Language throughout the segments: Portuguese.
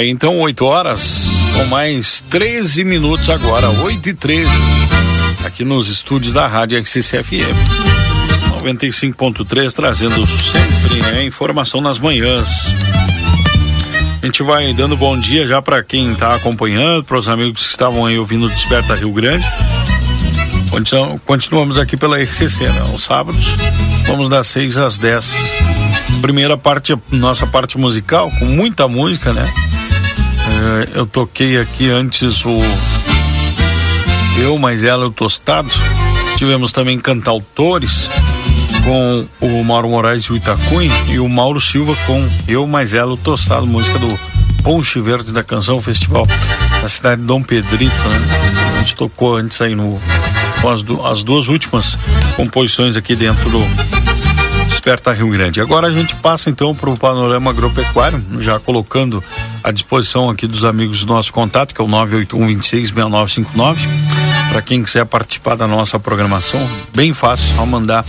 Aí então 8 horas, com mais 13 minutos agora, 8 e 13, aqui nos estúdios da Rádio XCFM. 95.3, trazendo sempre né, informação nas manhãs. A gente vai dando bom dia já para quem está acompanhando, para os amigos que estavam aí ouvindo Desperta Rio Grande. Continuamos aqui pela RCC, né? Os sábados, vamos das 6 às 10. Primeira parte, nossa parte musical, com muita música, né? É, eu toquei aqui antes o Eu, mais ela, o Tostado. Tivemos também cantautores com o Mauro Moraes e o Itacunha e o Mauro Silva com Eu, mais ela, o Tostado, música do Ponche Verde da Canção Festival da cidade de Dom Pedrito, né? A gente tocou antes aí no com as, as duas últimas composições aqui dentro do Desperta Rio Grande. Agora a gente passa então para o panorama agropecuário, já colocando à disposição aqui dos amigos do nosso contato, que é o 981 Para quem quiser participar da nossa programação, bem fácil, só mandar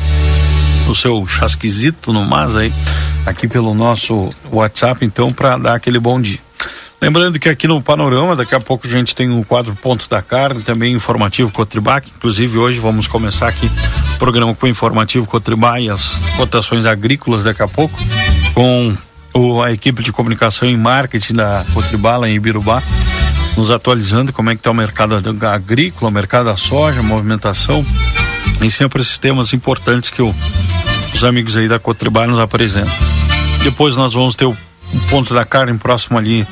o seu chasquizito no mas aí, aqui pelo nosso WhatsApp, então, para dar aquele bom dia. Lembrando que aqui no Panorama, daqui a pouco a gente tem o quadro Ponto da Carne, também informativo Cotribac. Inclusive, hoje vamos começar aqui o programa com o informativo Cotribá e as cotações agrícolas daqui a pouco, com o, a equipe de comunicação e marketing da Cotribala em Ibirubá, nos atualizando como é que está o mercado agrícola, o mercado da soja, movimentação, e sempre esses temas importantes que o, os amigos aí da Cotribá nos apresentam. Depois nós vamos ter o, o ponto da carne próximo ali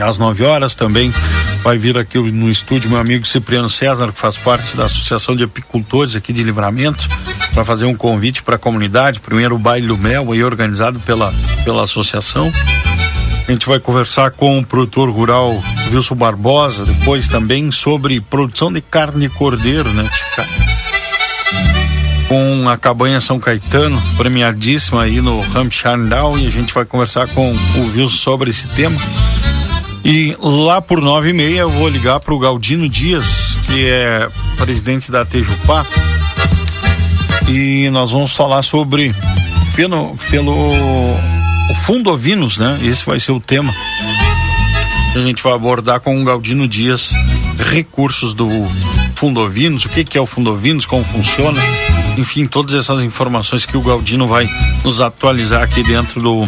às 9 horas também. Vai vir aqui no estúdio meu amigo Cipriano César, que faz parte da Associação de Apicultores aqui de Livramento, para fazer um convite para a comunidade. Primeiro o baile do mel, aí organizado pela, pela associação. A gente vai conversar com o produtor rural Wilson Barbosa, depois também sobre produção de carne de cordeiro, né, Com a cabanha São Caetano, premiadíssima aí no Hampshire Down, e a gente vai conversar com o Wilson sobre esse tema. E lá por nove e meia eu vou ligar para o Galdino Dias, que é presidente da Tejupá, e nós vamos falar sobre feno, feno, o fundo ovinos, né? Esse vai ser o tema. A gente vai abordar com o Galdino Dias recursos do fundo ovinos, o que, que é o fundo ovinos, como funciona, enfim, todas essas informações que o Galdino vai nos atualizar aqui dentro do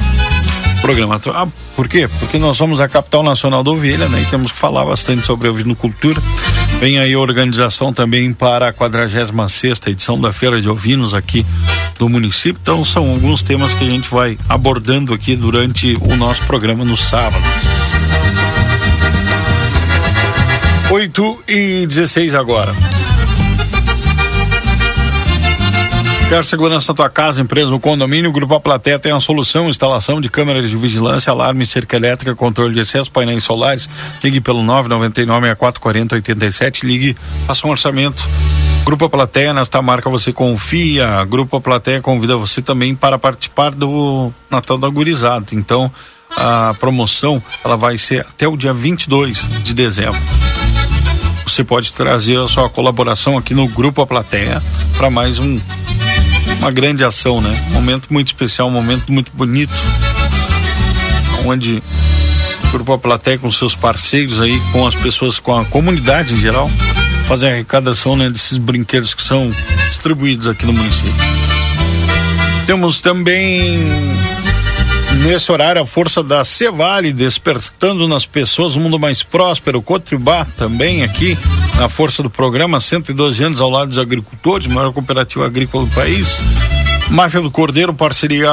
programa. Ah, por quê? Porque nós somos a capital nacional da ovelha, né? E temos que falar bastante sobre a ovinocultura. Vem aí a organização também para a 46 edição da Feira de Ovinos aqui do município. Então são alguns temas que a gente vai abordando aqui durante o nosso programa no sábado. 8 e 16 agora. Quer segurança na tua casa, empresa ou condomínio? O Grupo A Plateia tem a solução, instalação de câmeras de vigilância, alarme, cerca elétrica, controle de excesso, painéis solares. Ligue pelo 999 6440 87, ligue, faça um orçamento. Grupo A Plateia, nesta marca você confia. Grupo A Plateia convida você também para participar do Natal da Gurizada. Então, a promoção ela vai ser até o dia 22 de dezembro você pode trazer a sua colaboração aqui no Grupo A Plateia para mais um uma grande ação, né? Um momento muito especial, um momento muito bonito, onde o Grupo Plateia com seus parceiros aí, com as pessoas, com a comunidade em geral, fazem a arrecadação né, desses brinquedos que são distribuídos aqui no município. Temos também nesse horário a força da Cevale despertando nas pessoas um mundo mais próspero, Cotribá também aqui na força do programa 112 anos ao lado dos agricultores, maior cooperativa agrícola do país. Máfia do Cordeiro, parceria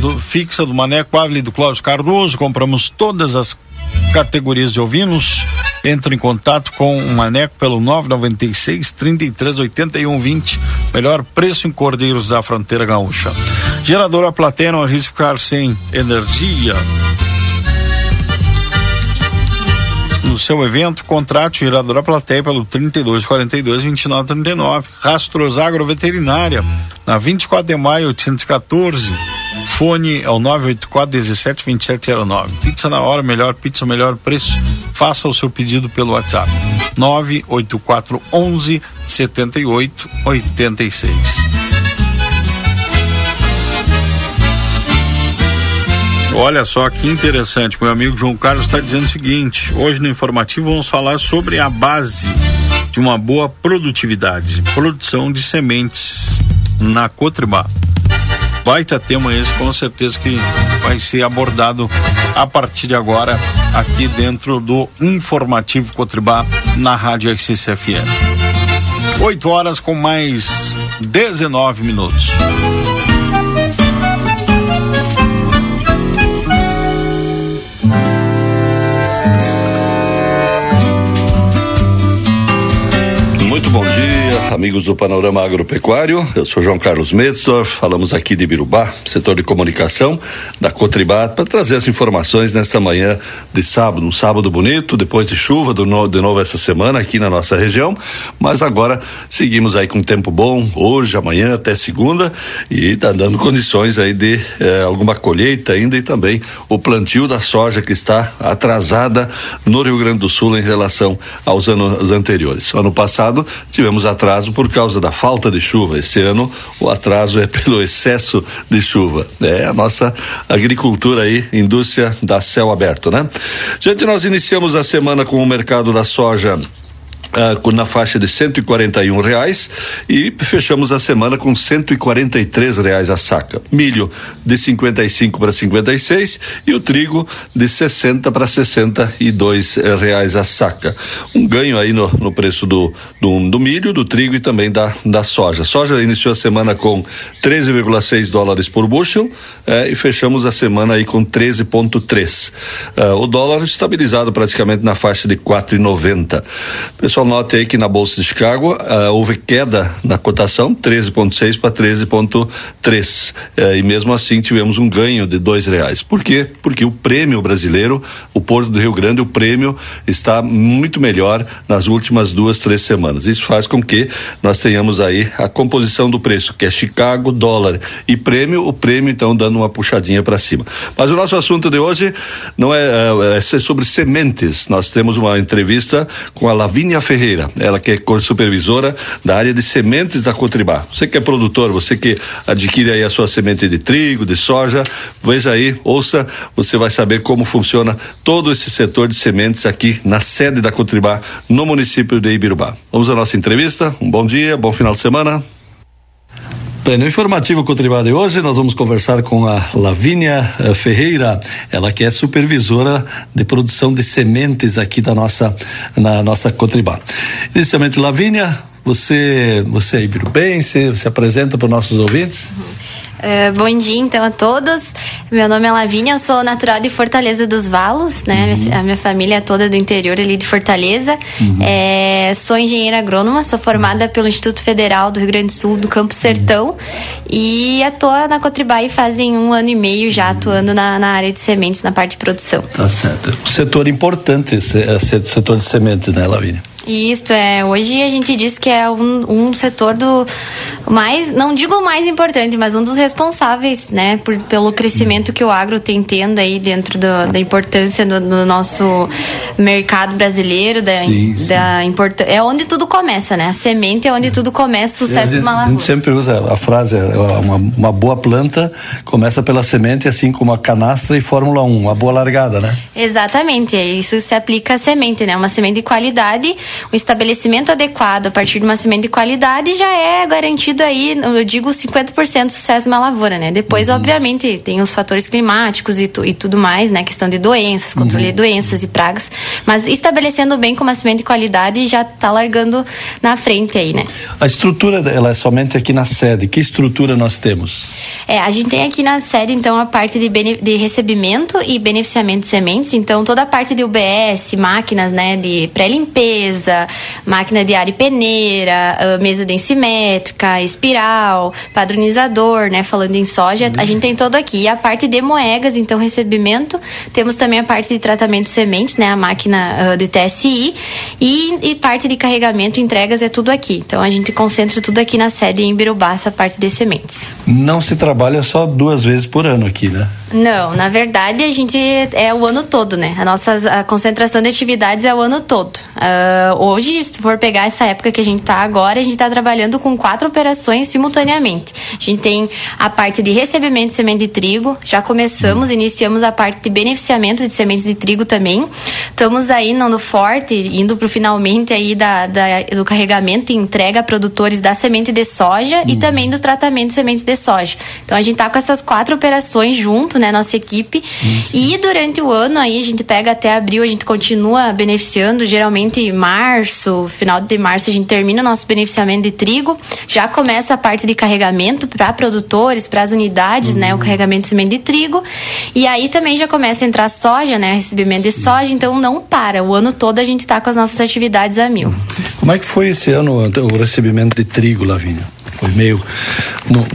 do, fixa do Maneco Ávila e do Cláudio Cardoso, compramos todas as categorias de ovinos. Entre em contato com o Maneco pelo 996 33 81 20. Melhor preço em Cordeiros da Fronteira Gaúcha. Geradora Plateia não arrisca ficar sem energia. No seu evento, contrate geradora Plateia pelo 32 42 29 39. Rastros Agroveterinária, na 24 de maio 814. Fone é o 984 17 2709. Pizza na hora, melhor pizza, melhor preço. Faça o seu pedido pelo WhatsApp. 984 11 78 86. Olha só que interessante, meu amigo João Carlos está dizendo o seguinte: hoje no informativo vamos falar sobre a base de uma boa produtividade, produção de sementes na Cotribá baita tema esse, com certeza que vai ser abordado a partir de agora aqui dentro do Informativo Cotribá na Rádio XCFM. 8 horas com mais 19 minutos. Muito bom dia, amigos do Panorama Agropecuário. Eu sou João Carlos Metzorf, falamos aqui de Birubá, setor de comunicação da Cotribá, para trazer as informações nesta manhã de sábado, um sábado bonito, depois de chuva de novo essa semana aqui na nossa região, mas agora seguimos aí com tempo bom, hoje, amanhã, até segunda, e está dando condições aí de eh, alguma colheita ainda e também o plantio da soja que está atrasada no Rio Grande do Sul em relação aos anos anteriores. Ano passado tivemos atraso por causa da falta de chuva. Esse ano o atraso é pelo excesso de chuva. É a nossa agricultura aí, indústria da céu aberto, né? Gente, nós iniciamos a semana com o mercado da soja Uh, na faixa de 141 reais e fechamos a semana com 143 reais a saca. Milho de 55 para 56 e o trigo de 60 para 62 eh, reais a saca. Um ganho aí no, no preço do, do, do, milho, do trigo e também da, da soja. Soja iniciou a semana com 13,6 dólares por bushel eh, e fechamos a semana aí com 13,3. Uh, o dólar estabilizado praticamente na faixa de 4,90. Pessoal só note aí que na Bolsa de Chicago uh, houve queda na cotação, 13,6 para 13,3. Uh, e mesmo assim tivemos um ganho de dois reais. Por quê? Porque o prêmio brasileiro, o Porto do Rio Grande, o prêmio está muito melhor nas últimas duas, três semanas. Isso faz com que nós tenhamos aí a composição do preço, que é Chicago, dólar e prêmio, o prêmio então dando uma puxadinha para cima. Mas o nosso assunto de hoje não é, é, é sobre sementes. Nós temos uma entrevista com a Lavínia Ferreira, ela que é supervisora da área de sementes da Cotribá. Você que é produtor, você que adquire aí a sua semente de trigo, de soja, veja aí, ouça, você vai saber como funciona todo esse setor de sementes aqui na sede da Cotribá, no município de Ibirubá. Vamos à nossa entrevista. Um bom dia, bom final de semana. No informativo Cotribá de hoje nós vamos conversar com a Lavínia eh, Ferreira, ela que é supervisora de produção de sementes aqui da nossa na nossa Cotribá. Inicialmente, Lavínia, você você é ibirubense, se apresenta para os nossos ouvintes? Uhum. Uh, bom dia, então, a todos. Meu nome é Lavínia, eu sou natural de Fortaleza dos Valos, né? Uhum. A minha família é toda do interior ali de Fortaleza. Uhum. É, sou engenheira agrônoma, sou formada pelo Instituto Federal do Rio Grande do Sul, do Campo Sertão. Uhum. E atuo na Cotribai fazem um ano e meio já atuando na, na, área de sementes, na parte de produção. Tá certo. Setor importante, esse, esse setor de sementes, né, Lavínia? Isso, é. Hoje a gente diz que é um, um setor do mais, não digo mais importante, mas um dos responsáveis, né, por, pelo crescimento que o agro tem tendo aí dentro do, da importância do, do, nosso mercado brasileiro, da, sim, sim. da importância. É onde tudo começa, né? A semente é onde tudo começa, o sucesso de uma lavoura. A gente sempre usa a frase, é, uma, uma boa planta começa pela semente, assim como a canastra e Fórmula 1, uma boa largada, né? Exatamente, isso se aplica à semente, né? Uma semente de qualidade, um estabelecimento adequado a partir de uma semente de qualidade já é garantido aí, eu digo 50% de sucesso uma lavoura, né? Depois, uhum. obviamente, tem os fatores climáticos e, tu, e tudo mais, né? Questão de doenças, controle uhum. de doenças e pragas, mas estabelecendo bem com uma semente de qualidade já está largando na frente aí, né? A estrutura, ela é somente aqui na sede, que estrutura nós temos? É, a gente tem aqui na sede, então, a parte de, de recebimento e beneficiamento de sementes, então toda a parte de UBS, máquinas, né, de pré-limpeza, máquina de ar e peneira, ah, mesa densimétrica, espiral, padronizador, né, falando em soja, a gente tem todo aqui. E a parte de moegas, então recebimento, temos também a parte de tratamento de sementes, né, a máquina uh, de TSI e, e, parte de carregamento entregas é tudo aqui. Então a gente concentra tudo aqui na sede em Birubá, essa parte de sementes. Não se trabalha só duas vezes por ano aqui, né? Não, na verdade a gente é o ano todo, né? A nossa a concentração de atividades é o ano todo. Uh, hoje, se for pegar essa época que a gente está agora, a gente está trabalhando com quatro operações simultaneamente. A gente tem a parte de recebimento de semente de trigo, já começamos, hum. iniciamos a parte de beneficiamento de sementes de trigo também. Estamos aí no, no forte, indo para o finalmente aí da, da, do carregamento e entrega a produtores da semente de soja e hum. também do tratamento de sementes de soja. Então a gente está com essas quatro operações junto, né, nossa equipe. Hum. E durante o ano aí a gente pega até abril, a gente continua beneficiando, geralmente março, final de março a gente termina o nosso beneficiamento de trigo, já começa a parte de carregamento para produtores, para as unidades, uhum. né, o uhum. carregamento de semente de trigo. E aí também já começa a entrar soja, né, recebimento de soja, então não para. O ano todo a gente está com as nossas atividades a mil. Como é que foi esse ano o recebimento de trigo, Lavínia? Foi meio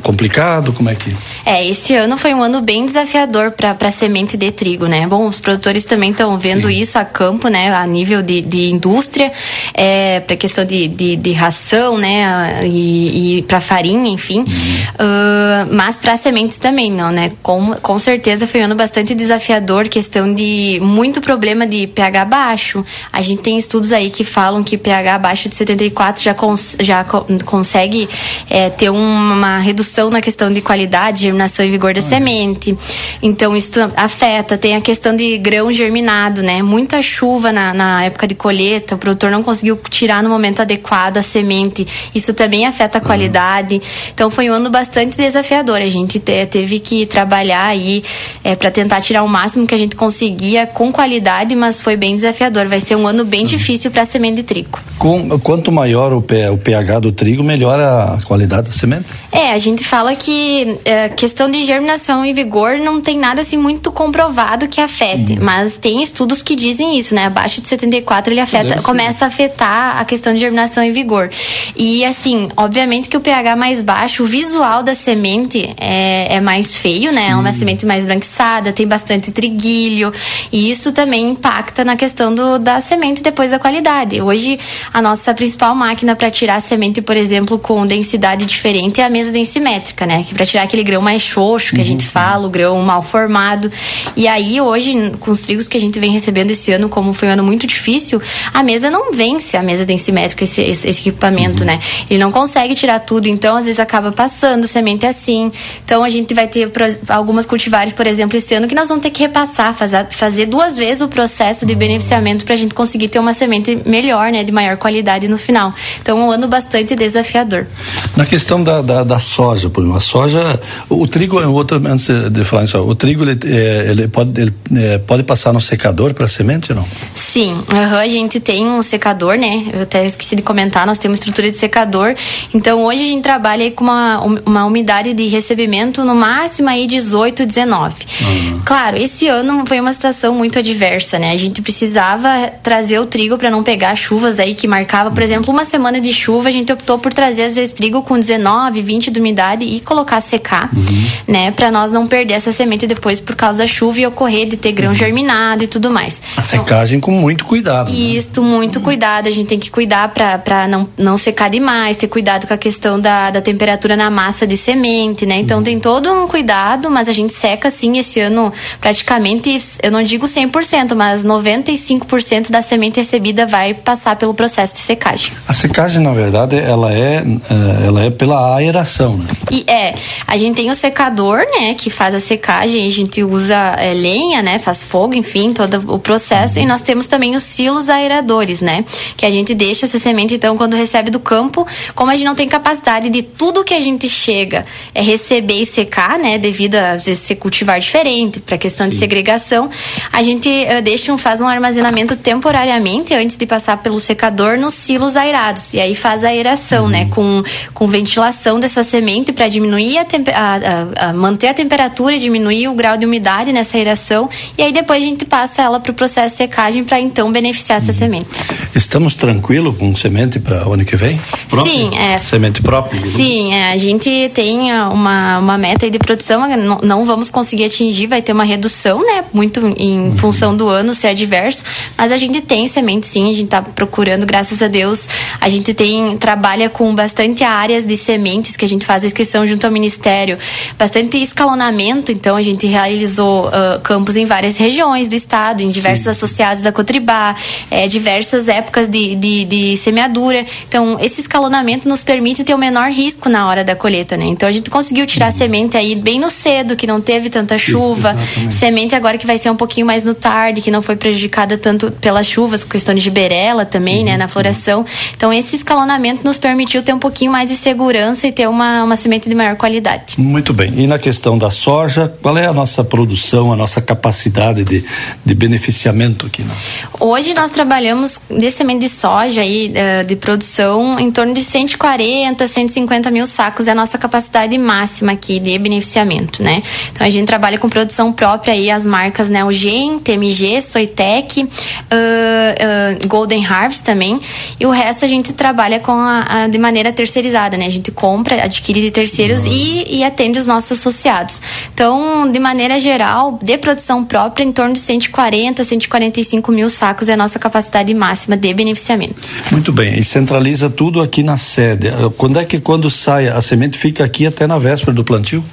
complicado? Como é que. É, esse ano foi um ano bem desafiador para a semente de trigo, né? Bom, os produtores também estão vendo Sim. isso a campo, né? A nível de, de indústria, é, para questão de, de, de, ração, né? E, e para farinha, enfim. Uhum. Uh, mas para sementes também, não, né? Com, com certeza foi um ano bastante desafiador, questão de muito problema de pH baixo. A gente tem estudos aí que falam que pH abaixo de 74 já, cons, já co consegue é, ter uma redução na questão de qualidade, germinação e vigor da uhum. semente. Então, isso afeta. Tem a questão de grão germinado, né? Muita chuva na, na época de colheita, o produtor não conseguiu tirar no momento adequado a semente. Isso também afeta a uhum. qualidade. Então, foi um ano bastante desafiador. A gente te, teve que trabalhar aí é, para tentar tirar o máximo que a gente conseguia com qualidade, mas foi bem desafiador. Vai ser um ano bem uhum. difícil para a semente de trigo. Com, quanto maior o, o pH do trigo, melhor a qualidade qualidade da semente? É, a gente fala que é, questão de germinação e vigor não tem nada assim muito comprovado que afete, uhum. mas tem estudos que dizem isso, né? Abaixo de 74 ele afeta, começa a afetar a questão de germinação e vigor. E assim, obviamente que o pH mais baixo, o visual da semente é, é mais feio, né? É uma semente mais branquiçada, tem bastante triguilho, e isso também impacta na questão do, da semente depois da qualidade. Hoje, a nossa principal máquina para tirar a semente, por exemplo, com densidade diferente é a mesa densimétrica, né? Que para tirar aquele grão mais xoxo que uhum. a gente fala, o grão mal formado. E aí hoje, com os trigos que a gente vem recebendo esse ano, como foi um ano muito difícil, a mesa não vence a mesa densimétrica, esse, esse, esse equipamento, uhum. né? Ele não consegue tirar tudo, então às vezes acaba passando semente assim. Então a gente vai ter algumas cultivares, por exemplo, esse ano que nós vamos ter que repassar, fazer, fazer duas vezes o processo de uhum. beneficiamento para a gente conseguir ter uma semente melhor, né? De maior qualidade no final. Então é um ano bastante desafiador. Na na questão da, da, da, soja, por exemplo, a soja, o trigo, outra, antes de falar isso, o trigo ele, é, ele pode, ele, é, pode passar no secador para semente ou não? Sim, uhum, a gente tem um secador, né? Eu até esqueci de comentar, nós temos estrutura de secador. Então hoje a gente trabalha com uma, uma umidade de recebimento no máximo aí 18, 19. Uhum. Claro, esse ano foi uma situação muito adversa, né? A gente precisava trazer o trigo para não pegar chuvas aí que marcava, por uhum. exemplo, uma semana de chuva, a gente optou por trazer às vezes trigo com com 19, 20 de umidade e colocar secar, uhum. né? Para nós não perder essa semente depois por causa da chuva e ocorrer de ter grão uhum. germinado e tudo mais. A secagem então, com muito cuidado. Né? Isso, né? muito cuidado. A gente tem que cuidar para não, não secar demais, ter cuidado com a questão da, da temperatura na massa de semente, né? Então uhum. tem todo um cuidado, mas a gente seca sim esse ano praticamente, eu não digo 100%, mas 95% da semente recebida vai passar pelo processo de secagem. A secagem, na verdade, ela é, eh, ela é pela aeração, né? E é, a gente tem o secador, né, que faz a secagem, a gente usa é, lenha, né, faz fogo, enfim, todo o processo, e nós temos também os silos aeradores, né, que a gente deixa essa semente, então, quando recebe do campo, como a gente não tem capacidade de tudo que a gente chega é receber e secar, né, devido a, às vezes, ser cultivar diferente, para questão de segregação, a gente uh, deixa um, faz um armazenamento temporariamente antes de passar pelo secador nos silos aerados. E aí faz a aeração, né, uhum. né? Com, com ventilação dessa semente para diminuir a, a, a, a, manter a temperatura e diminuir o grau de umidade nessa aeração. E aí depois a gente passa ela para o processo de secagem para então beneficiar essa uhum. semente. Estamos tranquilos com semente para o ano que vem? Próprio? Sim, é. Semente própria? Sim, é, a gente tem uma, uma meta de produção, não, não vamos conseguir atingir, vai ter uma redução, né? Muito em uhum. função do ano ser adverso, mas a gente tem semente sim, a gente está procurando, graças a Deus, a gente tem, trabalha com bastante áreas de sementes que a gente faz a inscrição junto ao Ministério, bastante escalonamento, então a gente realizou uh, campos em várias regiões do estado, em diversos sim. associados da Cotribá, é, diversas épocas de, de, de semeadura. Então, esse escalonamento nos permite ter o menor risco na hora da colheita, né? Então a gente conseguiu tirar uhum. semente aí bem no cedo, que não teve tanta chuva, semente agora que vai ser um pouquinho mais no tarde, que não foi prejudicada tanto pelas chuvas, questão de giberela também, uhum. né, na floração. Então esse escalonamento nos permitiu ter um pouquinho mais de segurança e ter uma, uma semente de maior qualidade. Muito bem. E na questão da soja, qual é a nossa produção, a nossa capacidade de, de beneficiamento aqui? Né? Hoje nós trabalhamos de semente de soja aí, eh, de produção em torno de 140, 150 mil sacos é a nossa capacidade máxima aqui de beneficiamento, né? Então a gente trabalha com produção própria aí, as marcas né, o GEM, TMG, Soitec, uh, uh, Golden Harvest também, e o resto a gente trabalha com a, a, de maneira terceirizada, né? A gente compra, adquire de terceiros uhum. e, e atende os nossos associados. Então, de maneira geral, de produção própria, em torno de 140, 145 mil sacos é a nossa capacidade máxima de beneficiamento. Muito bem, e centraliza tudo aqui na sede. Quando é que quando sai a semente fica aqui até na véspera do plantio?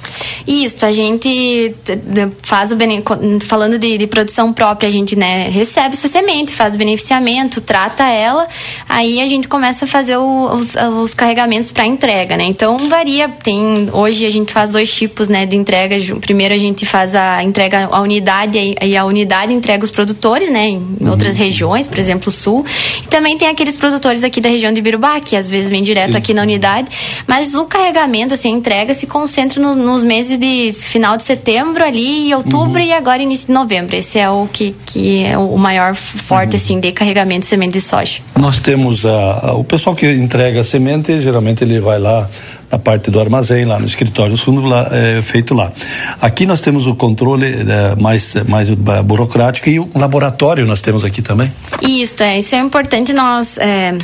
Isso, a gente faz o falando de, de, produção própria, a gente né, recebe essa semente, faz o beneficiamento, trata ela, aí a gente começa a fazer o, os, os, carregamentos para entrega, né? Então varia, tem hoje a gente faz dois tipos, né, de entrega. Primeiro a gente faz a entrega a unidade e a unidade entrega os produtores, né, em uhum. outras regiões, por exemplo, o sul. E também tem aqueles produtores aqui da região de Birubá, que às vezes vem direto Sim. aqui na unidade, mas o carregamento, assim, a entrega se concentra no, nos meses de final de setembro ali, outubro uhum. e agora início de novembro. Esse é o que, que é o maior forte, uhum. assim, de carregamento de semente de soja. Nós temos a, a, o pessoal que entrega a semente, geralmente ele vai lá na parte do armazém, lá no escritório, fundo lá, é, feito lá. Aqui nós temos o controle é, mais, mais burocrático e o laboratório nós temos aqui também. Isso, é, isso é importante nós é,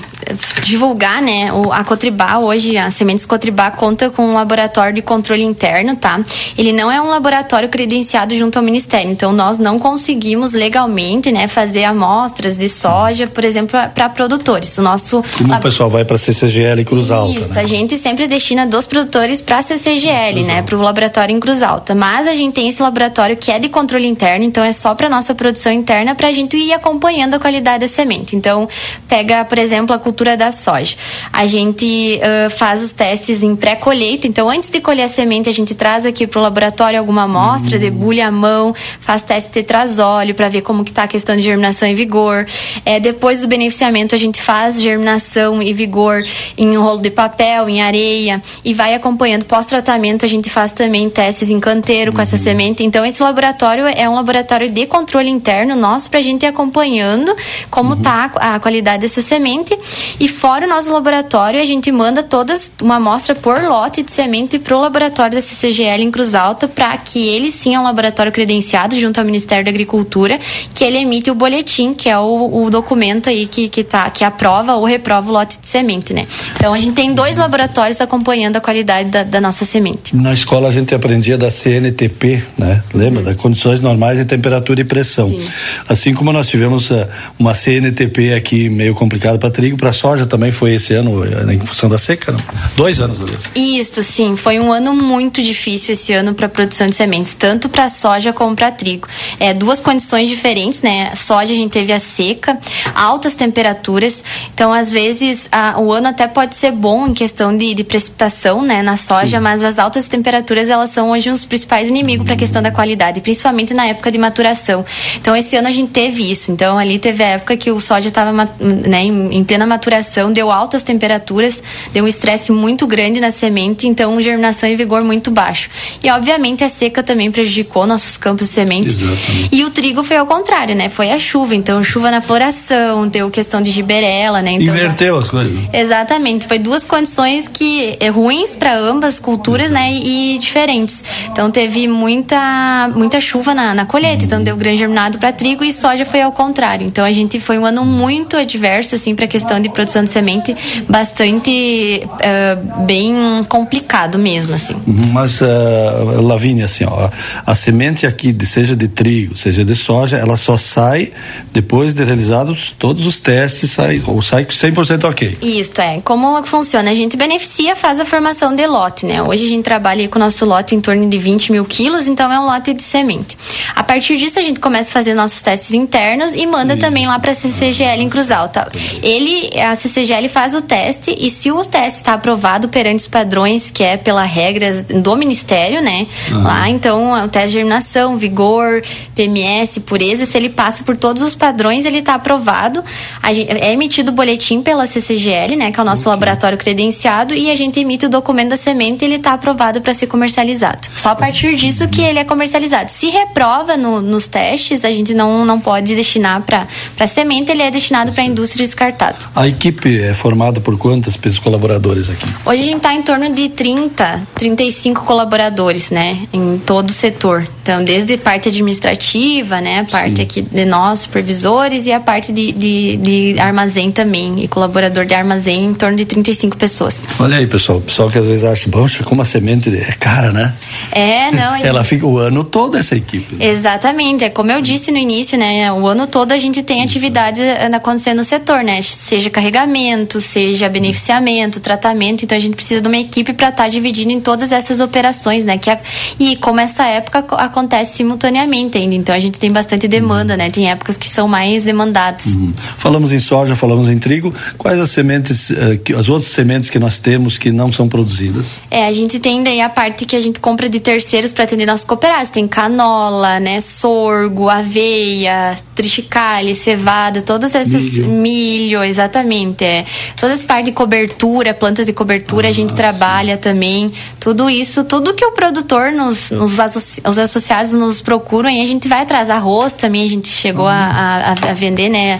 divulgar, né? O, a Cotribá hoje, a Sementes Cotribá conta com um laboratório de controle interno, tá? Ele não é um laboratório credenciado junto ao Ministério, então nós não conseguimos legalmente, né, fazer amostras de soja, por exemplo, para produtores. O nosso Como lab... o pessoal vai para a CCGL e Cruz Alta, Isso, né? A gente sempre destina dos produtores para a CCGL, né, para o laboratório em Cruz Alta. Mas a gente tem esse laboratório que é de controle interno, então é só para nossa produção interna para a gente ir acompanhando a qualidade da semente. Então, pega, por exemplo, a cultura da soja. A gente uh, faz os testes em pré-colheita, então antes de colher a semente, a gente traz aqui para o laboratório alguma amostra, uhum. debulha a mão, faz teste de tetrazóleo para ver como que está a questão de germinação e vigor. É, depois do beneficiamento, a gente faz germinação e vigor em um rolo de papel, em areia e vai acompanhando. Pós-tratamento, a gente faz também testes em canteiro com uhum. essa semente. Então, esse laboratório é um laboratório de controle interno nosso para a gente ir acompanhando como está uhum. a qualidade dessa semente. E fora o nosso laboratório, a gente manda todas uma amostra por lote de semente para o laboratório da CCGL em Cruz Alta para que ele sim é um laboratório credenciado junto ao Ministério da Agricultura, que ele emite o boletim, que é o, o documento aí que, que, tá, que aprova ou reprova o lote de semente, né? Então a gente tem dois laboratórios acompanhando a qualidade da, da, nossa semente. Na escola a gente aprendia da CNTP, né? Lembra? Das condições normais de temperatura e pressão. Sim. Assim como nós tivemos uh, uma CNTP aqui meio complicada para trigo, para soja também foi esse ano, uh, em função da seca, não? Dois anos, aliás. Isso, sim. Foi um ano muito difícil esse ano para produção de sementes, tanto para soja como para trigo. É, duas condições diferentes, né? Soja a gente teve a seca, altas temperaturas, então às vezes a, o ano até pode ser bom em questão de, de precipitação, né, na soja, Sim. mas as altas temperaturas elas são hoje os principais inimigos para a questão da qualidade, principalmente na época de maturação. Então esse ano a gente teve isso. Então ali teve a época que o soja estava né, em, em, plena maturação, deu altas temperaturas, deu um estresse muito grande na semente, então germinação e vigor muito baixo. E obviamente a seca também prejudicou nossos campos de semente. Exatamente. E o trigo foi ao contrário, né? Foi a chuva. Então chuva na floração, deu questão de giberela, né? Então, Inverteu as coisas. Exatamente. Foi duas condições que é, ruins para ambas culturas, né? E diferentes. Então teve muita muita chuva na, na colheita, então deu grande germinado para trigo e soja foi ao contrário. Então a gente foi um ano muito adverso assim para a questão de produção de semente, bastante uh, bem complicado mesmo assim. Uhum, mas uh, Lavínia, assim, ó, a semente aqui, seja de trigo, seja de soja, ela só sai depois de realizados todos os testes, sai, ou sai 100% ok. Isso é. Como funciona? A gente beneficia, faz a formação de lote, né? Hoje a gente trabalha com o nosso lote em torno de 20 mil quilos, então é um lote de semente. A partir disso a gente começa a fazer nossos testes internos e manda Sim. também lá para a CCGL em Cruz Alta. Ele, a CCGL faz o teste e se o teste está aprovado perante os padrões que é pela regra do Ministério, né? Uhum. Lá então o teste de germinação, vigor, PMS, pureza, se ele passa por todos os padrões, ele está aprovado. Gente, é emitido o boletim pela CCGL, né, que é o nosso laboratório credenciado, e a gente emite o documento da semente e ele está aprovado para ser comercializado. Só a partir disso que ele é comercializado. Se reprova no, nos testes, a gente não, não pode destinar para semente, ele é destinado para a indústria descartado. A equipe é formada por quantas pessoas colaboradores aqui? Hoje a gente está em torno de 30, 35 colaboradores, né, em todo o setor. Então, desde parte administrativa, né, a parte Sim. aqui de nós, supervisores, e a parte de, de, de armazém também, e colaborador de armazém em torno de 35 pessoas. Olha aí, pessoal, o pessoal que às vezes acha, poxa, como a semente é cara, né? É, não. Ela fica o ano todo essa equipe. Né? Exatamente, é como eu disse no início, né? O ano todo a gente tem atividades eh, acontecendo no setor, né? Seja carregamento, seja beneficiamento, tratamento, então a gente precisa de uma equipe para estar tá dividindo em todas essas operações, né? Que a, e como essa época acontece simultaneamente ainda, então a gente tem bastante demanda, né? Tem épocas que são mais demandadas. Uhum. Falamos em soja, falamos em trigo, quais as sementes, que, as outras sementes que nós temos que não são produzidas? É, a gente tem daí a parte que a gente compra de terceiros para atender nossos cooperados, tem canola, né, sorgo, aveia, triticale, cevada, todas essas milho, milho exatamente, é. Todas as partes de cobertura, plantas de cobertura ah, a gente trabalha sim. também, tudo isso, tudo que o produtor nos, nos os associados nos procuram e a gente vai atrás arroz também a gente chegou a, a, a, vender, né?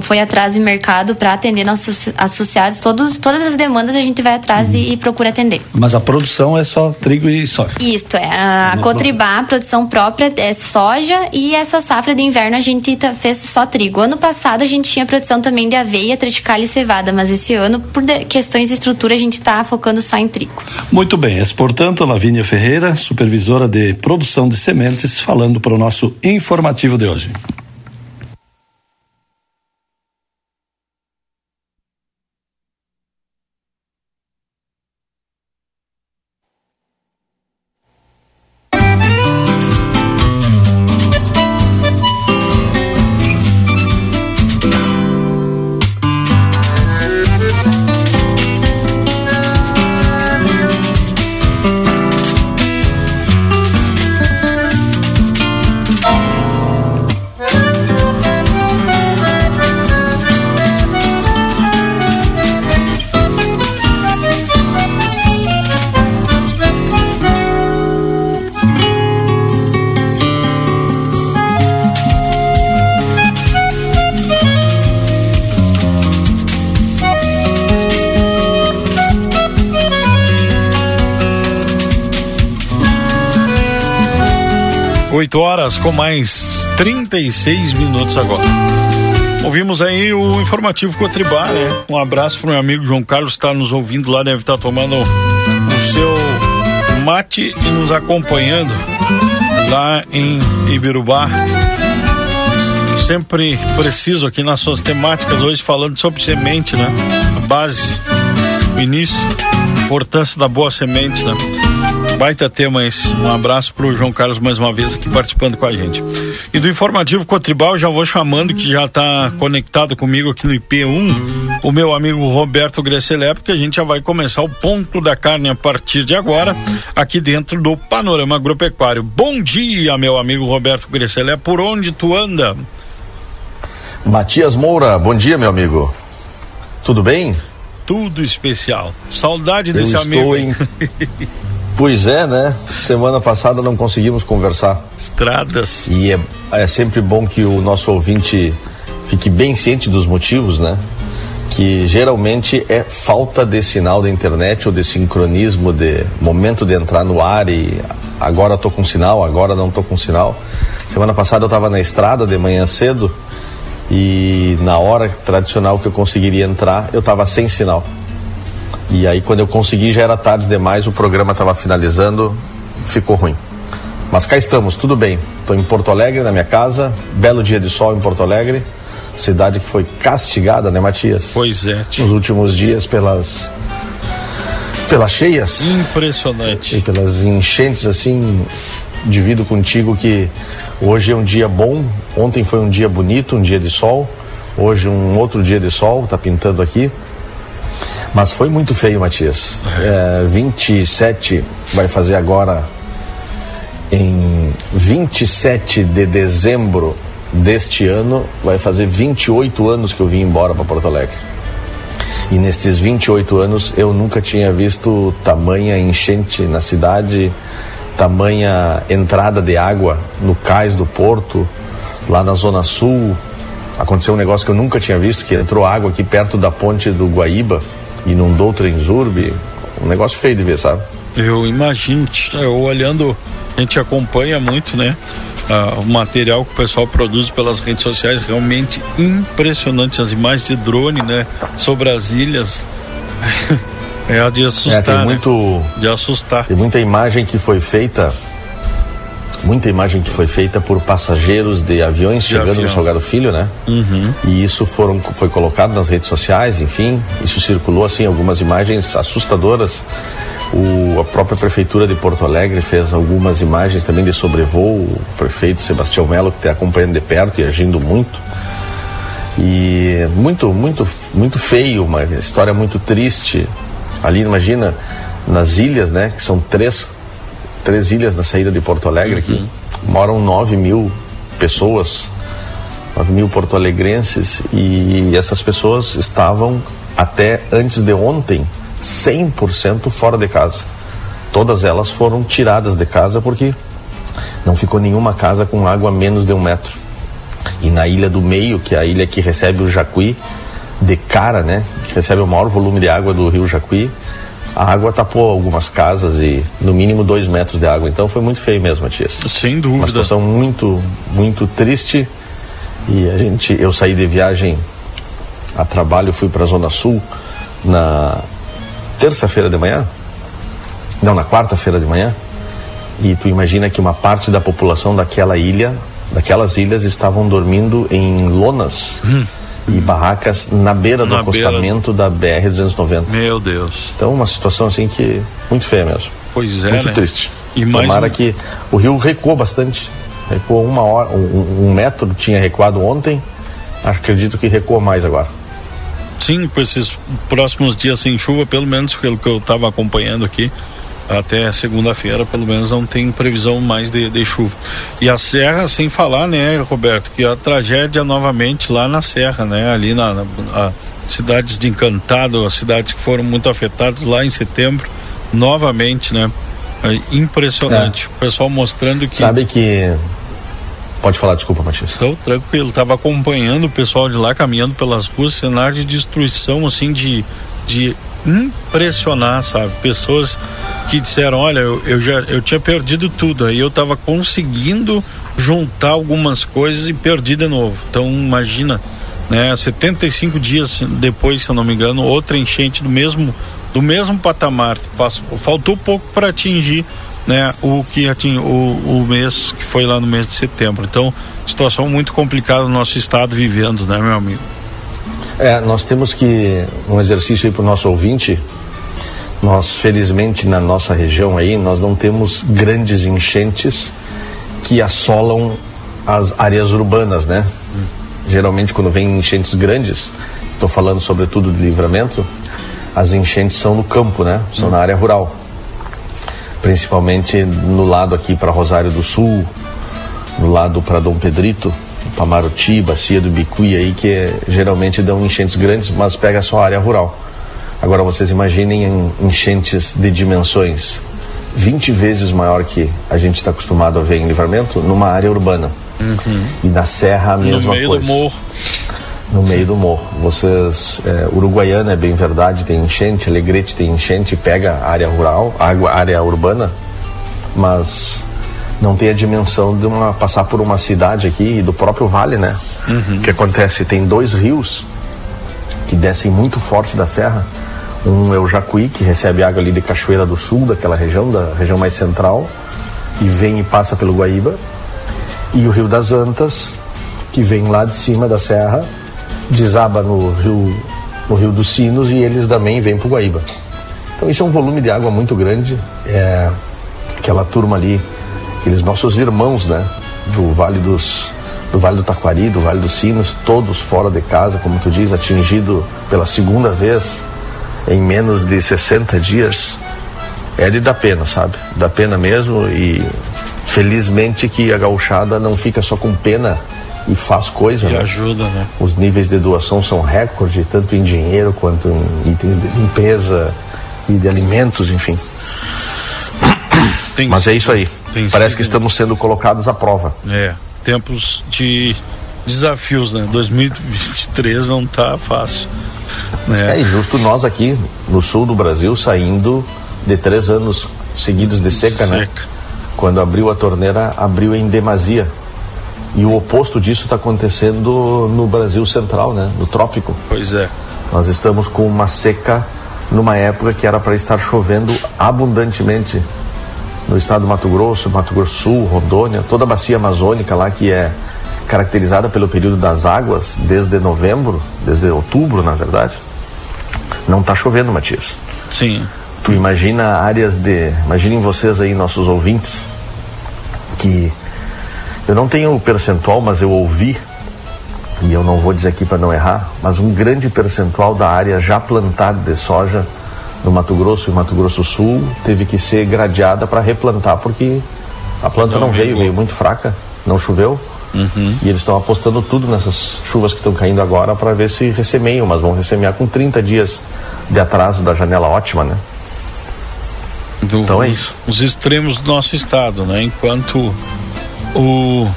Foi atrás de mercado para atender nossos associados. Todos, todas as demandas a gente vai atrás e, e, procura atender. Mas a produção é só trigo e soja? Isto, é. A, a Cotribá, a produção própria é soja e essa safra de inverno a gente tá, fez só trigo. Ano passado a gente tinha produção também de aveia, triticale e cevada, mas esse ano, por questões de estrutura, a gente está focando só em trigo. Muito bem. É, portanto, Lavínia Ferreira, supervisora de produção de sementes, falando para o nosso informativo de hoje. Horas com mais 36 minutos agora. Ouvimos aí o informativo Cotribá, né? Um abraço para o meu amigo João Carlos, está nos ouvindo lá, deve estar tá tomando o seu mate e nos acompanhando lá em Ibirubá. Sempre preciso aqui nas suas temáticas, hoje falando sobre semente, né? A base, o início, a importância da boa semente, né? Baita tema esse. Um abraço pro João Carlos mais uma vez aqui participando com a gente. E do informativo Cotribal, já vou chamando que já está conectado comigo aqui no IP1, o meu amigo Roberto Grecelé, porque a gente já vai começar o ponto da carne a partir de agora, aqui dentro do Panorama Agropecuário. Bom dia, meu amigo Roberto Grecelé, por onde tu anda? Matias Moura, bom dia, meu amigo. Tudo bem? Tudo especial. Saudade Eu desse amigo. Em... Pois é, né? Semana passada não conseguimos conversar. Estradas. E é, é sempre bom que o nosso ouvinte fique bem ciente dos motivos, né? Que geralmente é falta de sinal da internet ou de sincronismo de momento de entrar no ar e agora tô com sinal, agora não tô com sinal. Semana passada eu estava na estrada de manhã cedo e na hora tradicional que eu conseguiria entrar, eu estava sem sinal. E aí quando eu consegui já era tarde demais, o programa estava finalizando, ficou ruim. Mas cá estamos, tudo bem. Estou em Porto Alegre, na minha casa, belo dia de sol em Porto Alegre, cidade que foi castigada, né, Matias? Pois é. Nos últimos dias pelas pelas cheias Impressionante. e pelas enchentes assim, divido contigo que hoje é um dia bom, ontem foi um dia bonito, um dia de sol, hoje um outro dia de sol, tá pintando aqui. Mas foi muito feio, Matias. É, 27 vai fazer agora em 27 de dezembro deste ano, vai fazer 28 anos que eu vim embora para Porto Alegre. E nestes 28 anos eu nunca tinha visto tamanha enchente na cidade, tamanha entrada de água no cais do porto, lá na zona sul. Aconteceu um negócio que eu nunca tinha visto, que entrou água aqui perto da ponte do Guaíba, inundou o Trenzurbe. Um negócio feio de ver, sabe? Eu imagino, eu olhando, a gente acompanha muito, né? Ah, o material que o pessoal produz pelas redes sociais, realmente impressionante. As imagens de drone, né? Sobre as ilhas. É a de assustar. É, tem né? muito, De assustar. tem muita imagem que foi feita, muita imagem que foi feita por passageiros de aviões chegando avião. no Salgado Filho, né? E isso foram, foi colocado nas redes sociais, enfim, isso circulou assim algumas imagens assustadoras. O, a própria prefeitura de Porto Alegre fez algumas imagens também de sobrevoo. O prefeito Sebastião Melo que está acompanhando de perto e agindo muito. E muito, muito, muito feio, uma história muito triste. Ali, imagina, nas ilhas, né? Que são três, três ilhas na saída de Porto Alegre aqui. Moram 9 mil pessoas, 9 mil porto-alegrenses. E essas pessoas estavam até antes de ontem 100% fora de casa. Todas elas foram tiradas de casa porque não ficou nenhuma casa com água a menos de um metro. E na ilha do meio, que é a ilha que recebe o Jacuí, de cara, né? Que recebe o maior volume de água do rio Jacuí, a água tapou algumas casas e no mínimo dois metros de água. Então foi muito feio mesmo, Matias. Sem Uma dúvida. situação muito, muito triste. E a gente, eu saí de viagem a trabalho, fui para a Zona Sul na terça-feira de manhã. Não, na quarta-feira de manhã. E tu imagina que uma parte da população daquela ilha, daquelas ilhas, estavam dormindo em lonas e barracas na beira do Na beira. acostamento da BR-290. Meu Deus. Então, uma situação assim que muito feia mesmo. Pois é, muito né? triste. E mais Tomara um- que o rio recuou bastante. Recuou uma hora, um, um metro tinha recuado ontem. Acredito que recuou mais agora. Sim, por esses próximos dias sem chuva, pelo menos pelo que eu estava acompanhando aqui, até segunda-feira, pelo menos não tem previsão mais de, de chuva. E a Serra, sem falar, né, Roberto, que a tragédia novamente lá na Serra, né, ali na, na a- cidades de Encantado, as cidades que foram muito afetadas lá em setembro, novamente, né, é impressionante. O pessoal mostrando que Sabe que. Pode falar, desculpa, Matias. Estou tranquilo, estava acompanhando o pessoal de lá caminhando pelas ruas, cenário de destruição, assim, de, de impressionar, sabe? Pessoas que disseram, olha, eu, eu já eu tinha perdido tudo, aí eu estava conseguindo juntar algumas coisas e perdi de novo. Então imagina né? 75 dias depois, se eu não me engano, outra enchente do mesmo do mesmo patamar. Faltou pouco para atingir né, o que ating, o, o mês que foi lá no mês de setembro. Então, situação muito complicada no nosso estado vivendo, né, meu amigo? É, nós temos que um exercício aí para o nosso ouvinte. Nós, felizmente, na nossa região aí, nós não temos grandes enchentes que assolam as áreas urbanas, né? Geralmente, quando vem enchentes grandes, estou falando sobretudo de livramento, as enchentes são no campo, né? São na área rural. Principalmente no lado aqui para Rosário do Sul, no lado para Dom Pedrito, Pamaruti, Bacia do Bicuí aí, que é, geralmente dão enchentes grandes, mas pega só a área rural. Agora vocês imaginem enchentes de dimensões 20 vezes maior que a gente está acostumado a ver em livramento numa área urbana. Uhum. E na serra a mesma coisa. No meio coisa. do morro. No meio do morro. Vocês, é, Uruguaiana é bem verdade, tem enchente, Alegrete tem enchente, pega área rural, água, área urbana, mas não tem a dimensão de uma passar por uma cidade aqui do próprio vale, né? Uhum. O que acontece? Tem dois rios que descem muito forte da serra. Um é o Jacuí, que recebe água ali de Cachoeira do Sul, daquela região, da região mais central, e vem e passa pelo Guaíba e o Rio das Antas, que vem lá de cima da serra, desaba no Rio, no rio dos Sinos e eles também vêm para o Guaíba. Então isso é um volume de água muito grande. É, aquela turma ali, aqueles nossos irmãos, né? Do Vale dos do Vale do Taquari, do Vale dos Sinos, todos fora de casa, como tu diz, atingido pela segunda vez em menos de 60 dias. É de dar pena, sabe? Dá pena mesmo e Felizmente que a gauchada não fica só com pena e faz coisa. E né? ajuda, né? Os níveis de doação são recorde, tanto em dinheiro quanto em itens de limpeza e de alimentos, enfim. Tem Mas é isso aí. Parece sido, que estamos sendo colocados à prova. É, tempos de desafios, né? 2023 não tá fácil. Né? É injusto nós aqui no sul do Brasil saindo de três anos seguidos de seca, seca. né? Quando abriu a torneira, abriu em demasia. E o oposto disso está acontecendo no Brasil Central, né? No trópico. Pois é. Nós estamos com uma seca numa época que era para estar chovendo abundantemente no estado do Mato Grosso, Mato Grosso Sul, Rondônia, toda a bacia amazônica lá que é caracterizada pelo período das águas desde novembro, desde outubro, na verdade. Não está chovendo, Matias. Sim. Tu imagina áreas de. Imaginem vocês aí, nossos ouvintes, que eu não tenho o percentual, mas eu ouvi, e eu não vou dizer aqui para não errar, mas um grande percentual da área já plantada de soja no Mato Grosso e Mato Grosso Sul teve que ser gradeada para replantar, porque a planta não, não veio, veio muito fraca, não choveu. Uhum. E eles estão apostando tudo nessas chuvas que estão caindo agora para ver se ressemeiam, mas vão ressemear com 30 dias de atraso da janela ótima, né? do, então é isso. Os extremos do nosso estado, né? Enquanto o,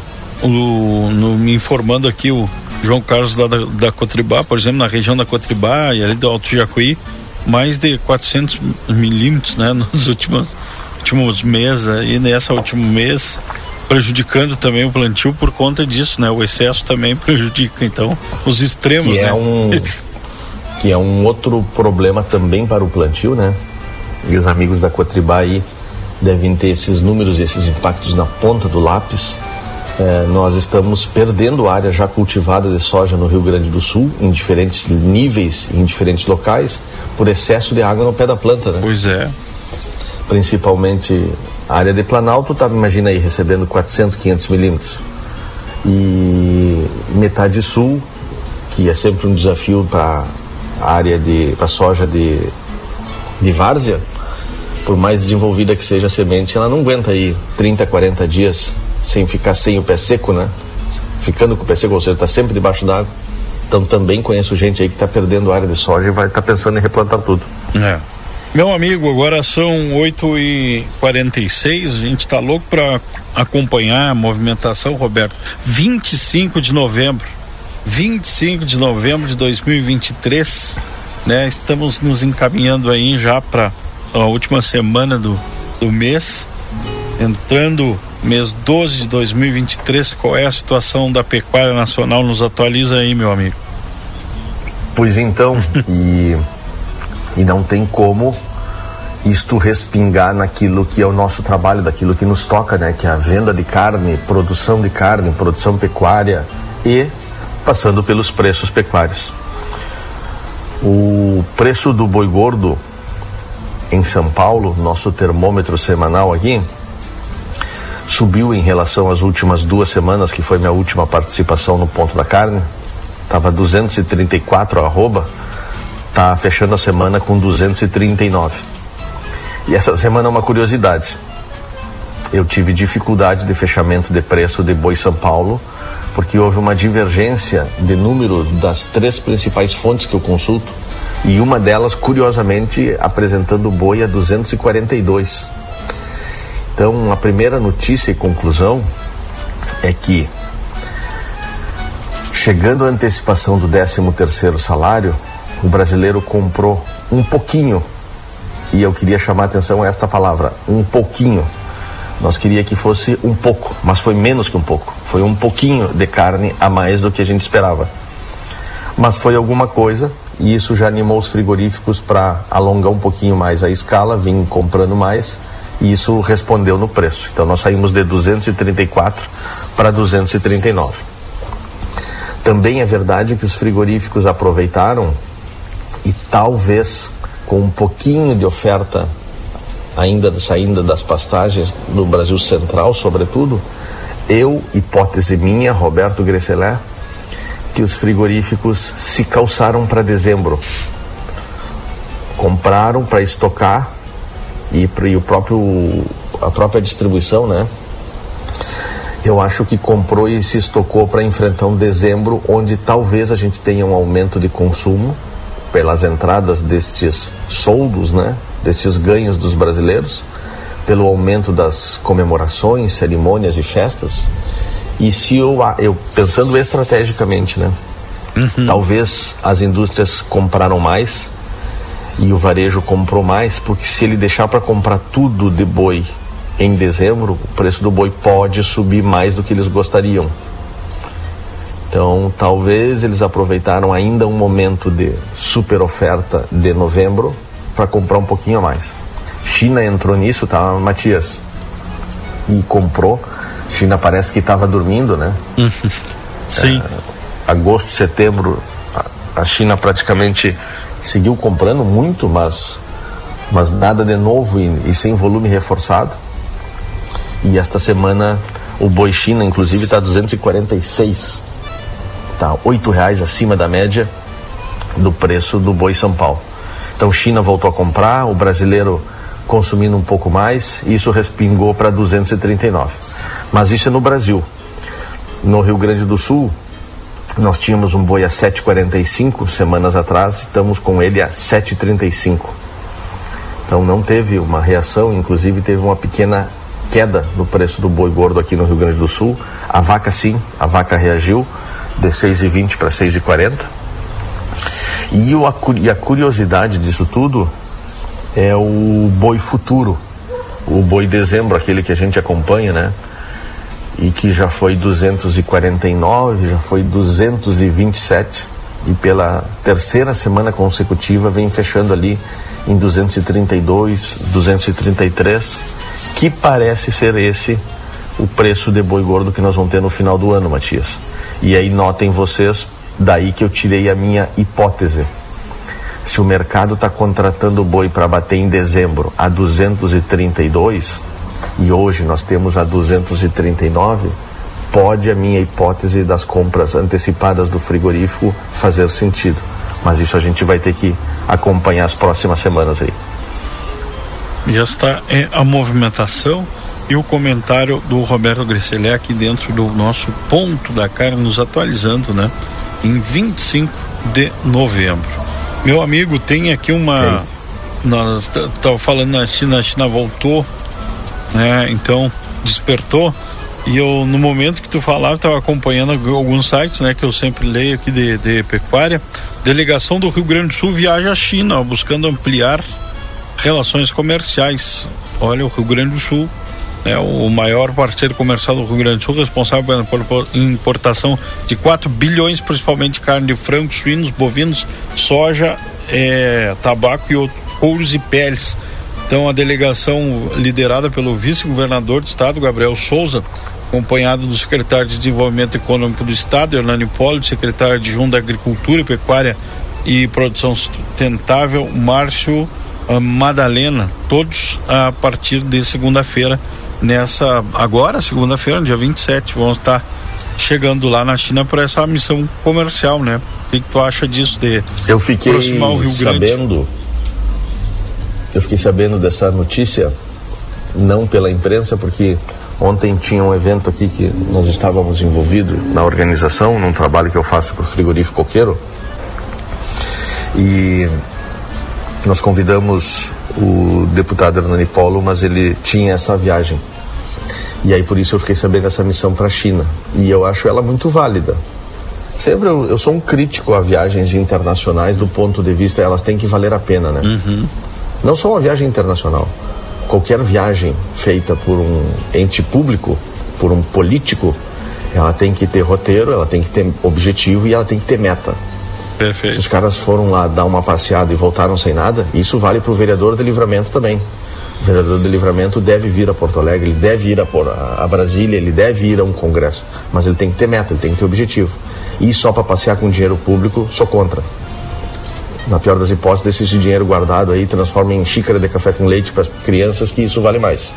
o no, me informando aqui o João Carlos da, da, da Cotribá, por exemplo, na região da Cotribá e ali do Alto Jacuí, mais de 400 milímetros, né? Nos últimos últimos meses e nessa último mês prejudicando também o plantio por conta disso, né? O excesso também prejudica, então, os extremos, que é né? Um, que é um outro problema também para o plantio, né? e os amigos da Cotribá aí devem ter esses números e esses impactos na ponta do lápis. É, nós estamos perdendo área já cultivada de soja no Rio Grande do Sul, em diferentes níveis, em diferentes locais, por excesso de água no pé da planta, né? Pois é. Principalmente a área de Planalto, tá, imagina aí, recebendo 400, 500 milímetros. E metade sul, que é sempre um desafio para a área de, para soja de de várzea, por mais desenvolvida que seja a semente, ela não aguenta aí 30, 40 dias sem ficar sem o pé seco, né? Ficando com o pé seco, ou seja, está sempre debaixo d'água. Então também conheço gente aí que está perdendo área de soja e vai estar tá pensando em replantar tudo. É. Meu amigo, agora são 8 e 46 a gente está louco para acompanhar a movimentação, Roberto. 25 de novembro. 25 de novembro de 2023 né? Estamos nos encaminhando aí já para a última semana do, do mês, entrando mês 12 de 2023. Qual é a situação da pecuária nacional? Nos atualiza aí, meu amigo. Pois então, e, e não tem como isto respingar naquilo que é o nosso trabalho, daquilo que nos toca, né? Que é a venda de carne, produção de carne, produção pecuária e passando pelos preços pecuários. O preço do boi gordo em São Paulo, nosso termômetro semanal aqui, subiu em relação às últimas duas semanas, que foi minha última participação no ponto da carne. Tava 234 arroba, tá fechando a semana com 239. E essa semana é uma curiosidade. Eu tive dificuldade de fechamento de preço de boi São Paulo, porque houve uma divergência de número das três principais fontes que eu consulto, e uma delas, curiosamente, apresentando o boi a 242. Então, a primeira notícia e conclusão é que chegando a antecipação do 13º salário, o brasileiro comprou um pouquinho e eu queria chamar a atenção a esta palavra, um pouquinho. Nós queria que fosse um pouco, mas foi menos que um pouco. Foi um pouquinho de carne a mais do que a gente esperava. Mas foi alguma coisa e isso já animou os frigoríficos para alongar um pouquinho mais a escala, vim comprando mais e isso respondeu no preço. Então nós saímos de 234 para 239. Também é verdade que os frigoríficos aproveitaram e talvez com um pouquinho de oferta ainda saindo das pastagens no Brasil Central, sobretudo, eu, hipótese minha, Roberto Gresselé, que os frigoríficos se calçaram para dezembro. Compraram para estocar e, e o próprio a própria distribuição, né? Eu acho que comprou e se estocou para enfrentar um dezembro onde talvez a gente tenha um aumento de consumo pelas entradas destes soldos, né? Destes ganhos dos brasileiros, pelo aumento das comemorações, cerimônias e festas. E se eu, eu pensando estrategicamente, né? Uhum. Talvez as indústrias compraram mais e o varejo comprou mais, porque se ele deixar para comprar tudo de boi em dezembro, o preço do boi pode subir mais do que eles gostariam. Então, talvez eles aproveitaram ainda um momento de super oferta de novembro para comprar um pouquinho a mais. China entrou nisso, tá, Matias? E comprou. China parece que estava dormindo, né? Sim. É, agosto, setembro, a China praticamente seguiu comprando muito, mas, mas nada de novo e, e sem volume reforçado. E esta semana o boi China, inclusive, está 246 está oito reais acima da média do preço do boi São Paulo. Então China voltou a comprar, o brasileiro consumindo um pouco mais, isso respingou para 239. Mas isso é no Brasil. No Rio Grande do Sul, nós tínhamos um boi a 7,45 semanas atrás, estamos com ele a 7,35. Então não teve uma reação, inclusive teve uma pequena queda no preço do boi gordo aqui no Rio Grande do Sul. A vaca sim, a vaca reagiu, de 6,20 para 6,40. E, o, e a curiosidade disso tudo é o boi futuro, o boi dezembro, aquele que a gente acompanha, né? E que já foi 249, já foi 227 e pela terceira semana consecutiva vem fechando ali em 232, 233, que parece ser esse o preço de boi gordo que nós vamos ter no final do ano, Matias. E aí notem vocês, daí que eu tirei a minha hipótese. Se o mercado está contratando boi para bater em dezembro a 232 e hoje nós temos a 239, pode a minha hipótese das compras antecipadas do frigorífico fazer sentido. Mas isso a gente vai ter que acompanhar as próximas semanas aí. E esta é a movimentação e o comentário do Roberto Gresselé aqui dentro do nosso ponto da carne, nos atualizando, né? Em 25 de novembro. Meu amigo, tem aqui uma. Nós estávamos falando na China, a China voltou, né? Então, despertou. E eu, no momento que tu falava, estava acompanhando alguns sites, né? Que eu sempre leio aqui de, de pecuária. Delegação do Rio Grande do Sul viaja à China, ó, buscando ampliar relações comerciais. Olha, o Rio Grande do Sul né, o maior parceiro comercial do Rio Grande do Sul, responsável pela importação de 4 bilhões, principalmente de carne de frango, suínos, bovinos, soja, é, tabaco e outros couros e peles. Então, a delegação liderada pelo vice-governador do estado, Gabriel Souza, acompanhado do secretário de Desenvolvimento Econômico do Estado, Hernani Polo, secretário adjunto da Agricultura, Pecuária e Produção Sustentável, Márcio uh, Madalena, todos a partir de segunda-feira, nessa, agora, segunda-feira, dia 27, vão estar chegando lá na China para essa missão comercial, né? O que, que, tu acha disso de eu fiquei aproximar o Rio Grande? Sabendo, eu fiquei sabendo dessa notícia, não pela imprensa, porque Ontem tinha um evento aqui que nós estávamos envolvidos na organização, num trabalho que eu faço para o frigorífico Coqueiro. E nós convidamos o deputado Hernani Polo, mas ele tinha essa viagem. E aí por isso eu fiquei sabendo dessa missão para a China. E eu acho ela muito válida. Sempre eu, eu, sou um crítico a viagens internacionais do ponto de vista, elas têm que valer a pena, né? Uhum. Não só uma viagem internacional qualquer viagem feita por um ente público, por um político, ela tem que ter roteiro, ela tem que ter objetivo e ela tem que ter meta. Perfeito. Se os caras foram lá dar uma passeada e voltaram sem nada, isso vale para o vereador de livramento também. O vereador de livramento deve vir a Porto Alegre, ele deve ir a, a Brasília, ele deve ir a um congresso. Mas ele tem que ter meta, ele tem que ter objetivo. E só para passear com dinheiro público, sou contra na pior das hipóteses, esse dinheiro guardado aí transforma em xícara de café com leite para crianças, que isso vale mais.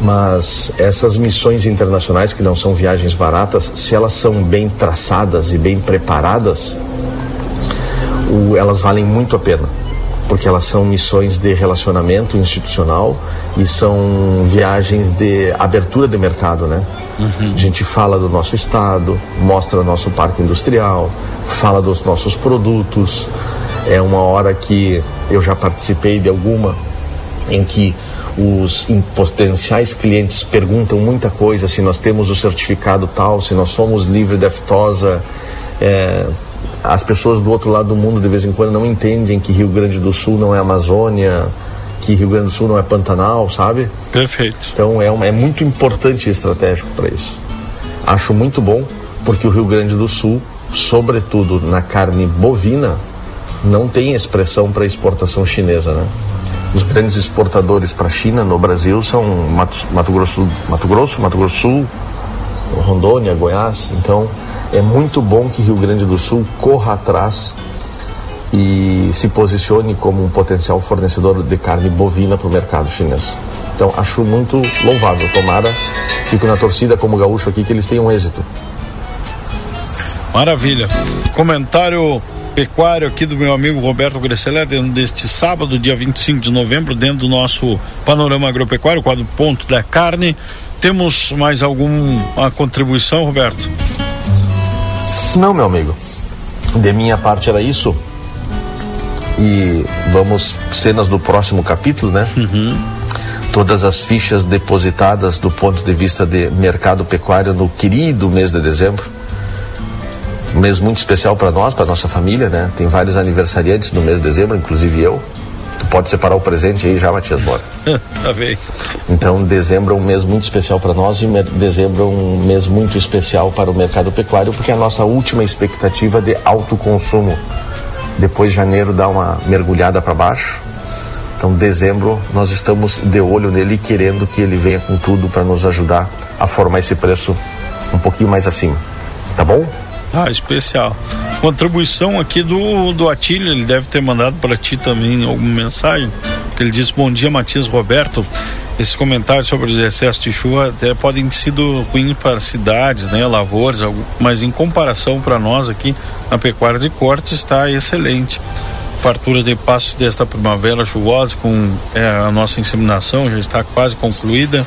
Mas essas missões internacionais, que não são viagens baratas, se elas são bem traçadas e bem preparadas, o, elas valem muito a pena. Porque elas são missões de relacionamento institucional e são viagens de abertura de mercado, né? Uhum. A gente fala do nosso estado, mostra nosso parque industrial, fala dos nossos produtos. É uma hora que eu já participei de alguma em que os potenciais clientes perguntam muita coisa, se nós temos o certificado tal, se nós somos livre de aftosa. É, as pessoas do outro lado do mundo de vez em quando não entendem que Rio Grande do Sul não é Amazônia, que Rio Grande do Sul não é Pantanal, sabe? Perfeito. Então é, uma, é muito importante e estratégico para isso. Acho muito bom porque o Rio Grande do Sul sobretudo na carne bovina, não tem expressão para exportação chinesa, né? Os grandes exportadores para a China no Brasil são Mato, Mato, Grosso, Mato Grosso, Mato Grosso Sul, Rondônia, Goiás. Então, é muito bom que Rio Grande do Sul corra atrás e se posicione como um potencial fornecedor de carne bovina para o mercado chinês. Então, acho muito louvável. Tomara, fico na torcida como gaúcho aqui, que eles tenham êxito. Maravilha. Comentário pecuário aqui do meu amigo Roberto Gresseler, dentro deste sábado, dia 25 de novembro, dentro do nosso panorama agropecuário, quadro ponto da carne. Temos mais alguma contribuição, Roberto? Não, meu amigo. De minha parte era isso. E vamos cenas do próximo capítulo, né? Uhum. Todas as fichas depositadas do ponto de vista de mercado pecuário no querido mês de dezembro um mês muito especial para nós, para nossa família, né? Tem vários aniversariantes no mês de dezembro, inclusive eu. Tu pode separar o presente aí já, Matias Bora. tá bem. Então, dezembro é um mês muito especial para nós e dezembro é um mês muito especial para o mercado pecuário, porque é a nossa última expectativa de alto consumo. Depois janeiro dá uma mergulhada para baixo. Então, dezembro nós estamos de olho nele querendo que ele venha com tudo para nos ajudar a formar esse preço um pouquinho mais acima. Tá bom? Ah, especial. Contribuição aqui do, do Atílio, ele deve ter mandado para ti também alguma mensagem. Ele disse: Bom dia, Matias Roberto. Esses comentários sobre os excessos de chuva até podem ter sido ruins para cidades, né, lavouras, mas em comparação para nós aqui na pecuária de corte está excelente. Fartura de passos desta primavera chuvosa com é, a nossa inseminação já está quase concluída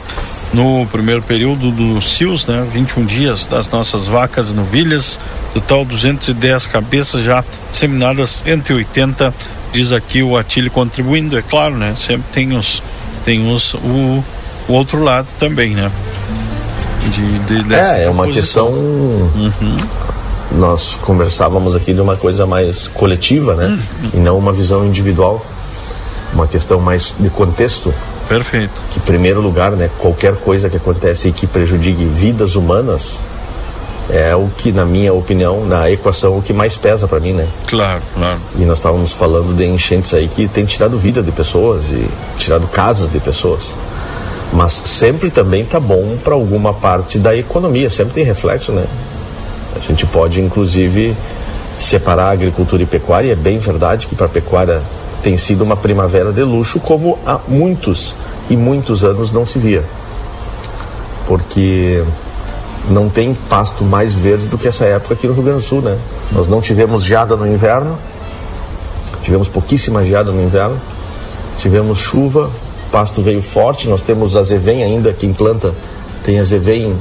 no primeiro período do CIUS, né? 21 dias das nossas vacas novilhas, total 210 cabeças já seminadas, 180, diz aqui o Atílio contribuindo, é claro, né? Sempre tem os, tem os, o, o outro lado também, né? De, de é, é uma questão. Uhum. Nós conversávamos aqui de uma coisa mais coletiva, né? Uhum. E não uma visão individual, uma questão mais de contexto Perfeito. Que, em primeiro lugar, né, qualquer coisa que acontece e que prejudique vidas humanas é o que, na minha opinião, na equação, o que mais pesa para mim, né? Claro, claro. E nós estávamos falando de enchentes aí que tem tirado vida de pessoas e tirado casas de pessoas. Mas sempre também tá bom para alguma parte da economia, sempre tem reflexo, né? A gente pode, inclusive, separar agricultura e pecuária, e é bem verdade que para a pecuária tem sido uma primavera de luxo, como há muitos e muitos anos não se via. Porque não tem pasto mais verde do que essa época aqui no Rio Grande do Sul, né? Nós não tivemos geada no inverno, tivemos pouquíssima geada no inverno, tivemos chuva, pasto veio forte, nós temos azevém ainda, quem planta tem azevém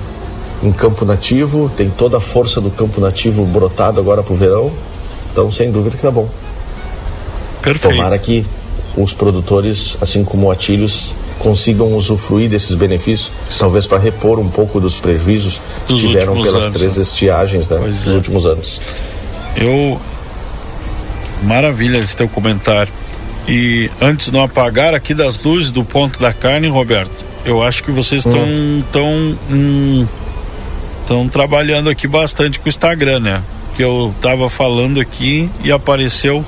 em campo nativo, tem toda a força do campo nativo brotado agora para o verão, então sem dúvida que tá bom. Perfeito. Tomara que os produtores, assim como o Atilhos, consigam usufruir desses benefícios, talvez para repor um pouco dos prejuízos que Dos tiveram pelas anos, três né? estiagens né, Pois dos é. últimos anos. Eu. Maravilha esse teu comentário. E antes de não apagar aqui das luzes do ponto da carne, Roberto, eu acho que vocês estão tão, estão trabalhando aqui bastante com o Instagram, né? Que eu tava falando aqui e apareceu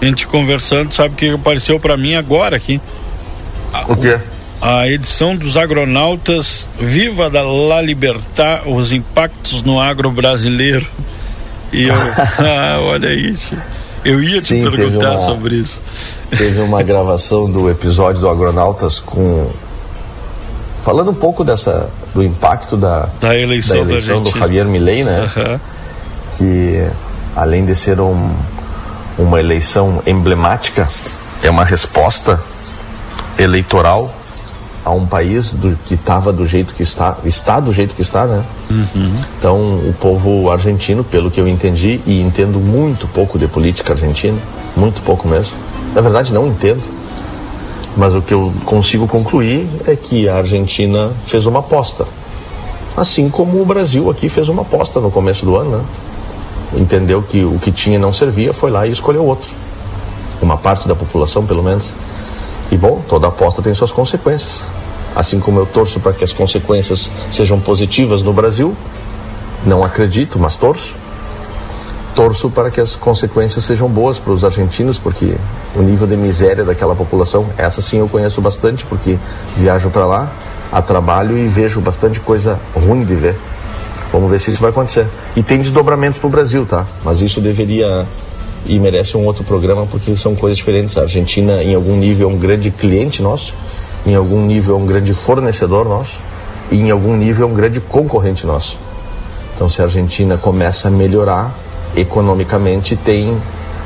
a gente conversando, sabe o que apareceu para mim agora aqui? O quê? a edição dos agronautas Viva da La Libertad, os impactos no agro brasileiro. E eu, ah, olha isso. Eu ia te Sim, teve perguntar uma- sobre isso. Teve uma gravação do episódio do Agronautas com. Falando um pouco dessa, do impacto da, Da eleição, da eleição do Argentina. Javier Milei, né? Aham. que além de ser um, uma eleição emblemática, é uma resposta eleitoral a um país do, que estava do jeito que está, está do jeito que está, né? Então, o povo argentino, pelo que eu entendi, e entendo muito pouco de política argentina, muito pouco mesmo. Na verdade, não entendo. Mas o que eu consigo concluir é que a Argentina fez uma aposta. Assim como o Brasil aqui fez uma aposta no começo do ano, né? entendeu que o que tinha não servia, foi lá e escolheu outro. Uma parte da população, pelo menos. E bom, toda aposta tem suas consequências. Assim como eu torço para que as consequências sejam positivas no Brasil, não acredito, mas torço. Torço para que as consequências sejam boas para os argentinos, porque o nível de miséria daquela população, essa sim eu conheço bastante, porque viajo para lá a trabalho e vejo bastante coisa ruim de ver. Vamos ver se isso vai acontecer. E tem desdobramentos para o Brasil, tá? Mas isso deveria e merece um outro programa porque são coisas diferentes. A Argentina, em algum nível, é um grande cliente nosso, em algum nível, é um grande fornecedor nosso, e em algum nível, é um grande concorrente nosso. Então, se a Argentina começa a melhorar economicamente, tem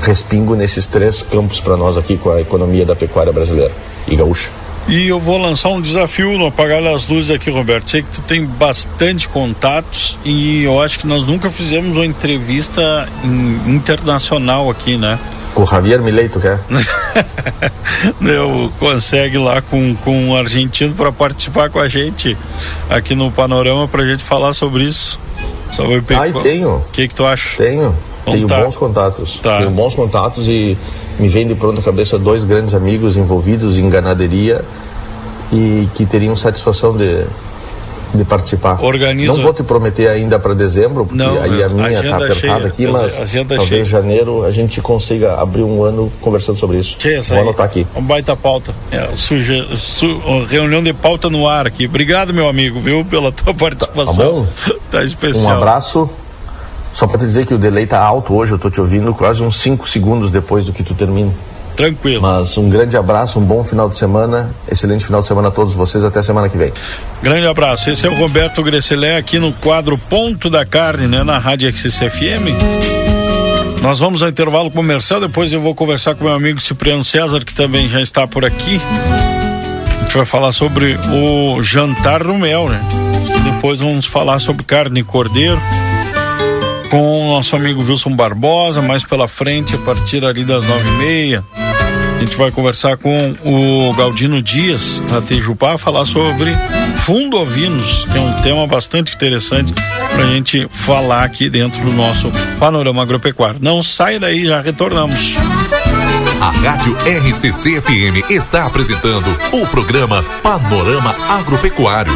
respingo nesses três campos para nós aqui com a economia da pecuária brasileira e gaúcha. E eu vou lançar um desafio no apagar as luzes aqui, Roberto. Sei que tu tem bastante contatos e eu acho que nós nunca fizemos uma entrevista internacional aqui, né? Com o Javier Milei, tu quer? Eu consegue lá com, com um argentino para participar com a gente aqui no Panorama pra gente falar sobre isso. Sobre o Ai, tenho. O que que tu acha? Tenho. Então Tenho tá. bons contatos. Tá. Tenho bons contatos e me vem de pronto à cabeça dois grandes amigos envolvidos em ganaderia e que teriam satisfação de, de participar. Organiza- Não vou te prometer ainda para dezembro, porque Não, aí a minha está apertada cheia, aqui, mas talvez cheia. janeiro a gente consiga abrir um ano conversando sobre isso. Tchê, essa vou aí, anotar aqui. Um baita pauta. É, su- reunião de pauta no ar aqui. Obrigado, meu amigo, viu, pela tua participação. bom? Tá especial. Um abraço. Só para te dizer que o delay tá alto hoje, eu tô te ouvindo quase uns 5 segundos depois do que tu termina. Tranquilo. Mas um grande abraço, um bom final de semana, excelente final de semana a todos vocês, até semana que vem. Grande abraço. Esse é o Roberto Gresselé aqui no quadro Ponto da Carne, né, na Rádio XCFM. Nós vamos ao intervalo comercial, depois eu vou conversar com meu amigo Cipriano César, que também já está por aqui. A gente vai falar sobre o jantar no mel, né? Depois vamos falar sobre carne e cordeiro com o nosso amigo Wilson Barbosa, mais pela frente, a partir ali das nove e meia. A gente vai conversar com o Galdino Dias, da Tejupá, falar sobre fundo ovinos, que é um tema bastante interessante para a gente falar aqui dentro do nosso panorama agropecuário. Não sai daí, já retornamos. A Rádio RCC FM está apresentando o programa Panorama Agropecuário.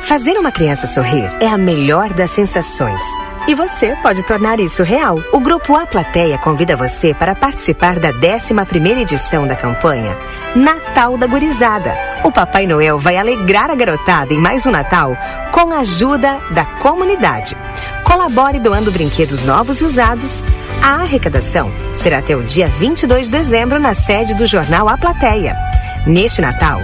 Fazer uma criança sorrir é a melhor das sensações. E você pode tornar isso real. O Grupo A Plateia convida você para participar da 11 edição da campanha Natal da Gurizada. O Papai Noel vai alegrar a garotada em mais um Natal com a ajuda da comunidade. Colabore doando brinquedos novos e usados. A arrecadação será até o dia 22 de dezembro na sede do jornal A Plateia. Neste Natal,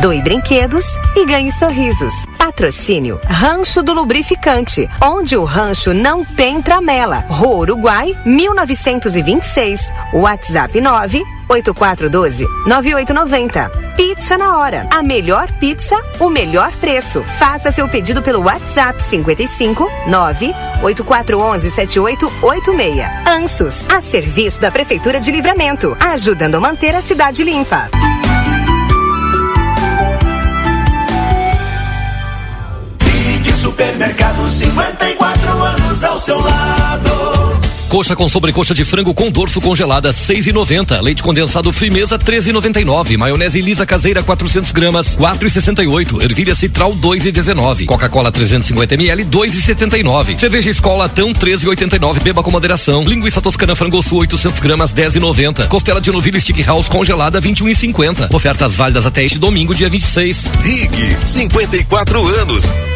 doe brinquedos e ganhe sorrisos. Patrocínio Rancho do Lubrificante, onde o rancho não tem tramela. Rua Uruguai, 1926. WhatsApp 9 8412-9890. Pizza na hora. A melhor pizza, o melhor preço. Faça seu pedido pelo WhatsApp 55 98411 7886. Ansos, a serviço da Prefeitura de Livramento, ajudando a manter a cidade limpa. Supermercado 54 anos ao seu lado. Coxa com sobrecoxa de frango com dorso congelada 6,90. Leite condensado Frimeza 13,99. Maionese lisa caseira 400 gramas 4,68. Ervilha Citral 2,19. Coca-Cola 350 ml 2,79. Cerveja Escola Tão 13,89. Beba com moderação. Linguiça toscana frango sul 800 gramas 10,90. Costela de novilho Stick House congelada 21,50. Ofertas válidas até este domingo dia 26. Rig 54 anos.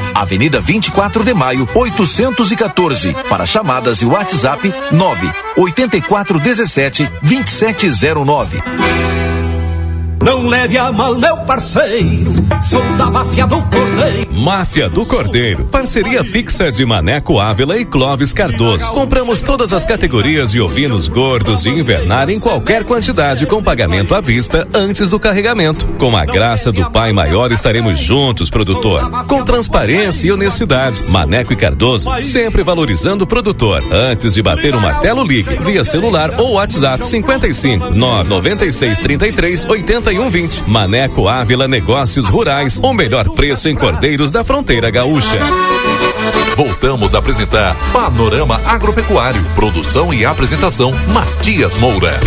Avenida 24 de Maio, 814. Para chamadas e WhatsApp 9 8417 2709. Não leve a mal, meu parceiro. Sou da máfia do Cordeiro. Máfia do Cordeiro. Parceria fixa de Maneco Ávila e Clóvis Cardoso. Compramos todas as categorias de ovinos gordos de invernar em qualquer quantidade com pagamento à vista antes do carregamento. Com a graça do Pai Maior estaremos juntos, produtor. Com transparência e honestidade. Maneco e Cardoso sempre valorizando o produtor. Antes de bater o martelo, ligue via celular ou WhatsApp 55 996 33 80 3120. Maneco Ávila Negócios Rurais. O melhor preço em Cordeiros da Fronteira Gaúcha. Voltamos a apresentar Panorama Agropecuário. Produção e apresentação Matias Moura.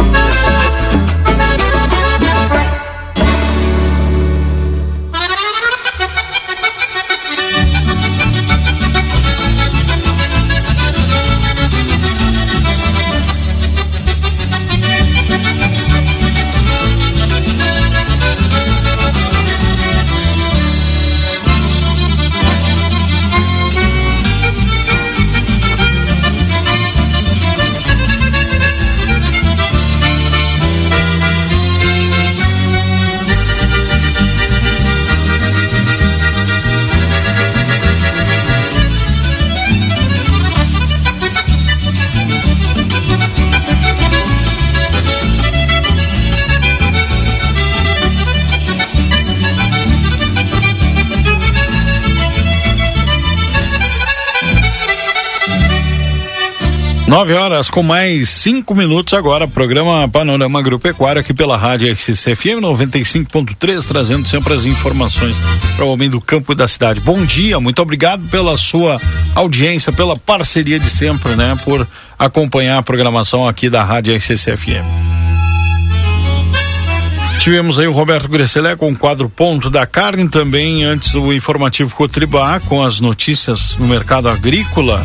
Nove horas com mais cinco minutos agora, programa Panorama Agropecuário aqui pela Rádio XCFM 95.3, trazendo sempre as informações para o homem do campo e da cidade. Bom dia, muito obrigado pela sua audiência, pela parceria de sempre, né? Por acompanhar a programação aqui da Rádio XCFM. Tivemos aí o Roberto Gresselé com o quadro Ponto da Carne, também antes o informativo Cotribá com as notícias no mercado agrícola.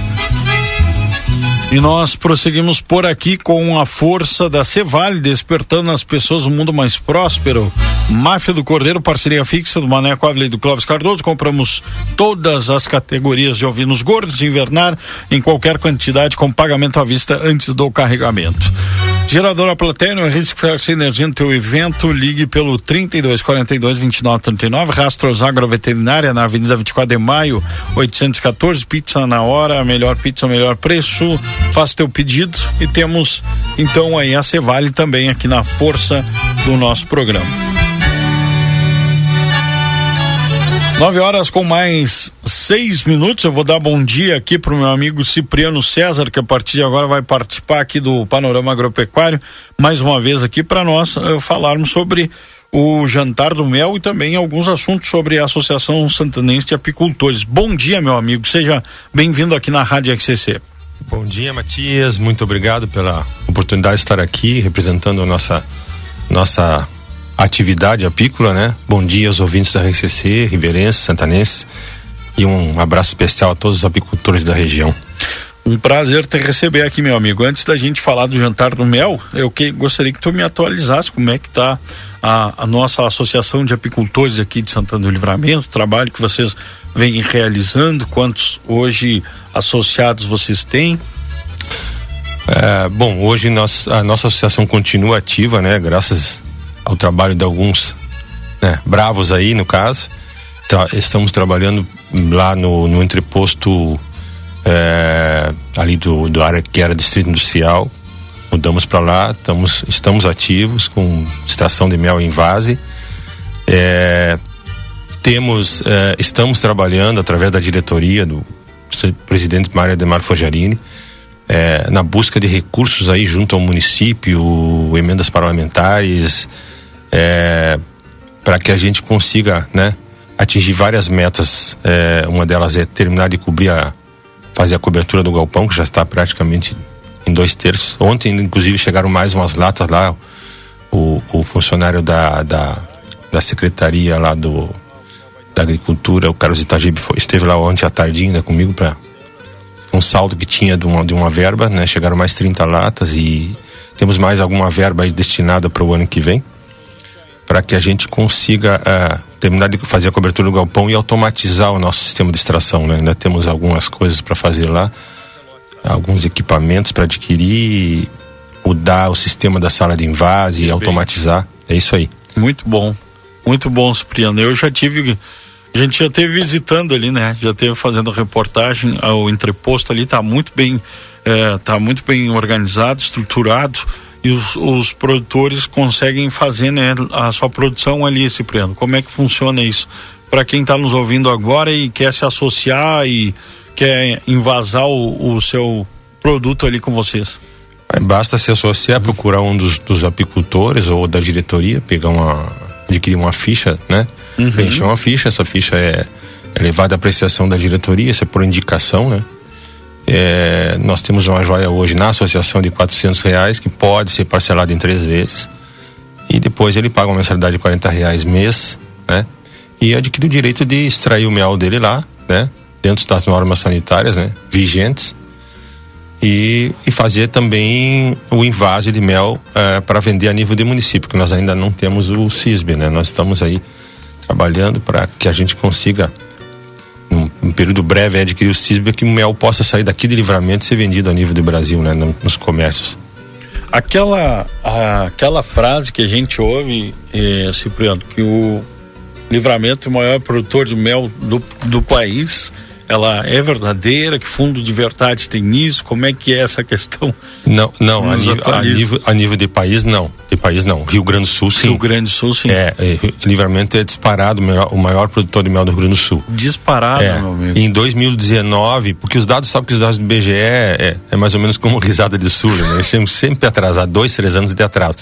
E nós prosseguimos por aqui com a força da Cevale, despertando nas pessoas um mundo mais próspero. Máfia do Cordeiro, parceria fixa do Maneco Ávila e do Clóvis Cardoso. Compramos todas as categorias de ovinos gordos de invernar em qualquer quantidade com pagamento à vista antes do carregamento. Geradora Platéia, não risco de energia no teu evento, ligue pelo 32 42 29 39, Rastros Agroveterinária na Avenida 24 de Maio, 814, pizza na hora, melhor pizza, melhor preço, faça teu pedido e temos então aí a Cevale também aqui na força do nosso programa. Nove horas com mais seis minutos. Eu vou dar bom dia aqui para o meu amigo Cipriano César, que a partir de agora vai participar aqui do Panorama Agropecuário, mais uma vez aqui para nós uh, falarmos sobre o jantar do mel e também alguns assuntos sobre a Associação Santanense de Apicultores. Bom dia, meu amigo. Seja bem-vindo aqui na Rádio XCC. Bom dia, Matias. Muito obrigado pela oportunidade de estar aqui representando a nossa nossa atividade apícola, né? Bom dia aos ouvintes da RCC, Riverense, Santanense e um abraço especial a todos os apicultores da região. Um prazer te receber aqui, meu amigo. Antes da gente falar do jantar do mel, eu que, gostaria que tu me atualizasse como é que está a, a, nossa associação de apicultores aqui de Santana do Livramento, o trabalho que vocês vêm realizando, quantos hoje associados vocês têm? É, bom, hoje nós, a nossa associação continua ativa, né? Graças ao trabalho de alguns né, bravos aí, no caso. Tra estamos trabalhando lá no, no entreposto é, ali do, do área que era distrito industrial. Mudamos para lá, estamos, estamos ativos com extração de mel em vase. É, temos, é, estamos trabalhando através da diretoria do presidente Mário Ademar Fojarini, na busca de recursos aí junto ao município, emendas parlamentares, é, para que a gente consiga, né, atingir várias metas. É, uma delas é terminar de cobrir a fazer a cobertura do galpão que já está praticamente em dois terços. Ontem, inclusive, chegaram mais umas latas lá. O, o funcionário da, da, da secretaria lá do da agricultura, o Carlos Itagibe, foi, esteve lá ontem à tarde ainda comigo para um saldo que tinha de uma, de uma verba, né? Chegaram mais 30 latas e temos mais alguma verba aí destinada para o ano que vem para que a gente consiga uh, terminar de fazer a cobertura do galpão e automatizar o nosso sistema de extração. Né? Ainda temos algumas coisas para fazer lá, alguns equipamentos para adquirir, mudar o sistema da sala de invase e automatizar. É isso aí. Muito bom, muito bom, Cipriano. Eu já tive a gente já teve visitando ali, né? Já teve fazendo reportagem ao entreposto ali, tá muito bem, é, tá muito bem organizado, estruturado e os, os produtores conseguem fazer né, a sua produção ali, Cipriano. Como é que funciona isso? Para quem está nos ouvindo agora e quer se associar e quer invasar o, o seu produto ali com vocês. Basta se associar, procurar um dos, dos apicultores ou da diretoria, pegar uma. adquirir uma ficha, né? Uhum. Preencher uma ficha, essa ficha é, é levada à apreciação da diretoria, isso é por indicação, né? É, nós temos uma joia hoje na associação de quatrocentos reais que pode ser parcelada em três vezes e depois ele paga uma mensalidade de quarenta reais mês, né? E adquire o direito de extrair o mel dele lá, né? Dentro das normas sanitárias, né? Vigentes e, e fazer também o invase de mel é, para vender a nível de município, que nós ainda não temos o CISB, né? Nós estamos aí trabalhando para que a gente consiga num período breve, é adquirir o CISB que o mel possa sair daqui de livramento e ser vendido a nível do Brasil, né, nos comércios. Aquela, aquela frase que a gente ouve, eh, Cipriano, que o livramento é o maior produtor de mel do, do país, ela é verdadeira? Que fundo de verdade tem nisso? Como é que é essa questão? Não, não, a nível, a nível, a, nível, de país não. De país não. Rio Grande do Sul sim. Rio Grande do Sul sim. É, é Livramento é disparado o maior, o maior, produtor de mel do Rio Grande do Sul. Disparado, é, meu amigo. Em 2019, porque os dados, sabe que os dados do BGE é, é mais ou menos como risada de sul, né? Nós temos sempre atrasado, dois, três anos de atraso.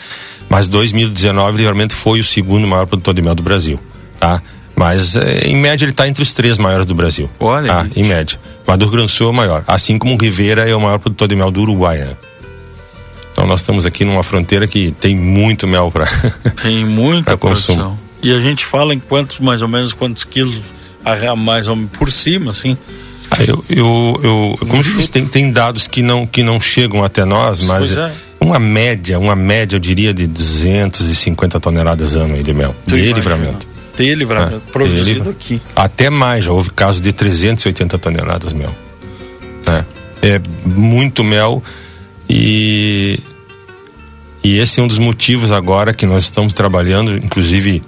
Mas 2019, Livramento foi o segundo maior produtor de mel do Brasil, tá? Mas eh, em média ele está entre os três maiores do Brasil. Olha. Ah, em média. Mas do Rio Grande do Sul é o maior. Assim como o Rivera é o maior produtor de mel do Uruguai. Né? Então nós estamos aqui numa fronteira que tem muito mel para Tem muita produção. E a gente fala em quantos, mais ou menos, quantos quilos a, mais ou menos por cima, assim. Ah, eu, eu, eu como eu disse, tem, tem dados que não, que não chegam até nós, mas é. uma média, uma média, eu diria, de 250 toneladas ano aí de mel. Tu de imagina. livramento ter livramento é, produzido aqui. Até mais, já houve casos de 380 toneladas mel. É, é muito mel e E esse é um dos motivos agora que nós estamos trabalhando, inclusive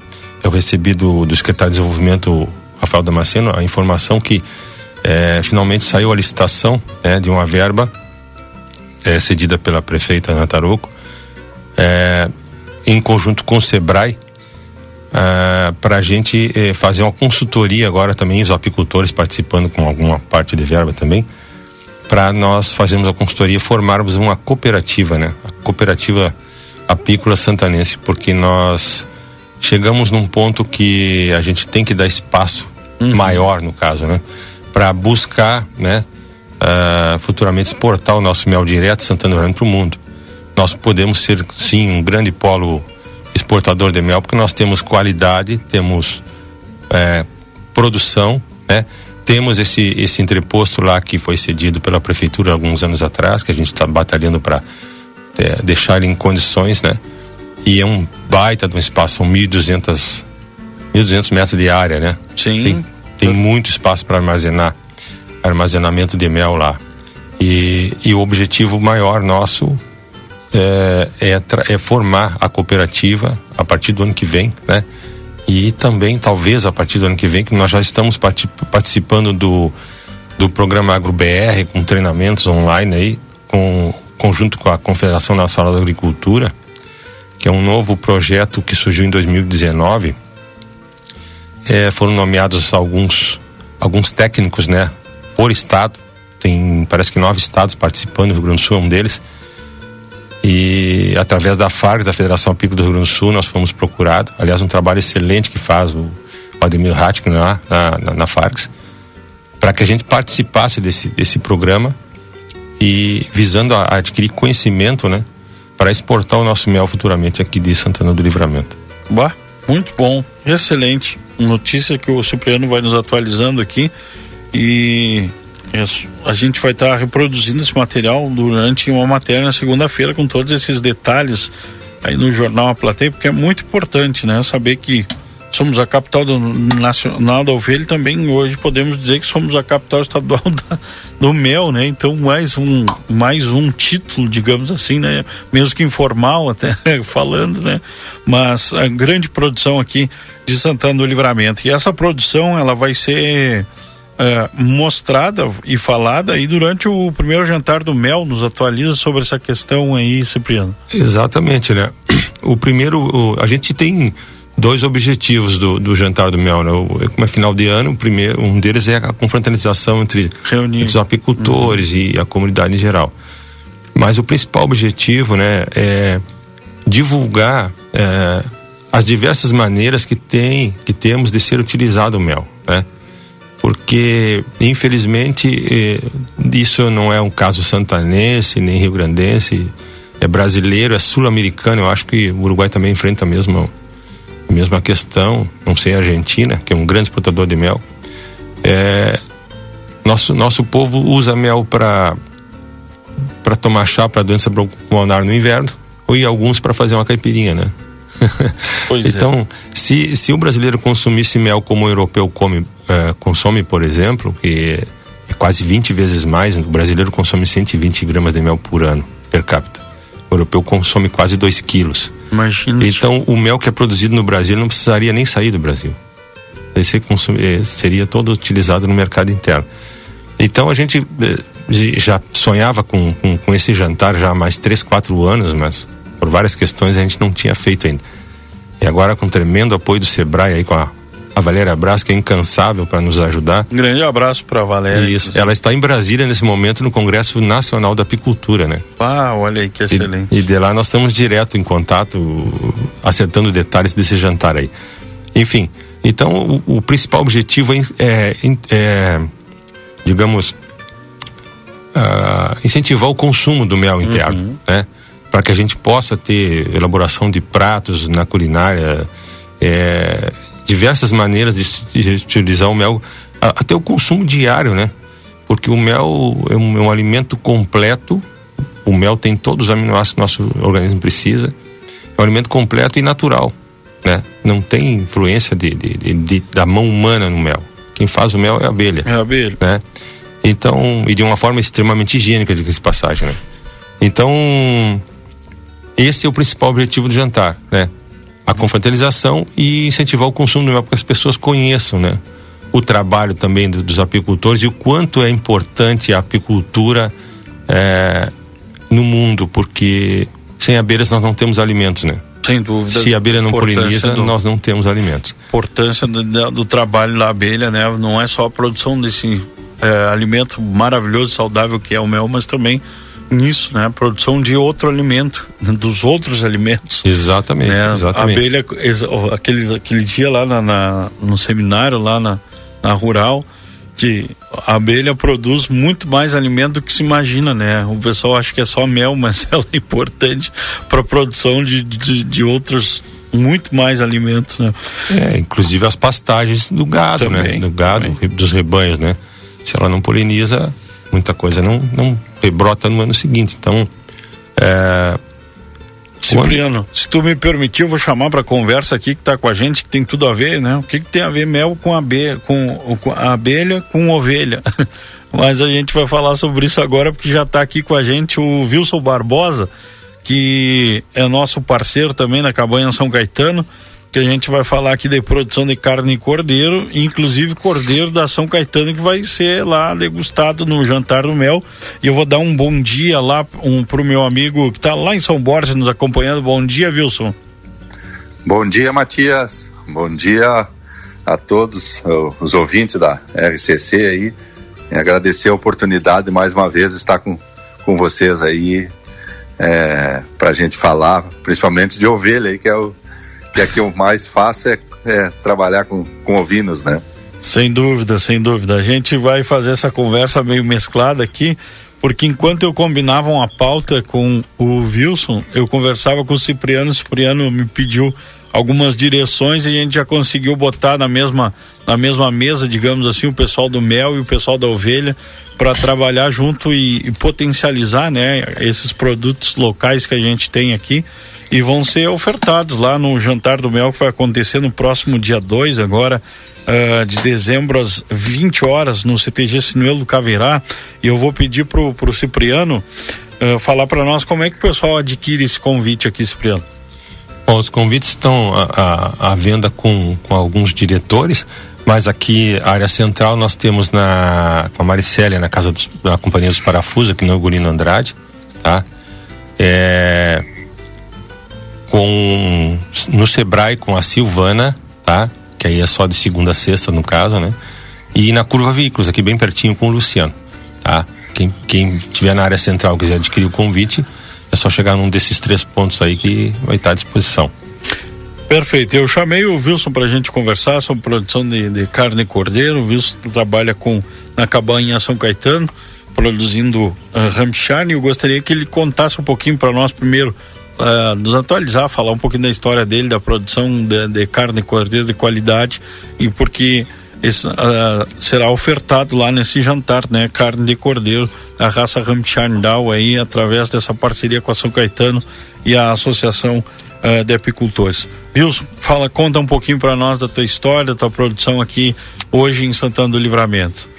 eu recebi do, do secretário de Desenvolvimento, Rafael Damasceno, a informação que é, finalmente saiu a licitação né, de uma verba é, cedida pela prefeita Nataruco, é, em conjunto com o Sebrae, é, para a gente é, fazer uma consultoria agora também, os apicultores participando com alguma parte de verba também, para nós fazermos a consultoria formarmos uma cooperativa, né? A cooperativa apícola santanense, porque nós chegamos num ponto que a gente tem que dar espaço uhum. maior, no caso, né? Para buscar, né? Uh, futuramente exportar o nosso mel direto Santana para o mundo. Nós podemos ser, sim, um grande polo exportador de mel, porque nós temos qualidade, temos é, produção, né? Temos esse, esse entreposto lá que foi cedido pela prefeitura alguns anos atrás, que a gente está batalhando para é, deixar ele em condições, né? E é um baita de um espaço, são 1.200 1.200 metros de área, né? Sim. Tem, tem muito espaço para armazenar, armazenamento de mel lá. E, e o objetivo maior nosso é, é, é, formar a cooperativa a partir do ano que vem, né? E também, talvez, a partir do ano que vem, que nós já estamos participando do, do programa AgroBR, com treinamentos online aí, com, conjunto com a Confederação Nacional da Agricultura, que é um novo projeto que surgiu em 2019. É, foram nomeados alguns alguns técnicos, né, por estado. Tem parece que nove estados participando, o Rio Grande do Sul é um deles. E através da FARC, da Federação Apícola do Rio Grande do Sul, nós fomos procurados. Aliás, um trabalho excelente que faz o, Ademir Hatkin lá na, na, na FARC, para que a gente participasse desse, desse programa e visando a, a adquirir conhecimento, né, para exportar o nosso mel futuramente aqui de Santana do Livramento. Bah, muito bom, excelente. Notícia que o Cipriano vai nos atualizando aqui e a gente vai estar tá reproduzindo esse material durante uma matéria na segunda-feira com todos esses detalhes aí no jornal A Plateia, porque é muito importante, né? Saber que somos a capital do nacional da ovelha e também hoje podemos dizer que somos a capital estadual da, do mel, né? Então mais um mais um título, digamos assim, né? Mesmo que informal até falando, né? Mas a grande produção aqui de Santana do Livramento e essa produção ela vai ser é, mostrada e falada aí durante o primeiro jantar do mel nos atualiza sobre essa questão aí, Cipriano. Exatamente, né? O primeiro, o, a gente tem dois objetivos do, do jantar do mel, né? O, como é final de ano, o primeiro, um deles é a confraternização entre, entre os apicultores uhum. e a comunidade em geral. Mas o principal objetivo, né, é divulgar é, as diversas maneiras que tem, que temos de ser utilizado o mel, né? Porque infelizmente eh, isso não é um caso santanense nem rio-grandense, é brasileiro, é sul-americano. Eu acho que o Uruguai também enfrenta a mesma mesma questão, não sei a Argentina, que é um grande exportador de mel. É, nosso, nosso povo usa mel para para tomar chá para doença pulmonar no inverno, ou e alguns para fazer uma caipirinha, né? É. então, é. se, se o brasileiro consumisse mel como o europeu come, é, consome, por exemplo, que é quase 20 vezes mais, o brasileiro consome 120 gramas de mel por ano, per capita. O europeu consome quase 2 quilos. Imagina. Então, o mel que é produzido no Brasil não precisaria nem sair do Brasil. Esse eh, seria todo utilizado no mercado interno. Então, a gente já sonhava com, com, com esse jantar já há mais 3, 4 anos, mas por várias questões a gente não tinha feito ainda. E agora, com tremendo apoio do Sebrae aí com a a Valéria Braz, que é incansável para nos ajudar. Um grande abraço para a Valéria. Isso. Ela está em Brasília nesse momento no Congresso Nacional da Apicultura, né? Ah, olha aí que excelente. E, e de lá nós estamos direto em contato, acertando detalhes desse jantar aí. Enfim, então o, o principal objetivo é, é, é digamos, uh, incentivar o consumo do mel interno, uhum. né? Para que a gente possa ter elaboração de pratos na culinária. É, diversas maneiras de, de utilizar o mel, até o consumo diário, né? Porque o mel é um, é um alimento completo, o mel tem todos os aminoácidos que o nosso organismo precisa, é um alimento completo e natural, né? Não tem influência de, de, de, da mão humana no mel. Quem faz o mel é a abelha. É a abelha. Né? Então, e de uma forma extremamente higiênica, de passagem, né? Então, esse é o principal objetivo do jantar, né? A confraternização e incentivar o consumo do mel para que as pessoas conheçam, né? O trabalho também do, dos apicultores e o quanto é importante a apicultura é, no mundo, porque sem abelhas nós não temos alimentos, né? Sem dúvida. Se a abelha não poliniza, do, nós não temos alimentos. Importância do, do, trabalho da abelha, né? Não é só a produção desse é, alimento maravilhoso, saudável que é o mel, mas também nisso, né? A produção de outro alimento, dos outros alimentos. Exatamente, né? exatamente. A abelha, aquele, aquele dia lá na, na no seminário, lá na, na rural, que a abelha produz muito mais alimento do que se imagina, né? O pessoal acha que é só mel, mas ela é importante para a produção de, de, de, outros muito mais alimentos, né? É, inclusive as pastagens do gado, né? também, né? Do gado, também. dos rebanhos, né? Se ela não poliniza, muita coisa não, não brota no ano seguinte. Então, é, Cipriano, se tu me permitir, eu vou chamar para conversa aqui que está com a gente, que tem tudo a ver, né? O que, que tem a ver mel com, abelha, com, com abelha com ovelha? Mas a gente vai falar sobre isso agora, porque já está aqui com a gente o Wilson Barbosa, que é nosso parceiro também na Cabanha São Caetano que a gente vai falar aqui de produção de carne e cordeiro, inclusive cordeiro da São Caetano que vai ser lá degustado no jantar do mel. E eu vou dar um bom dia lá um, pro meu amigo que está lá em São Borges nos acompanhando. Bom dia, Wilson. Bom dia, Matias. Bom dia a todos os ouvintes da RCC aí. E agradecer a oportunidade mais uma vez estar com, com vocês aí é, para a gente falar, principalmente de ovelha aí, que é o que é que eu mais faço é, é trabalhar com, com ovinos, né? Sem dúvida, sem dúvida. A gente vai fazer essa conversa meio mesclada aqui, porque enquanto eu combinava uma pauta com o Wilson, eu conversava com o Cipriano, o Cipriano me pediu algumas direções e a gente já conseguiu botar na mesma na mesma mesa, digamos assim, o pessoal do mel e o pessoal da ovelha para trabalhar junto e, e, potencializar, né, esses produtos locais que a gente tem aqui e vão ser ofertados lá no jantar do mel que vai acontecer no próximo dia 2 agora uh, de dezembro às 20 horas no CTG Sinuelo do Caveirá e eu vou pedir pro, pro Cipriano uh, falar para nós como é que o pessoal adquire esse convite aqui, Cipriano. Bom, os convites estão à, venda com, com alguns diretores, mas aqui, área central, nós temos na, com a Maricélia, na casa dos, da Companhia dos Parafusos, aqui no Ugolino Andrade, tá? É, com no Sebrae com a Silvana, tá? Que aí é só de segunda a sexta no caso, né? E na Curva Veículos, aqui bem pertinho com o Luciano, tá? Quem, quem tiver na área central quiser adquirir o convite, é só chegar num desses três pontos aí que vai estar à disposição. Perfeito. Eu chamei o Wilson para a gente conversar sobre produção de, de, carne e cordeiro. O Wilson trabalha com na cabanha São Caetano, produzindo uh. E eu gostaria que ele contasse um pouquinho para nós primeiro uh, nos atualizar, falar um pouquinho da história dele, da produção de, de carne cordeiro de qualidade e porque esse, uh, será ofertado lá nesse jantar, né? Carne de cordeiro da raça Down aí, através dessa parceria com a São Caetano e a Associação uh, de Apicultores. Wilson, fala, conta um pouquinho para nós da tua história, da tua produção aqui hoje em Santana do Livramento.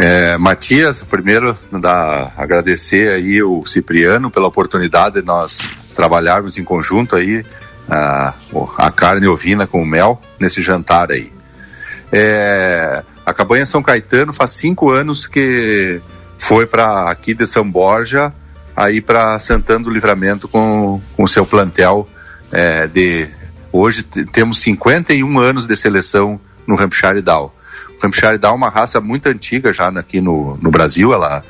É, Matias, primeiro da, agradecer aí o Cipriano pela oportunidade de nós trabalharmos em conjunto aí a, a carne ovina com mel nesse jantar aí. É, a Cabanha São Caetano faz cinco anos que foi para aqui de São Borja aí para Santana do Livramento com o seu plantel é, de hoje temos 51 anos de seleção no Hampshire Down. Hampshire Down é uma raça muito antiga já aqui no, no Brasil, ela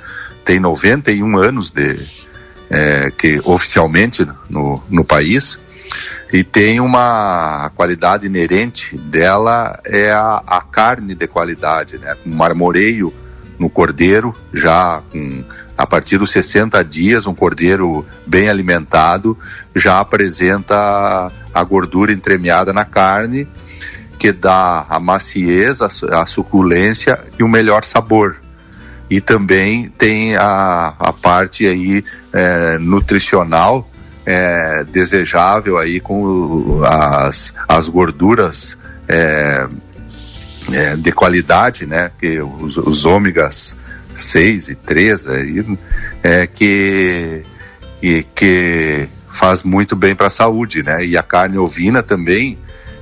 tem 91 anos de é, que oficialmente no, no país. E tem uma qualidade inerente dela é a, a carne de qualidade, né? Com marmoreio no cordeiro, já com a partir dos 60 dias, um cordeiro bem alimentado já apresenta a gordura entremeada na carne que dá a maciez, a, suculência e o melhor sabor. E também tem a, a parte aí é, nutricional é, desejável aí com as, as gorduras é, é, de qualidade, né? Que os, os ômegas 6 e 3 aí, é, que, que, que faz muito bem para a saúde, né? E a carne ovina também,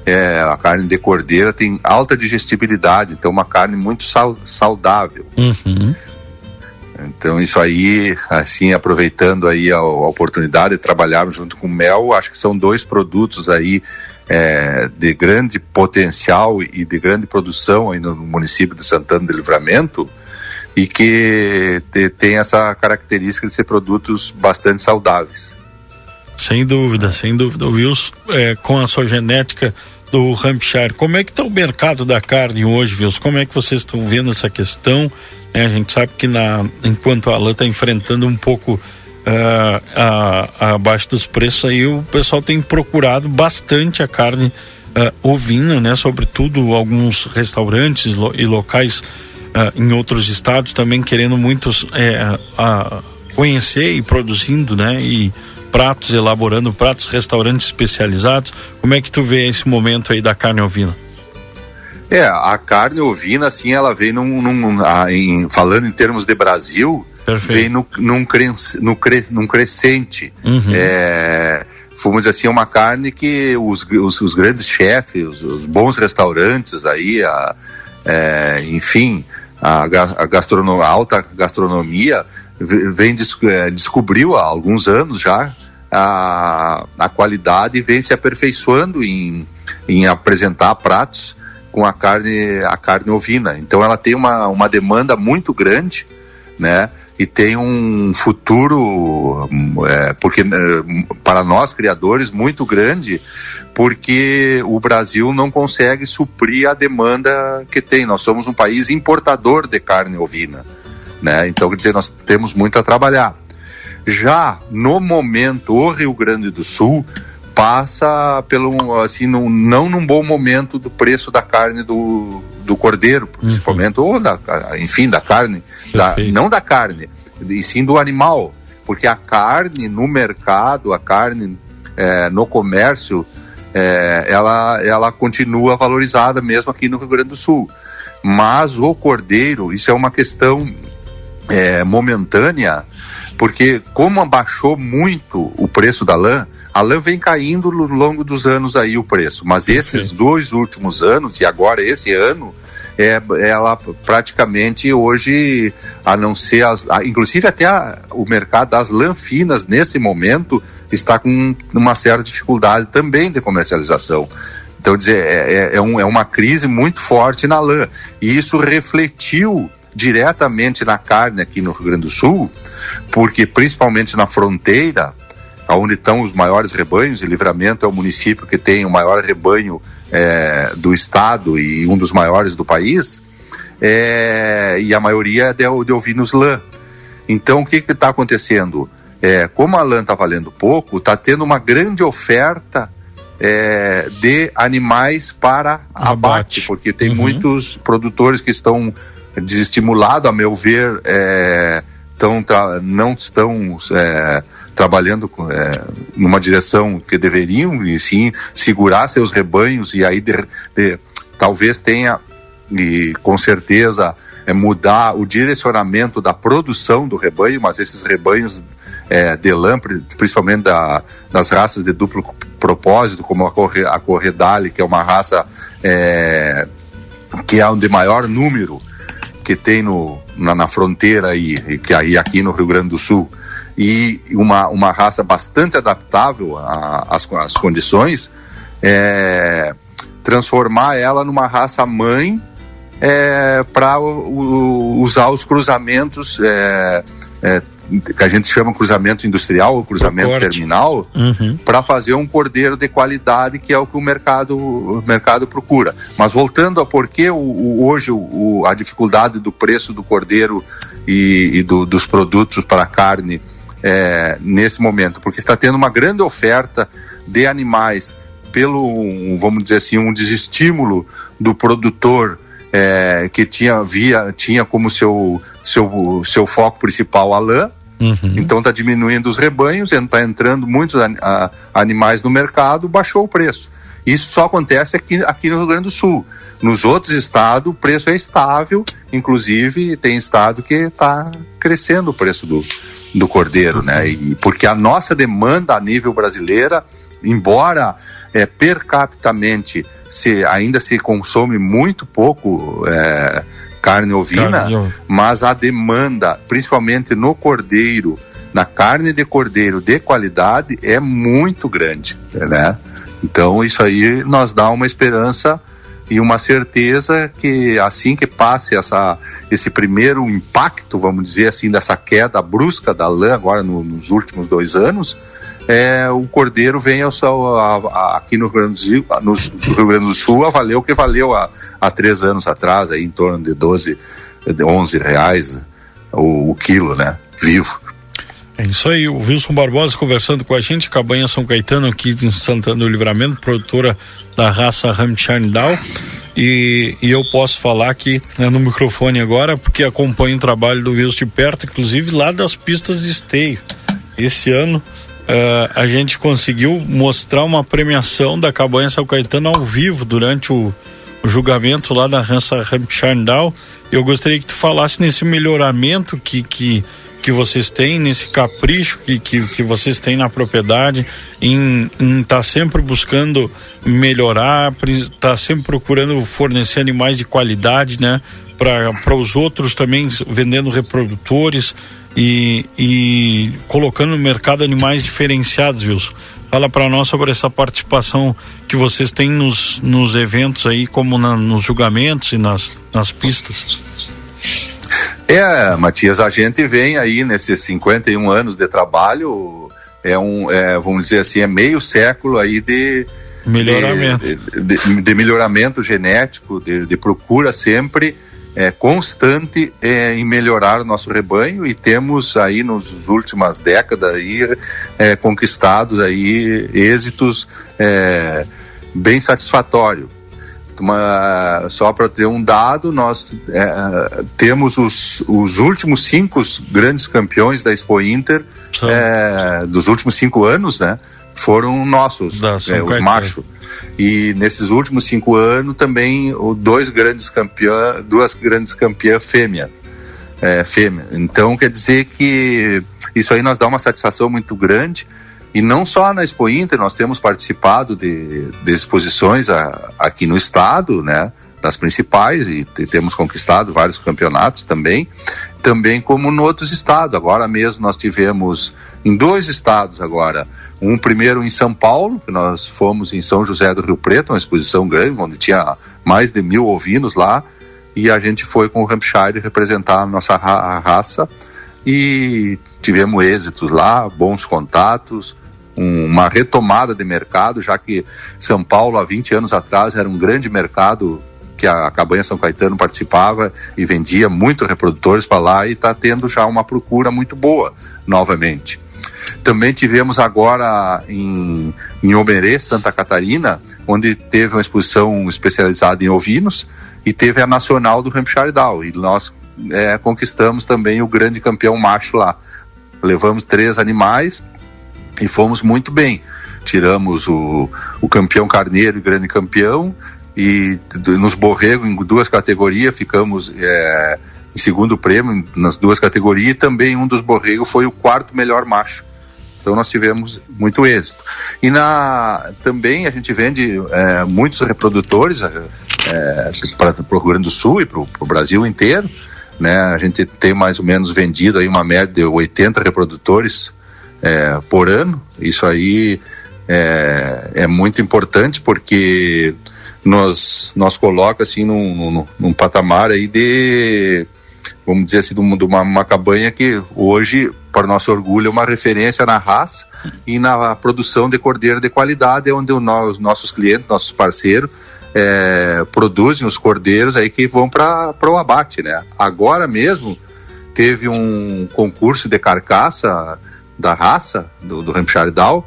é, a carne de cordeira tem alta digestibilidade, então uma carne muito sal, saudável. Uhum. Então isso aí, assim, aproveitando aí a, a, oportunidade de trabalharmos junto com mel, acho que são dois produtos aí é, de grande potencial e de grande produção aí no município de Santana do Livramento e que te, tem essa característica de ser produtos bastante saudáveis. Sem dúvida, sem dúvida. Wilson, é, com a sua genética do Hampshire, como é que está o mercado da carne hoje, Wilson? Como é que vocês estão vendo essa questão? É, a gente sabe que na, enquanto a lã está enfrentando um pouco uh, a, a, abaixo dos preços, aí o pessoal tem procurado bastante a carne uh, ovina, né? Sobretudo alguns restaurantes lo, e locais uh, em outros estados também querendo muitos é, conhecer e produzindo, né? E pratos, elaborando pratos, restaurantes especializados. Como é que tu vê esse momento aí da carne ovina? É, a carne ovina, assim, ela vem num, num a, em, falando em termos de Brasil, Perfeito. vem no, num, cre, no cre, num crescente. Uhum. É, vamos dizer assim, é uma carne que os, os, os grandes chefes, os, os, bons restaurantes aí, a, é, enfim, a, a, gastronom, a alta gastronomia vem é, descobriu há alguns anos já a, a qualidade e vem se aperfeiçoando em, em apresentar pratos com a carne a carne ovina. Então ela tem uma, uma demanda muito grande, né? E tem um futuro, é, porque é, para nós criadores muito grande, porque o Brasil não consegue suprir a demanda que tem. Nós somos um país importador de carne ovina, né? Então quer dizer nós temos muito a trabalhar. Já no momento, o Rio Grande do Sul passa pelo assim num, não num bom momento do preço da carne do, do cordeiro principalmente uhum. ou da enfim da carne da, não da carne e sim do animal porque a carne no mercado a carne é, no comércio é, ela ela continua valorizada mesmo aqui no Rio Grande do Sul mas o cordeiro isso é uma questão é, momentânea porque como abaixou muito o preço da lã, a lã vem caindo ao longo dos anos aí o preço, mas esses Sim. dois últimos anos e agora esse ano, é, ela praticamente hoje, a não ser as, a, inclusive até a, o mercado das lã finas nesse momento está com uma certa dificuldade também de comercialização. Então, dizer, é, é, é, um, é uma crise muito forte na lã. E isso refletiu diretamente na carne aqui no Rio Grande do Sul, porque principalmente na fronteira, onde estão os maiores rebanhos, e Livramento é o município que tem o maior rebanho é, do estado e um dos maiores do país, é, e a maioria é de, de ovinos lã. Então, o que está acontecendo? É, como a lã está valendo pouco, está tendo uma grande oferta é, de animais para abate, abate porque tem uhum. muitos produtores que estão desestimulado, a meu ver, é, tão, não estão é, trabalhando é, numa direção que deveriam, e sim segurar seus rebanhos, e aí de, de, talvez tenha, e com certeza, é, mudar o direcionamento da produção do rebanho, mas esses rebanhos é, de lã, principalmente da, das raças de duplo propósito, como a, corre, a Corredale, que é uma raça é, que é um de maior número que tem no, na, na fronteira que aí aqui no Rio Grande do Sul, e uma, uma raça bastante adaptável às, às condições, é, transformar ela numa raça mãe é, para usar os cruzamentos é, é, que a gente chama cruzamento industrial ou cruzamento terminal, uhum. para fazer um cordeiro de qualidade que é o que o mercado, o mercado procura. Mas voltando a por que o, o, hoje o, a dificuldade do preço do cordeiro e, e do, dos produtos para carne é, nesse momento, porque está tendo uma grande oferta de animais pelo, vamos dizer assim, um desestímulo do produtor é, que tinha via tinha como seu seu, seu foco principal a lã Uhum. Então está diminuindo os rebanhos, está entrando muitos a, a, animais no mercado, baixou o preço. Isso só acontece aqui, aqui no Rio Grande do Sul. Nos outros estados o preço é estável, inclusive tem estado que está crescendo o preço do, do cordeiro, né? E porque a nossa demanda a nível brasileira, embora é, per capitamente se ainda se consome muito pouco é, carne ovina, carne. mas a demanda, principalmente no cordeiro, na carne de cordeiro de qualidade, é muito grande, né? Então isso aí nos dá uma esperança e uma certeza que assim que passe essa, esse primeiro impacto, vamos dizer assim, dessa queda brusca da lã agora no, nos últimos dois anos, é, o cordeiro vem ao, a, a, aqui no Rio, Grande do Sul, no Rio Grande do Sul a valer o que valeu há, há três anos atrás, aí, em torno de 12, de 11 reais o, o quilo, né? Vivo. É isso aí, o Wilson Barbosa conversando com a gente, Cabanha São Caetano aqui em Santana do Livramento, produtora da raça Down. E, e eu posso falar aqui né, no microfone agora, porque acompanho o trabalho do Wilson de perto, inclusive lá das pistas de esteio. Esse ano uh, a gente conseguiu mostrar uma premiação da Cabanha São Caetano ao vivo durante o, o julgamento lá da Hampshire Down. Eu gostaria que tu falasse nesse melhoramento que, que que vocês têm, nesse capricho que, que, que vocês têm na propriedade, em estar tá sempre buscando melhorar, estar tá sempre procurando fornecer animais de qualidade, né? Para os outros também vendendo reprodutores e, e colocando no mercado animais diferenciados, Wilson. Fala para nós sobre essa participação que vocês têm nos, nos eventos aí, como na, nos julgamentos e nas, nas pistas. É, Matias, a gente vem aí nesses 51 anos de trabalho, é um, é, vamos dizer assim, é meio século aí de melhoramento, de, de, de melhoramento genético, de, de procura sempre é, constante é, em melhorar o nosso rebanho e temos aí nas últimas décadas aí é, conquistados aí êxitos é, bem satisfatórios uma, só para ter um dado, nós é, temos os, os últimos cinco grandes campeões da Expo Inter é, dos últimos cinco anos, né? Foram nossos, é, os machos. E nesses últimos cinco anos também dois grandes campeãs, duas grandes campeãs fêmeas. É, fêmea. Então quer dizer que isso aí nos dá uma satisfação muito grande e não só na Expo Inter, nós temos participado de, de exposições a, aqui no estado, né? Das principais, e temos conquistado vários campeonatos também, também como em outros estados. Agora mesmo nós tivemos em dois estados agora, um primeiro em São Paulo, que nós fomos em São José do Rio Preto, uma exposição grande, onde tinha mais de mil ovinos lá, e a gente foi com o Hampshire representar a nossa ra raça, e tivemos êxitos lá, bons contatos, um, uma retomada de mercado, já que São Paulo, há 20 anos atrás, era um grande mercado que a Cabanha São Caetano participava e vendia muitos reprodutores para lá e está tendo já uma procura muito boa novamente. Também tivemos agora em, em Omerê, Santa Catarina, onde teve uma exposição especializada em ovinos e teve a nacional do Hampshire Down e nós é, conquistamos também o grande campeão macho lá. Levamos três animais e fomos muito bem. Tiramos o, o campeão carneiro e grande campeão, e nos borrego em duas categorias ficamos é, em segundo prêmio nas duas categorias e também um dos borregos foi o quarto melhor macho. Então nós tivemos muito êxito. E na também a gente vende é, muitos reprodutores é, para o Rio Grande do Sul e para o Brasil inteiro né? A gente tem mais ou menos vendido aí uma média de 80 reprodutores é, por ano. Isso aí é, é, muito importante porque nos, nos coloca assim num, num, num patamar aí de vamos dizer assim, de uma, uma cabanha que hoje, para nosso orgulho, é uma referência na raça e na produção de cordeiro de qualidade, onde os nossos clientes, nossos parceiros, é, produzem os cordeiros aí que vão para o abate, né? Agora mesmo teve um concurso de carcaça da raça do, do Hampshire Down,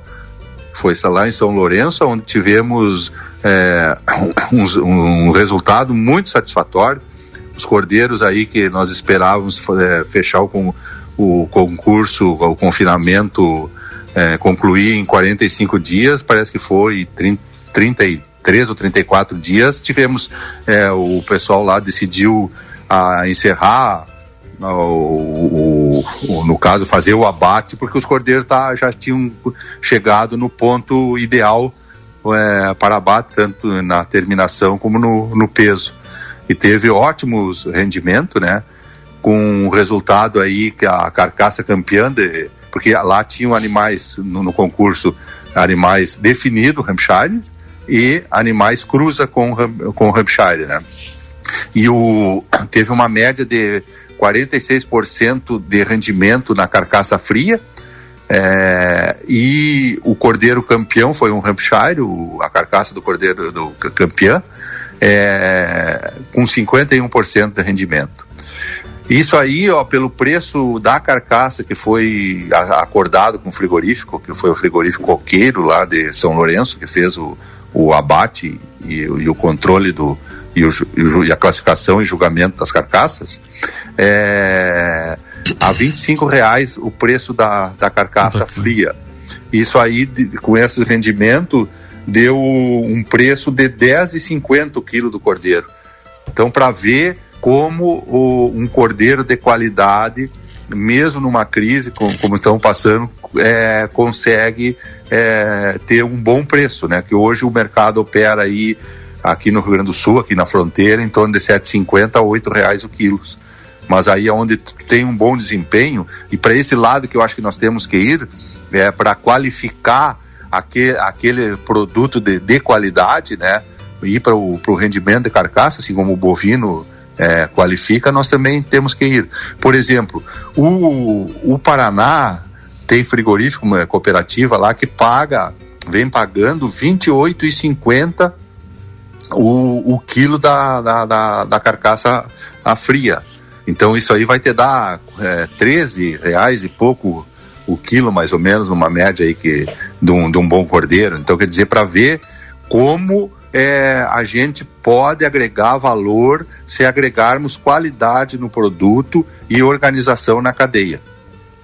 foi lá em São Lourenço, onde tivemos é, um, um, resultado muito satisfatório. Os cordeiros aí que nós esperávamos é, fechar com o concurso, o confinamento, é, concluir em 45 dias, parece que foi 30, 33 ou 34 dias. Tivemos, é, o pessoal lá decidiu a encerrar o, o, no caso, fazer o abate, porque os cordeiros tá, já tinham chegado no ponto ideal é, para abate, tanto na terminação como no, no peso. E teve ótimos rendimentos, né? Com o resultado aí que a carcaça campeã, de, porque lá tinham animais no, no concurso, animais definidos, Hampshire, e animais cruza com, com Hampshire, né? E o, teve uma média de 46% de rendimento na carcaça fria. É, e o cordeiro campeão foi um Hampshire, o, a carcaça do cordeiro do campeão, é, com 51% de rendimento. Isso aí, ó, pelo preço da carcaça que foi acordado com o frigorífico, que foi o frigorífico Coqueiro lá de São Lourenço, que fez o, o abate e, e o controle do, e, o, e, a classificação e julgamento das carcaças, é, a 25 reais o preço da, da carcaça fria. Isso aí, de, com esse rendimento, deu um preço de 10,50 o quilo do cordeiro. Então, para ver como o, um cordeiro de qualidade, mesmo numa crise como, como estamos passando, é, consegue é, ter um bom preço, né? Que hoje o mercado opera aí aqui no Rio Grande do Sul, aqui na fronteira, em torno de 7,50 a 8 reais o quilo. Mas aí é onde tem um bom desempenho, e para esse lado que eu acho que nós temos que ir, é para qualificar aquele, aquele produto de, de qualidade, né? Ir para o rendimento de carcaça, assim como o bovino é, qualifica, nós também temos que ir. Por exemplo, o, o Paraná tem frigorífico, uma cooperativa lá que paga, vem pagando R$ 28,50 o, o quilo da, da, da, da carcaça a fria. Então isso aí vai te dar é, 13 reais e pouco o quilo, mais ou menos, numa média aí que, de, um, de um bom cordeiro. Então quer dizer, para ver como é, a gente pode agregar valor se agregarmos qualidade no produto e organização na cadeia.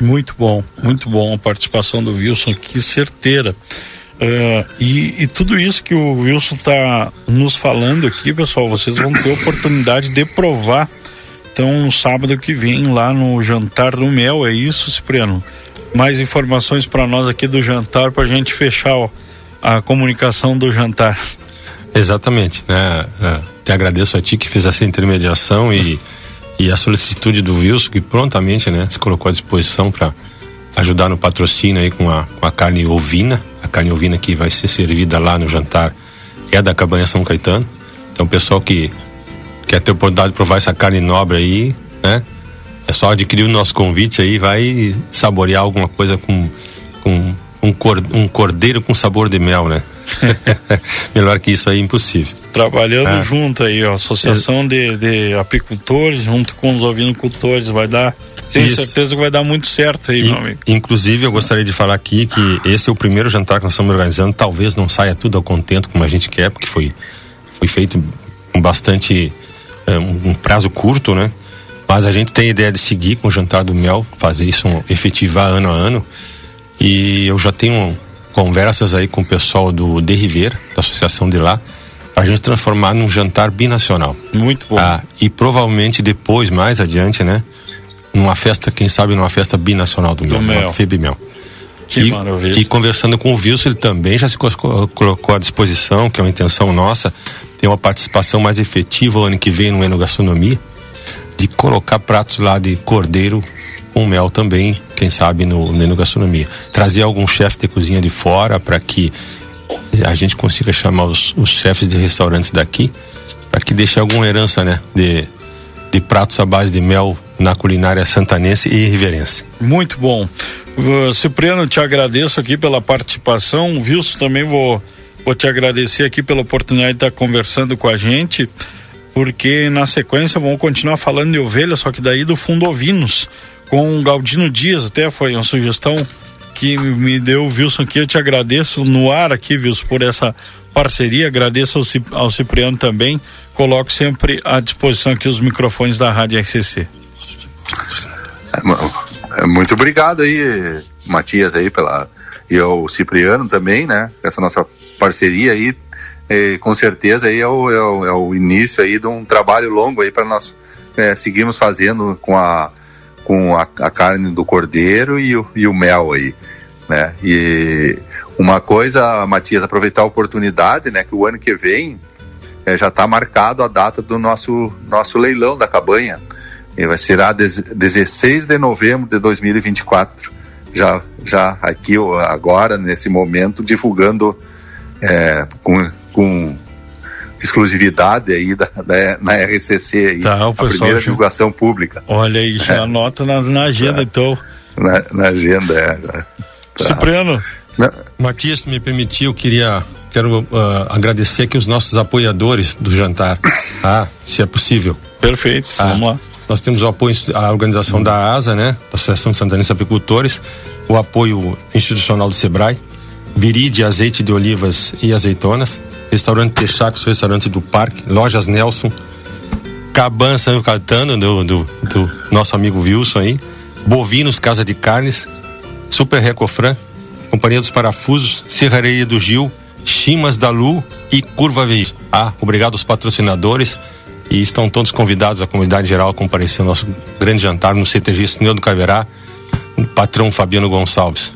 Muito bom, muito bom a participação do Wilson, que certeira. Uh, e, e, tudo isso que o Wilson está nos falando aqui, pessoal, vocês vão ter oportunidade de provar. Então, sábado que vem, lá no Jantar do Mel, é isso, Cipriano? Mais informações para nós aqui do jantar, para a gente fechar ó, a comunicação do jantar. Exatamente, né? É, te agradeço a ti que fez essa intermediação e, e a solicitude do Wilson, que prontamente, né, se colocou à disposição para ajudar no patrocínio aí com a, com a carne ovina a carne ovina que vai ser servida lá no jantar é da Cabanha São Caetano. Então, pessoal que quer ter oportunidade de provar essa carne nobre aí, né? É só adquirir o nosso convite aí, vai saborear alguma coisa com, com um, cor, um cordeiro com sabor de mel, né? Melhor que isso aí, impossível. Trabalhando é. junto aí, ó, Associação de, de Apicultores, junto com os ovinocultores, vai dar tenho Isso. certeza que vai dar muito certo aí, meu amigo. Inclusive, eu gostaria de falar aqui que esse é o primeiro jantar que nós estamos organizando. Talvez não saia tudo ao contento como a gente quer, porque foi, foi feito com bastante. É, um, um prazo curto, né? Mas a gente tem a ideia de seguir com o jantar do mel, fazer isso um, efetivar ano a ano. E eu já tenho conversas aí com o pessoal do De River, da associação de lá, para a gente transformar num jantar binacional. Muito bom. Ah, e provavelmente depois, mais adiante, né? numa festa, quem sabe numa festa binacional do, do mel, mel. Febimel. Que e, maravilha. E conversando com o Wilson, ele também já se colocou à disposição, que é uma intenção nossa, ter uma participação mais efetiva o ano que vem no Enogastronomia, de colocar pratos lá de cordeiro com mel também, quem sabe no, no Enogastronomia. Trazer algum chefe de cozinha de fora para que a gente consiga chamar os, os chefes de restaurantes daqui, para que deixe alguma herança, né, de, de pratos à base de mel na culinária santanense e riverense. Muito bom. Cipriano, te agradeço aqui pela participação. Wilson, também vou, vou te agradecer aqui pela oportunidade de estar conversando com a gente, porque na sequência vamos continuar falando de ovelha, só que daí do fundo ovinos, com o Galdino Dias, até foi uma sugestão que me deu Wilson aqui, eu te agradeço no ar aqui, Wilson, por essa parceria, agradeço ao, Cipriano também, coloco sempre à disposição aqui os microfones da Rádio RCC. É, muito obrigado aí, Matias, aí, pela. E ao Cipriano também, né? Essa nossa parceria aí, é, com certeza aí é o, é o, é, o, início aí de um trabalho longo aí para nós é, seguirmos fazendo com a com a, a carne do cordeiro e o, e o mel aí, né? E uma coisa, Matias, aproveitar a oportunidade, né? Que o ano que vem é, já está marcado a data do nosso, nosso leilão da cabanha. E vai ser a 16 de novembro de 2024. Já, já aqui agora, nesse momento, divulgando é, com, com exclusividade aí da, da, na RCC aí, tá, a primeira já... divulgação pública. Olha aí, já é. anota na, na agenda é. então. Na, na agenda, é. Pra... Cipriano. Matias, me permitiu, queria quero uh, agradecer aqui os nossos apoiadores do jantar, ah, se é possível. Perfeito, ah, vamos lá. Nós temos o apoio à organização da ASA, né, da Associação de Santanenses Apicultores, o apoio institucional do SEBRAE, Viride Azeite de Olivas e Azeitonas, Restaurante Texacos, Restaurante do Parque, Lojas Nelson, Caban São Caetano, do, do, do, nosso amigo Wilson aí, Bovinos Casa de Carnes, Super Recofran, Companhia dos Parafusos, Serraria do Gil, Chimas da Lu e Curva V. Ah, obrigado aos patrocinadores. E estão todos convidados, a comunidade geral, a comparecer ao nosso grande jantar no CTG Sineu do Caverá, patrão Fabiano Gonçalves.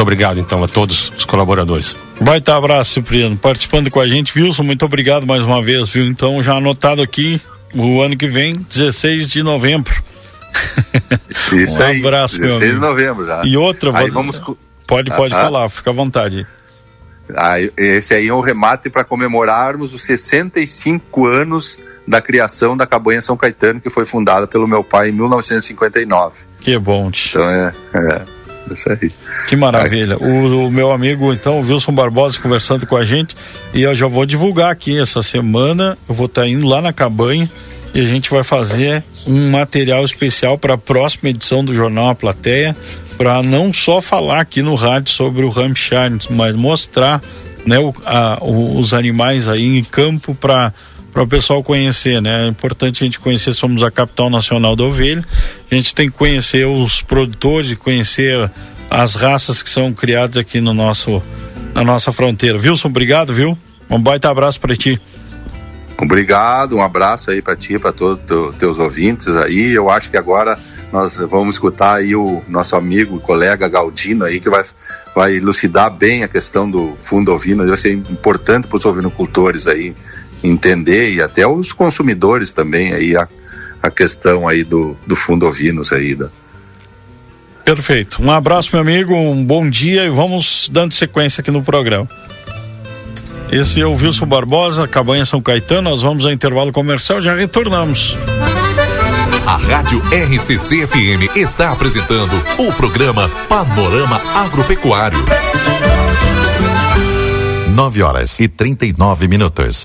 Muito obrigado, então, a todos os colaboradores. Baita abraço, Cipriano, participando com a gente. Wilson, muito obrigado mais uma vez, viu? Então, já anotado aqui, o ano que vem, 16 de novembro. Isso um aí. abraço, 16 meu amigo. de novembro já. E outra, aí vou... vamos... pode, pode ah, ah. falar, fica à vontade. Ah, esse aí é um remate para comemorarmos os 65 anos da criação da Cabanha São Caetano, que foi fundada pelo meu pai em 1959. Que bom, tch. Então é, é isso aí. Que maravilha. O, o, meu amigo, então, o Wilson Barbosa, conversando com a gente, e eu já vou divulgar aqui essa semana. Eu vou estar tá indo lá na cabanha e a gente vai fazer um material especial para a próxima edição do Jornal A Plateia para não só falar aqui no rádio sobre o Hampshire, mas mostrar né, o, a, o, os animais aí em campo para para o pessoal conhecer, né? É importante a gente conhecer, somos a capital nacional da ovelha. A gente tem que conhecer os produtores e conhecer as raças que são criadas aqui no nosso na nossa fronteira. Wilson, obrigado, viu? Um baita abraço para ti. Obrigado, um abraço aí para ti, para todos os teus ouvintes aí. Eu acho que agora nós vamos escutar aí o nosso amigo, colega Galdino aí, que vai, vai elucidar bem a questão do fundo ovino. Vai ser importante para os ovinocultores aí entender e até os consumidores também aí a, a questão aí do, do fundo ovinos aí da, Perfeito. Um abraço, meu amigo, um bom dia e vamos dando sequência aqui no programa. Esse é o Wilson Barbosa, Cabanha São Caetano. Nós vamos ao intervalo comercial, já retornamos. A Rádio RCC FM está apresentando o programa Panorama Agropecuário. 9 horas e 39 minutos.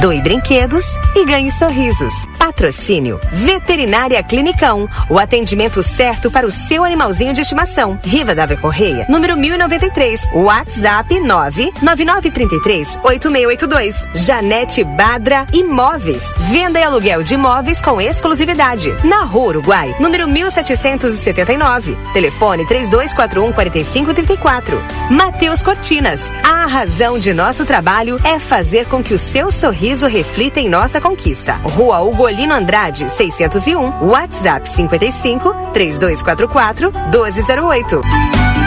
Doe brinquedos e ganhe sorrisos. Patrocínio Veterinária Clinicão. O atendimento certo para o seu animalzinho de estimação. Riva Dávia Correia, número 1093. WhatsApp 99933 8682. Janete Badra Imóveis. Venda e aluguel de imóveis com exclusividade. Na Rua Uruguai, número 1779. Telefone 3241 4534. Mateus Cortinas. A razão de nosso trabalho é fazer com que o seu sorriso sorriso reflita em nossa conquista. Rua Ugolino Andrade, 601, WhatsApp 55 3244 1208.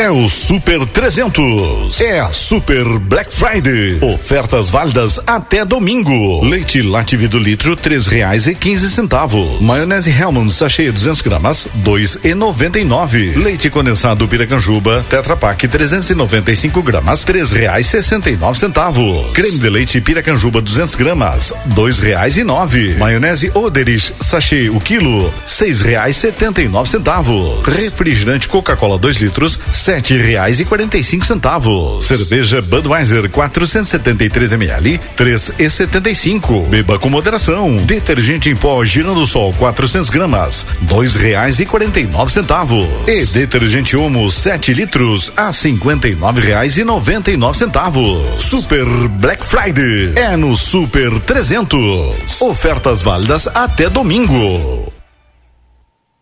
É o Super 300. É a Super Black Friday. Ofertas válidas até domingo. Leite Lativi do litro, três reais e quinze centavos. Maionese Hellmann's sachê 200 gramas, dois e noventa e nove. Leite condensado Piracanjuba, Tetra Pak 395 gramas, três reais sessenta e nove centavos. Creme de leite Piracanjuba 200 gramas, dois reais e nove. Maionese Oderich sachê o quilo, seis reais setenta e nove centavos. Refrigerante Coca-Cola 2 litros, sete reais e quarenta e cinco centavos. Cerveja Budweiser 473 ml, três e setenta e cinco. Beba com moderação. Detergente em pó Girando Sol 400 gramas, dois reais e quarenta e nove centavos. E detergente Omo 7 litros a cinquenta e nove reais e noventa e nove centavos. Super Black Friday é no Super 300. Ofertas válidas até domingo.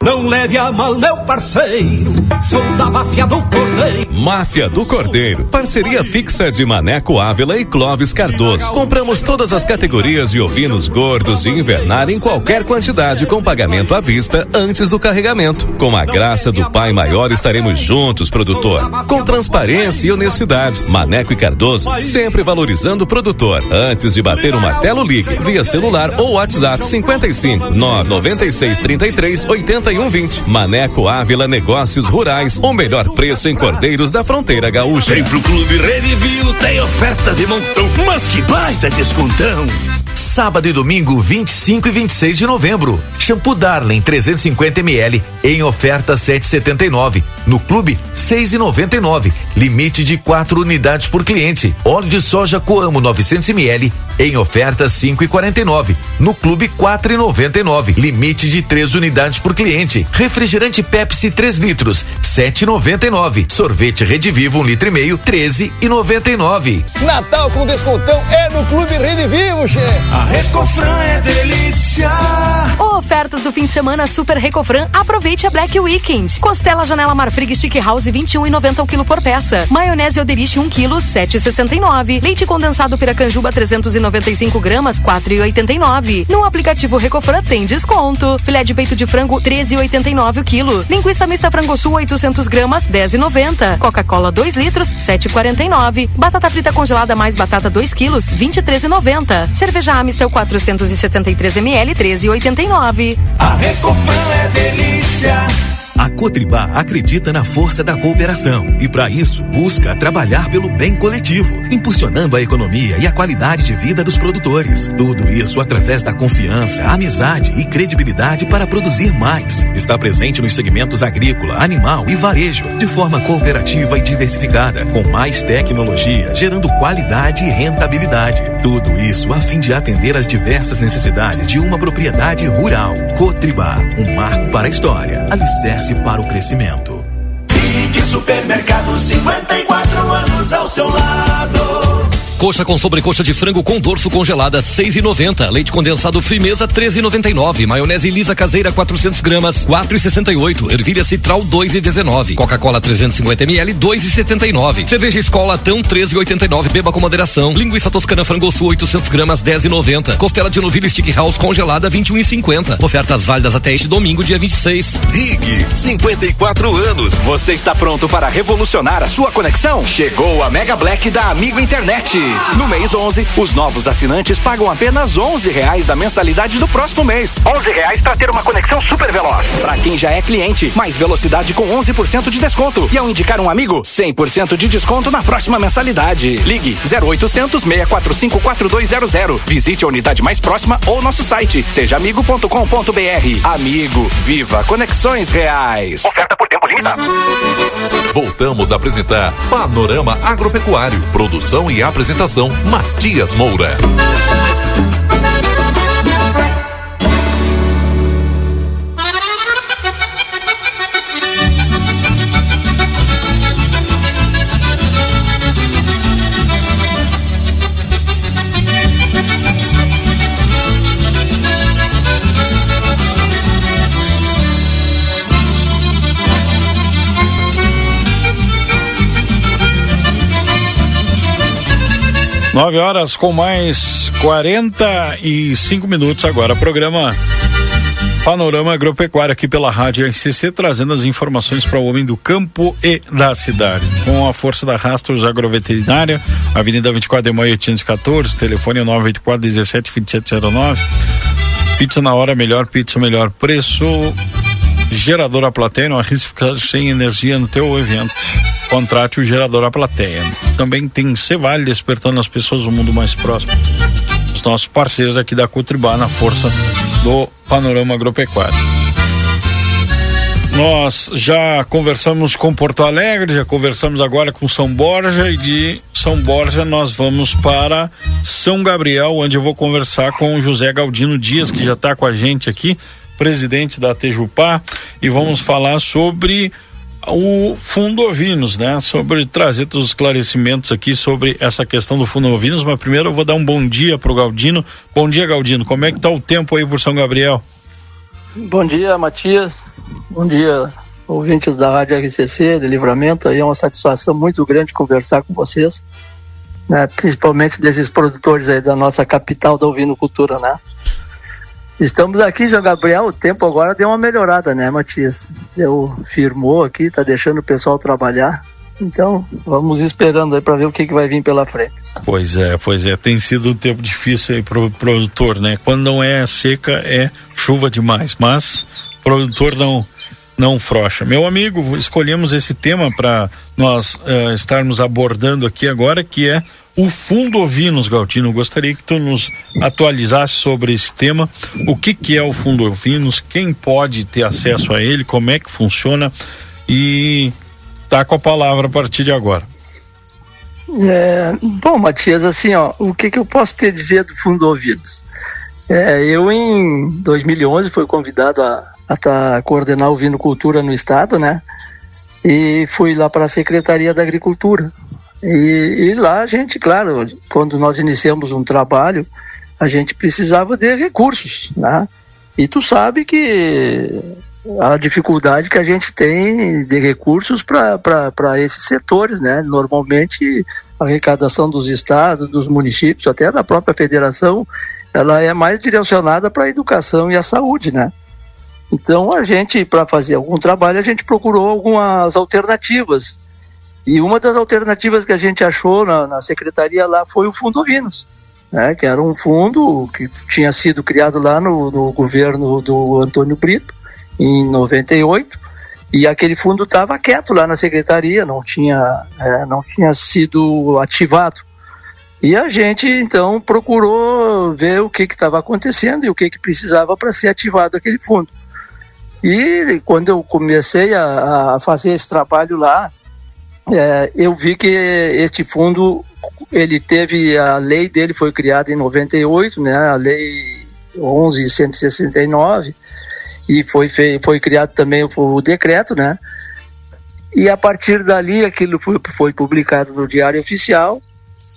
Não leve a mal, meu parceiro. Sou da máfia do Cordeiro. Máfia do Cordeiro. Parceria fixa de Maneco Ávila e Clóvis Cardoso. Compramos todas as categorias de ovinos gordos de invernar em qualquer quantidade com pagamento à vista antes do carregamento. Com a graça do Pai Maior estaremos juntos, produtor. Com transparência e honestidade. Maneco e Cardoso sempre valorizando o produtor. Antes de bater o martelo, ligue via celular ou WhatsApp 55 996 33 80 3120. Maneco Ávila Negócios Rurais. O melhor preço em Cordeiros da Fronteira Gaúcha. Vem pro Clube Redivio, tem oferta de montão. Mas que baita descontão! Sábado e domingo, 25 e 26 de novembro. Shampoo Darling 350 ml em oferta 7,79. No clube 6,99. Limite de 4 unidades por cliente. Óleo de soja Coamo 900 ml em oferta 5,49. No clube 4,99. Limite de 3 unidades por cliente. Refrigerante Pepsi 3 litros 7,99. Sorvete Rede Vivo 1 um litro e meio 13,99. Natal com descontão é no Clube Rede Vivo, che. A Recofran é delícia. Ofertas do fim de semana Super Recofran. Aproveite a Black Weekend. Costela Janela Marfrig Stick House 21,90 o quilo por peça. Maionese Oderich 1 quilo 7,69. Leite condensado Piracanjuba 395 gramas 4,89. No aplicativo Recofran tem desconto. Filé de peito de frango 13,89 o quilo. Linguiça mista frango sul 800 gramas 10,90. Coca-Cola 2 litros 7,49. Batata frita congelada mais batata 2 quilos 23,90. Cerveja Amistel 473 ml 13,89. A Recofran é delícia. A Cotribá acredita na força da cooperação e, para isso, busca trabalhar pelo bem coletivo, impulsionando a economia e a qualidade de vida dos produtores. Tudo isso através da confiança, amizade e credibilidade para produzir mais. Está presente nos segmentos agrícola, animal e varejo, de forma cooperativa e diversificada, com mais tecnologia, gerando qualidade e rentabilidade. Tudo isso a fim de atender às diversas necessidades de uma propriedade rural. Cotribá, um marco para a história. Alicerce para o crescimento. Big Supermercado, 54 anos ao seu lado. Coxa com sobrecoxa de frango com dorso congelada 6,90. Leite condensado Frimeza 13,99. Maionese lisa caseira 400 gramas 4,68. Ervilha Citral 2,19. Coca-Cola 350 ml 2,79. Cerveja Escola Tão 13,89. Beba com moderação. Linguiça toscana frango sul 800 gramas 10,90. Costela de novilho Stick House congelada 21,50. Ofertas válidas até este domingo dia 26. Rig 54 anos. Você está pronto para revolucionar a sua conexão? Chegou a Mega Black da Amigo Internet. No mês 11, os novos assinantes pagam apenas 11 reais da mensalidade do próximo mês. 11 reais para ter uma conexão super veloz. Para quem já é cliente, mais velocidade com 11% de desconto. E ao indicar um amigo, 100% de desconto na próxima mensalidade. Ligue 0800 645 4200. Visite a unidade mais próxima ou nosso site sejaamigo.com.br. Amigo, viva conexões reais. Oferta por tempo limitado. Voltamos a apresentar Panorama Agropecuário. Produção e apresentação Matias Moura. Nove horas com mais 45 minutos agora. Programa Panorama Agropecuário aqui pela Rádio RCC, trazendo as informações para o homem do campo e da cidade. Com a força da Rastros Agroveterinária, Avenida 24 de Maio 814, telefone 984 17 2709. Pizza na hora, melhor pizza, melhor preço. Gerador a plateia, não arrisque ficar sem energia no teu evento. Contrate o gerador a plateia. Também tem Cevale despertando as pessoas do mundo mais próximo. Os nossos parceiros aqui da Cutribá na força do panorama agropecuário. Nós já conversamos com Porto Alegre, já conversamos agora com São Borja e de São Borja nós vamos para São Gabriel, onde eu vou conversar com José Galdino Dias, que já está com a gente aqui, presidente da Tejupá, e vamos falar sobre o Fundo Ovinos, né? Sobre trazer todos os esclarecimentos aqui sobre essa questão do Fundo Ovinos, mas primeiro eu vou dar um bom dia para o Galdino. Bom dia, Galdino. Como é que está o tempo aí por São Gabriel? Bom dia, Matias. Bom dia, ouvintes da Rádio RCC de Livramento. Aí é uma satisfação muito grande conversar com vocês, né? principalmente desses produtores aí da nossa capital da ovinocultura, né? Estamos aqui, João Gabriel. O tempo agora deu uma melhorada, né, Matias? Deu, firmou aqui, tá deixando o pessoal trabalhar. Então, vamos esperando aí para ver o que, que vai vir pela frente. Pois é, pois é. Tem sido um tempo difícil aí pro produtor, né? Quando não é seca, é chuva demais. Mas o produtor não não frocha. Meu amigo, escolhemos esse tema para nós uh, estarmos abordando aqui agora, que é o Fundo Ovinos, Galtino. Gostaria que tu nos atualizasse sobre esse tema. O que que é o Fundo Ovinos? Quem pode ter acesso a ele? Como é que funciona? E tá com a palavra a partir de agora. É, bom, Matias, assim, ó, o que, que eu posso te dizer do Fundo Ouvidos? É, eu, em 2011, fui convidado a, a tá, coordenar o Vinocultura no Estado, né? E fui lá para a Secretaria da Agricultura. E, e lá a gente, claro, quando nós iniciamos um trabalho, a gente precisava de recursos, né? E tu sabe que a dificuldade que a gente tem de recursos para esses setores, né? Normalmente a arrecadação dos estados, dos municípios, até da própria federação, ela é mais direcionada para a educação e a saúde, né? Então a gente, para fazer algum trabalho, a gente procurou algumas alternativas. E uma das alternativas que a gente achou na, na secretaria lá foi o Fundo Vinos, né? Que era um fundo que tinha sido criado lá no, no governo do Antônio Brito em 98 e aquele fundo estava quieto lá na secretaria, não tinha, é, não tinha sido ativado. E a gente então procurou ver o que estava acontecendo e o que, que precisava para ser ativado aquele fundo. E quando eu comecei a, a fazer esse trabalho lá, é, eu vi que este fundo ele teve a lei dele foi criada em 98, né, a lei 11169 e foi, foi criado também o, decreto, né? E a partir dali aquilo foi, foi publicado no Diário Oficial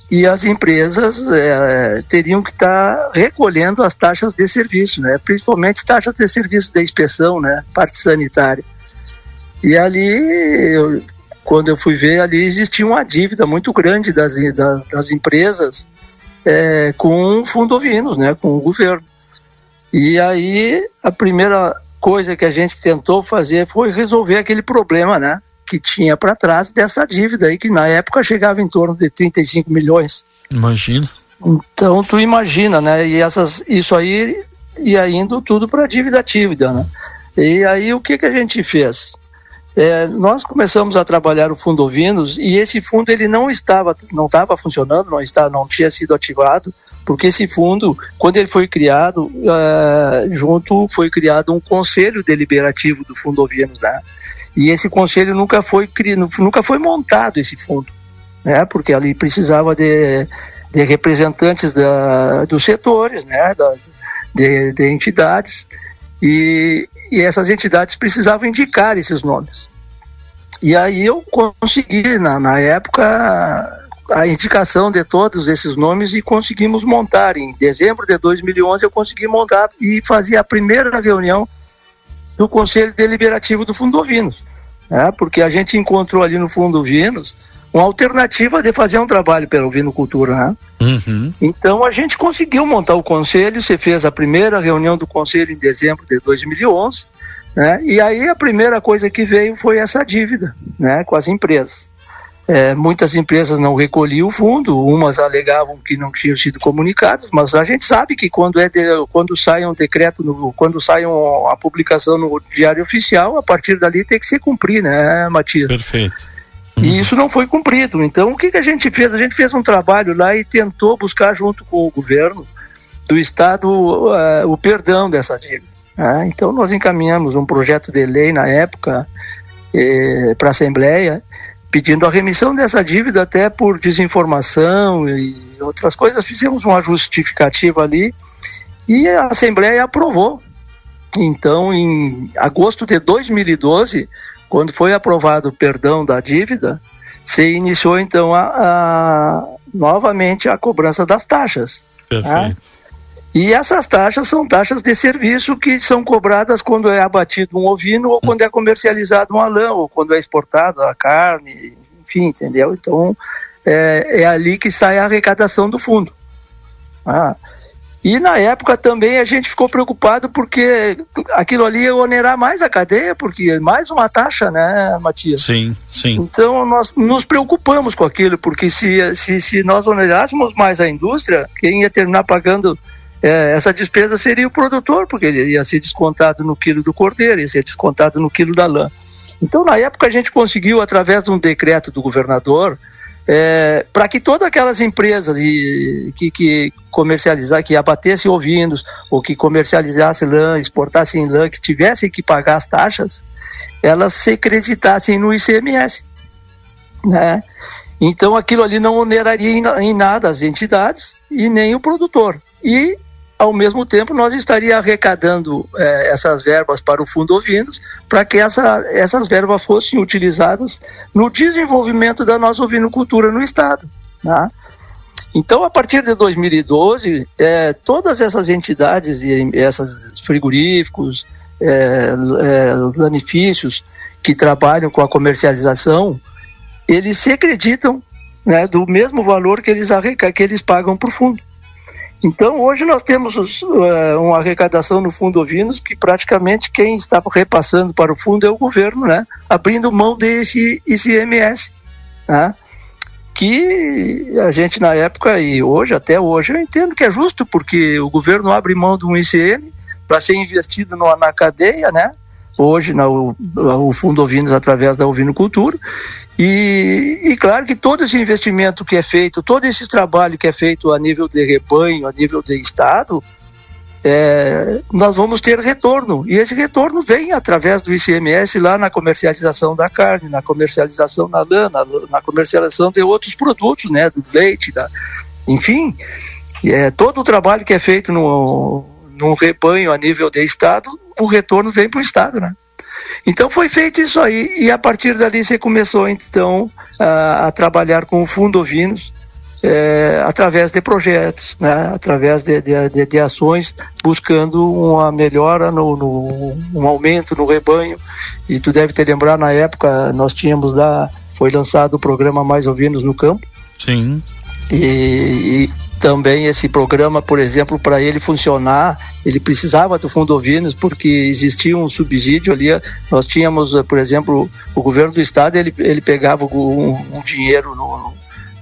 e as empresas é, teriam que estar tá recolhendo as taxas de serviço, né? Principalmente taxas de serviço de inspeção, né? Parte sanitária. E ali, eu, quando eu fui ver, ali existia uma dívida muito grande das, das, das empresas é, com o Fundo Ovinos, né? Com o governo. E aí a primeira coisa que a gente tentou fazer foi resolver aquele problema, né? Que tinha para trás dessa dívida aí, que na época chegava em torno de 35 milhões. Imagina. Então tu imagina, né? E essas, isso aí ia indo tudo para dívida ativa, né? E aí o que que a gente fez? É, nós começamos a trabalhar o fundo Ovinos e esse fundo ele não estava não estava funcionando, não está, não tinha sido ativado porque esse fundo, quando ele foi criado, uh, junto foi criado um conselho deliberativo do Fundo Ovinos, né? E esse conselho nunca foi nunca foi montado esse fundo, né? Porque ali precisava de, de representantes da, dos setores, né? Da, de, de entidades e, e essas entidades precisavam indicar esses nomes. E aí eu consegui, na, na época, a indicação de todos esses nomes e conseguimos montar. Em dezembro de 2011 eu consegui montar e fazer a primeira reunião do Conselho Deliberativo do Fundo Ovinos, né? porque a gente encontrou ali no Fundo Ovinos uma alternativa de fazer um trabalho pela ovinocultura. Né? Uhum. Então a gente conseguiu montar o conselho, você fez a primeira reunião do conselho em dezembro de 2011, né? e aí a primeira coisa que veio foi essa dívida né, com as empresas. É, muitas empresas não recolhiam o fundo, umas alegavam que não tinham sido comunicadas, mas a gente sabe que quando, é de, quando sai um decreto, no, quando sai um, a publicação no Diário Oficial, a partir dali tem que se cumprir, né, Matias? Perfeito. Uhum. E isso não foi cumprido. Então, o que, que a gente fez? A gente fez um trabalho lá e tentou buscar, junto com o governo do Estado, uh, o perdão dessa dívida. Né? Então nós encaminhamos um projeto de lei na época eh, para a Assembleia pedindo a remissão dessa dívida até por desinformação e outras coisas. Fizemos uma justificativa ali e a Assembleia aprovou. Então, em agosto de 2012, quando foi aprovado o perdão da dívida, se iniciou então a, a novamente a cobrança das taxas. Perfeito. Né? E essas taxas são taxas de serviço que são cobradas quando é abatido um ovino ou quando é comercializado uma lã ou quando é exportada a carne, enfim, entendeu? Então é, é ali que sai a arrecadação do fundo. Ah, e na época também a gente ficou preocupado porque aquilo ali ia onerar mais a cadeia, porque mais uma taxa, né, Matias? Sim, sim. Então nós nos preocupamos com aquilo, porque se, se, se nós onerássemos mais a indústria, quem ia terminar pagando é, essa despesa seria o produtor, porque ele ia ser descontado no quilo do cordeiro, ia ser descontado no quilo da lã. Então, na época, a gente conseguiu, através de um decreto do governador, é, para que todas aquelas empresas e, que, que comercializar, que abatessem ovinos, ou que comercializassem lã, exportassem lã, que tivessem que pagar as taxas, elas se acreditassem no ICMS. Né? Então aquilo ali não oneraria em, em nada as entidades e nem o produtor. E ao mesmo tempo nós estaria arrecadando é, essas verbas para o Fundo Ovinos, para que essa, essas verbas fossem utilizadas no desenvolvimento da nossa ovinocultura no Estado. Né? Então, a partir de 2012, é, todas essas entidades e esses frigoríficos, é, lanifícios que trabalham com a comercialização, eles se acreditam né, do mesmo valor que eles, que eles pagam para o fundo. Então, hoje nós temos uh, uma arrecadação no Fundo Ovinos que praticamente quem está repassando para o fundo é o governo, né? Abrindo mão desse ICMS, né? Que a gente na época e hoje, até hoje, eu entendo que é justo, porque o governo abre mão de um ICM para ser investido no, na cadeia, né? Hoje, na, o, o Fundo Ovinos, através da Ovinocultura, e, e, claro que todo esse investimento que é feito, todo esse trabalho que é feito a nível de rebanho, a nível de Estado, é, nós vamos ter retorno. E esse retorno vem através do ICMS lá na comercialização da carne, na comercialização da lã, na, na comercialização de outros produtos, né, do leite, da, enfim, é, todo o trabalho que é feito no, no rebanho a nível de Estado, o retorno vem para o Estado, né? Então foi feito isso aí e a partir dali você começou então a, a trabalhar com o Fundo Ovinos é, através de projetos, né, através de, de, de, de, ações buscando uma melhora, no, no, um aumento no rebanho. E tu deve ter lembrado na época nós tínhamos lá foi lançado o programa Mais Ovinos no Campo. Sim. E também esse programa, por exemplo, para ele funcionar, ele precisava do Fundo Ovinos porque existia um subsídio ali. Nós tínhamos, por exemplo, o governo do estado, ele, ele pegava um, um dinheiro no,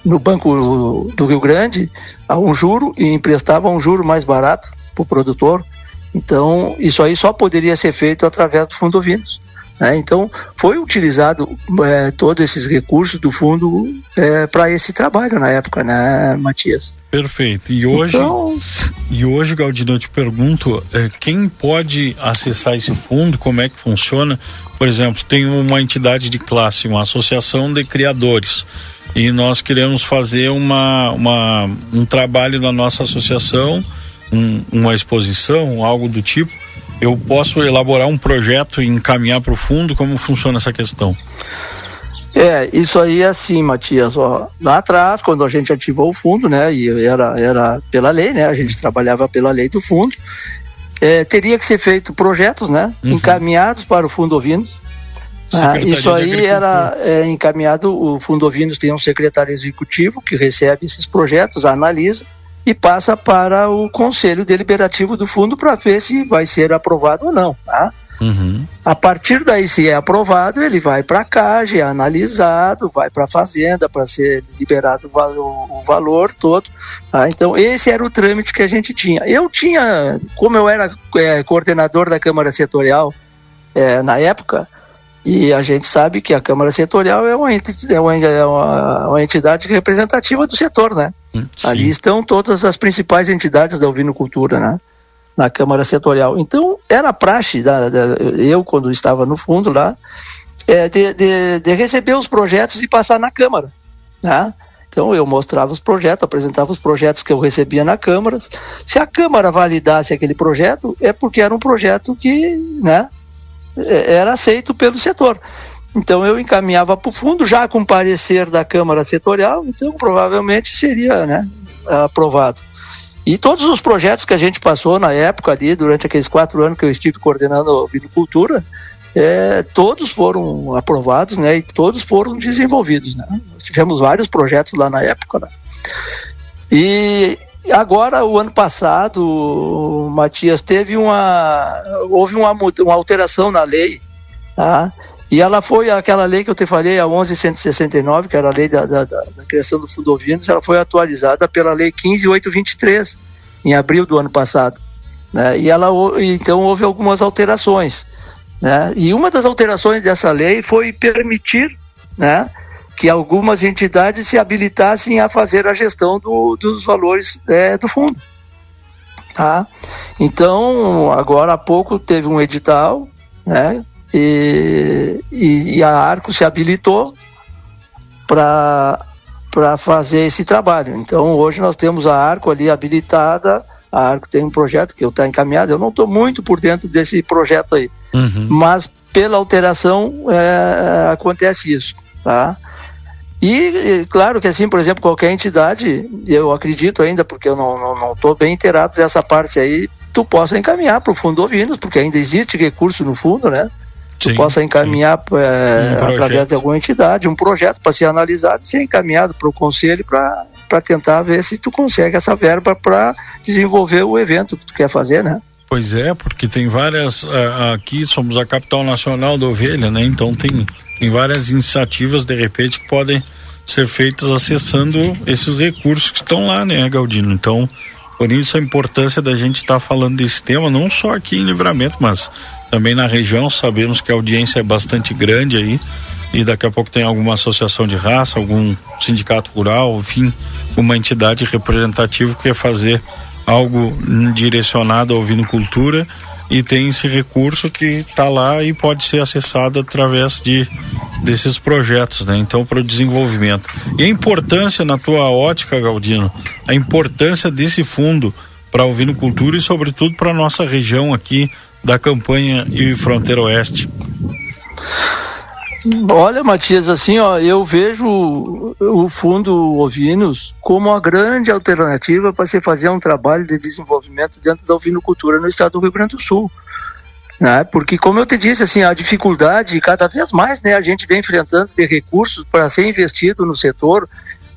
no Banco do Rio Grande a um juro e emprestava um juro mais barato para o produtor. Então, isso aí só poderia ser feito através do Fundo Ovinos. Né? Então, foi utilizado é, todos esses recursos do fundo é, para esse trabalho na época, né, Matias? Perfeito. E hoje, então... e hoje, Galdino, eu te pergunto, é, quem pode acessar esse fundo? Como é que funciona? Por exemplo, tem uma entidade de classe, uma associação de criadores, e nós queremos fazer uma, uma um trabalho na nossa associação, um, uma exposição, algo do tipo eu posso elaborar um projeto e encaminhar para o fundo? Como funciona essa questão? É, isso aí é assim, Matias. Ó, lá atrás, quando a gente ativou o fundo, né, e era, era pela lei, né, a gente trabalhava pela lei do fundo, é, teria que ser feito projetos, né, uhum. encaminhados para o Fundo Ovinos. Ah, isso aí era é, encaminhado, o Fundo Ovinos tem um secretário executivo que recebe esses projetos, analisa, e passa para o Conselho Deliberativo do Fundo para ver se vai ser aprovado ou não. Tá? Uhum. A partir daí, se é aprovado, ele vai para a CAGE, é analisado, vai para a Fazenda para ser liberado o valor, todo. Tá? Então, esse era o trâmite que a gente tinha. Eu tinha, como eu era é, coordenador da Câmara Setorial é, na época, e a gente sabe que a Câmara Setorial é uma, entidade, é uma, é uma entidade representativa do setor, né? Hum, sim. Ali estão todas as principais entidades da ovinocultura, né? na Câmara Setorial. Então, era praxe, da, da, eu, quando estava no fundo lá, é, de, de, de, receber os projetos e passar na Câmara. Né? Então, eu mostrava os projetos, apresentava os projetos que eu recebia na Câmara. Se a Câmara validasse aquele projeto, é porque era um projeto que né, era aceito pelo setor. Então eu encaminhava para o fundo já com parecer da Câmara Setorial, então provavelmente seria né, aprovado. E todos os projetos que a gente passou na época ali, durante aqueles quatro anos que eu estive coordenando a vinicultura, é, todos foram aprovados, né? E todos foram desenvolvidos, né? Nós tivemos vários projetos lá na época, né? E agora, o ano passado, Matias, teve uma... houve uma, uma alteração na lei, tá? E ela foi aquela lei que eu te falei, a 1169, que era a lei da, da, da, criação do fundo ovinos, ela foi atualizada pela lei 15823, em abril do ano passado. Né? E ela, então houve algumas alterações. Né? E uma das alterações dessa lei foi permitir né, que algumas entidades se habilitassem a fazer a gestão do, dos valores é, do fundo. Tá? Então, agora há pouco teve um edital né, e, e, e a Arco se habilitou para fazer esse trabalho. Então hoje nós temos a Arco ali habilitada, a Arco tem um projeto que eu está encaminhado, eu não estou muito por dentro desse projeto aí, uhum. mas pela alteração é, acontece isso, tá? E, claro que assim, por exemplo, qualquer entidade, eu acredito ainda, porque eu não estou bem inteirado dessa parte aí, tu possa encaminhar para o Fundo Ovinos, porque ainda existe recurso no fundo, né? tu possa encaminhar é, um através de alguma entidade um projeto para ser analisado e ser encaminhado para o conselho para tentar ver se tu consegue essa verba para desenvolver o evento que tu quer fazer, né? Pois é, porque tem várias aqui somos a capital nacional da ovelha, né? Então tem tem várias iniciativas de repente que podem ser feitas acessando esses recursos que estão lá, né, Galdino? Então, por isso a importância da gente estar falando desse tema, não só aqui em Livramento, mas também na região. Sabemos que a audiência é bastante grande aí e daqui a pouco tem alguma associação de raça, algum sindicato rural, enfim, uma entidade representativa que quer fazer algo direcionado ao vinicultura e tem esse recurso que está lá e pode ser acessado através de desses projetos, né? Então para o desenvolvimento e a importância na tua ótica, Galdino, a importância desse fundo para o vinicultura e sobretudo para nossa região aqui da campanha e Fronteira Oeste? Olha, Matias, assim, ó, eu vejo o Fundo Ovinos como uma grande alternativa para se fazer um trabalho de desenvolvimento dentro da ovinocultura no estado do Rio Grande do Sul. Né? Porque, como eu te disse, assim, a dificuldade cada vez mais né, a gente vem enfrentando de recursos para ser investido no setor,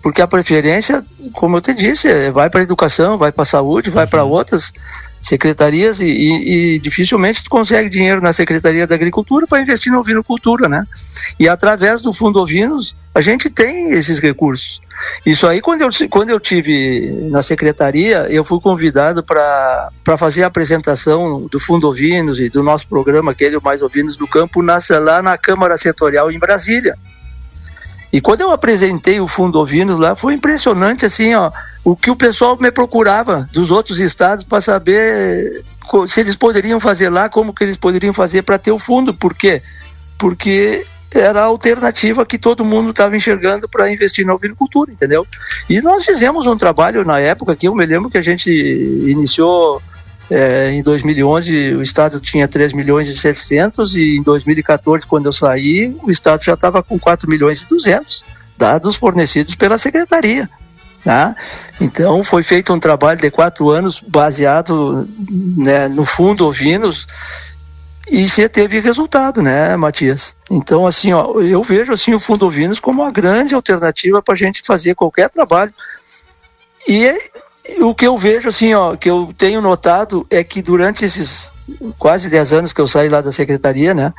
porque a preferência, como eu te disse, é, vai para a educação, vai para a saúde, vai para uhum. outras secretarias e, e, e, dificilmente tu consegue dinheiro na Secretaria da Agricultura para investir na ovinocultura, né? E através do Fundo Ovinos a gente tem esses recursos. Isso aí, quando eu, quando eu tive na secretaria, eu fui convidado para fazer a apresentação do Fundo Ovinos e do nosso programa, aquele Mais Ovinos do Campo, na, lá na Câmara Setorial em Brasília. E quando eu apresentei o Fundo Ovinos lá, foi impressionante, assim, ó, o que o pessoal me procurava dos outros estados para saber se eles poderiam fazer lá, como que eles poderiam fazer para ter o fundo. Por quê? Porque era a alternativa que todo mundo estava enxergando para investir na ovinocultura, entendeu? E nós fizemos um trabalho na época que eu me lembro que a gente iniciou é, em 2011 o Estado tinha 3 milhões e 700 e em 2014, quando eu saí, o Estado já estava com 4 milhões e 200, dados fornecidos pela Secretaria. Tá? Então foi feito um trabalho de quatro anos baseado né, no fundo ovinos e você teve resultado, né, Matias? Então, assim, ó, eu vejo assim o Fundo Ovinos como uma grande alternativa para a gente fazer qualquer trabalho. E o que eu vejo, assim, ó, que eu tenho notado é que durante esses quase 10 anos que eu saí lá da secretaria, né,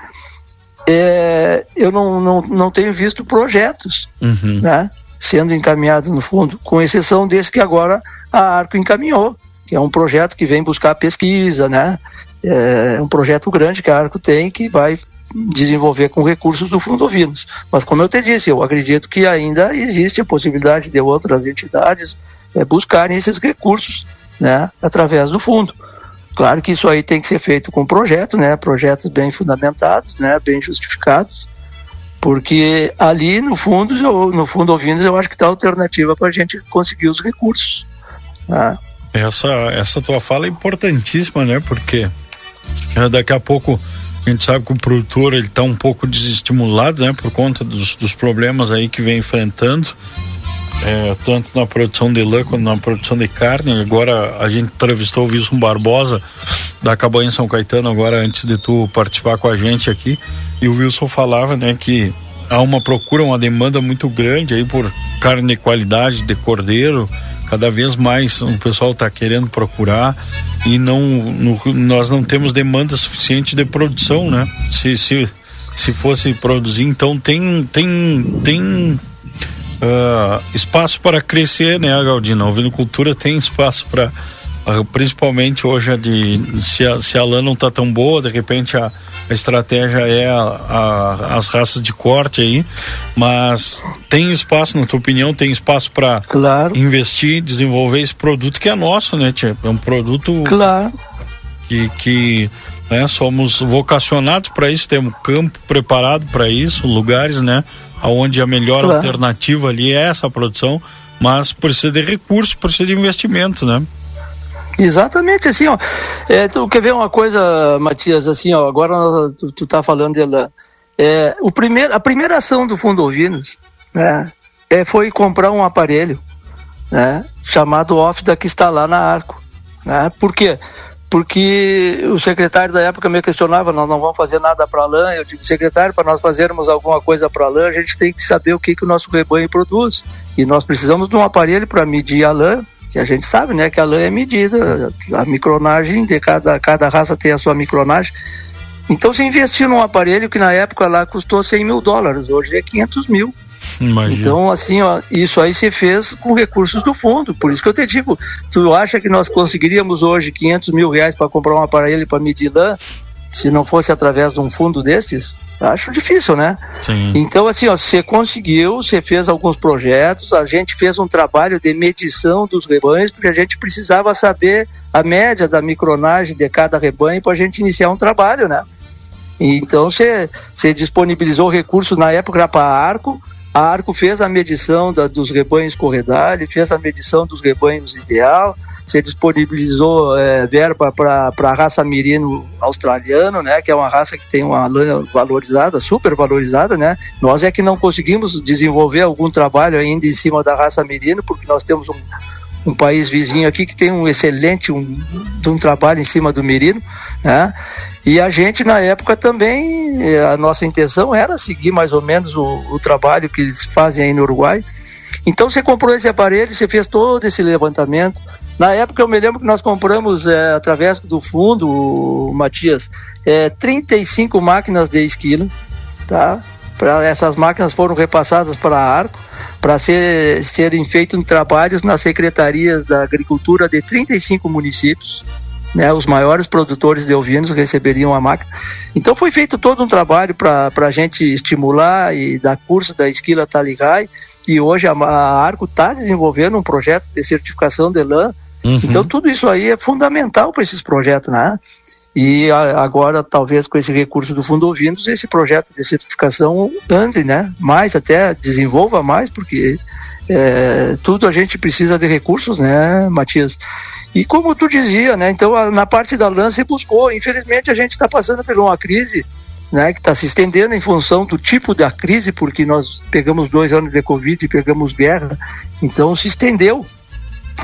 é, eu não, não, não tenho visto projetos, uhum. né, sendo encaminhados no fundo, com exceção desse que agora a Arco encaminhou, que é um projeto que vem buscar pesquisa, né, é um projeto grande que a Arco tem que vai desenvolver com recursos do Fundo Ovinos. Mas como eu te disse, eu acredito que ainda existe a possibilidade de outras entidades é, buscarem esses recursos né, através do fundo. Claro que isso aí tem que ser feito com projeto, né? Projetos bem fundamentados, né? Bem justificados, porque ali no fundo, eu, no fundo ouvindo, eu acho que está a alternativa para a gente conseguir os recursos. Né? Essa essa tua fala é importantíssima, né? Porque é, daqui a pouco a gente sabe que o produtor ele está um pouco desestimulado, né? Por conta dos, dos problemas aí que vem enfrentando é, tanto na produção de lã quanto na produção de carne. Agora a gente entrevistou o Wilson Barbosa da Cabanha São Caetano agora antes de tu participar com a gente aqui e o Wilson falava, né, que há uma procura, uma demanda muito grande aí por carne de qualidade de cordeiro. Cada vez mais o pessoal está querendo procurar e não no, nós não temos demanda suficiente de produção, né? Se, se, se fosse produzir, então tem tem tem uh, espaço para crescer, né, Galdino? A ovinocultura tem espaço para, uh, principalmente hoje, a de, se, a, se a lã não está tão boa, de repente a, a estratégia é a, a, as raças de corte aí, mas tem espaço, na tua opinião, tem espaço para claro. investir, desenvolver esse produto que é nosso, né, tia? É um produto claro. que, que né, somos vocacionados para isso, temos campo preparado para isso, lugares, né? Onde a melhor claro. alternativa ali é essa produção, mas precisa de recursos, precisa de investimento, né? Exatamente, assim, ó. É, tu quer ver uma coisa, Matias, assim, ó, agora tu, tu tá falando dela. É, o primeiro, a primeira ação do Fundo Ovinos, né, é, foi comprar um aparelho, né, chamado Ofda que está lá na Arco, né? Por quê? Porque o secretário da época me questionava, nós não vamos fazer nada para a lã. Eu digo, secretário, para nós fazermos alguma coisa para a lã, a gente tem que saber o que, que o nosso rebanho produz. E nós precisamos de um aparelho para medir a lã, que a gente sabe, né, que a lã é medida, a micronagem de cada, cada raça tem a sua micronagem. Então se investir num aparelho que na época lá custou 100 mil dólares, hoje é 500 mil. Imagina. Então, assim, ó, isso aí se fez com recursos do fundo. Por isso que eu te digo, tu acha que nós conseguiríamos hoje 500 mil reais para comprar um aparelho para medir lã, se não fosse através de um fundo desses? Acho difícil, né? Sim. Então, assim, ó, você conseguiu, você fez alguns projetos, a gente fez um trabalho de medição dos rebanhos, porque a gente precisava saber a média da micronagem de cada rebanho para a gente iniciar um trabalho, né? Então, você, você disponibilizou recursos na época para arco, a Arco fez a medição da, dos rebanhos corredale, fez a medição dos rebanhos ideal, você disponibilizou é, verba para a raça merino australiano, né, que é uma raça que tem uma lã valorizada, super valorizada, né? Nós é que não conseguimos desenvolver algum trabalho ainda em cima da raça merino, porque nós temos um, um país vizinho aqui que tem um excelente um, um trabalho em cima do merino, né? E a gente, na época, também, eh, a nossa intenção era seguir mais ou menos o, o trabalho que eles fazem aí no Uruguai. Então, você comprou esse aparelho, você fez todo esse levantamento. Na época, eu me lembro que nós compramos, é, através do fundo, Matias, é, 35 máquinas de esquilo, tá? Pra, essas máquinas foram repassadas para a Arco, para ser, serem feitos trabalhos nas secretarias da agricultura de 35 municípios né, os maiores produtores de ovinos receberiam a máquina. Então foi feito todo um trabalho para a gente estimular e dar curso da esquila Taligai, e hoje a, a Arco está desenvolvendo um projeto de certificação de lã. Uhum. Então tudo isso aí é fundamental para esses projetos, né? E a, agora, talvez com esse recurso do Fundo Ovinos, esse projeto de certificação ande, né? Mais até desenvolva mais, porque é, tudo a gente precisa de recursos, né, Matias? E como tu dizia, né? Então, na parte da lã se buscou. Infelizmente, a gente está passando por uma crise né, que está se estendendo em função do tipo da crise, porque nós pegamos dois anos de Covid e pegamos guerra, então se estendeu.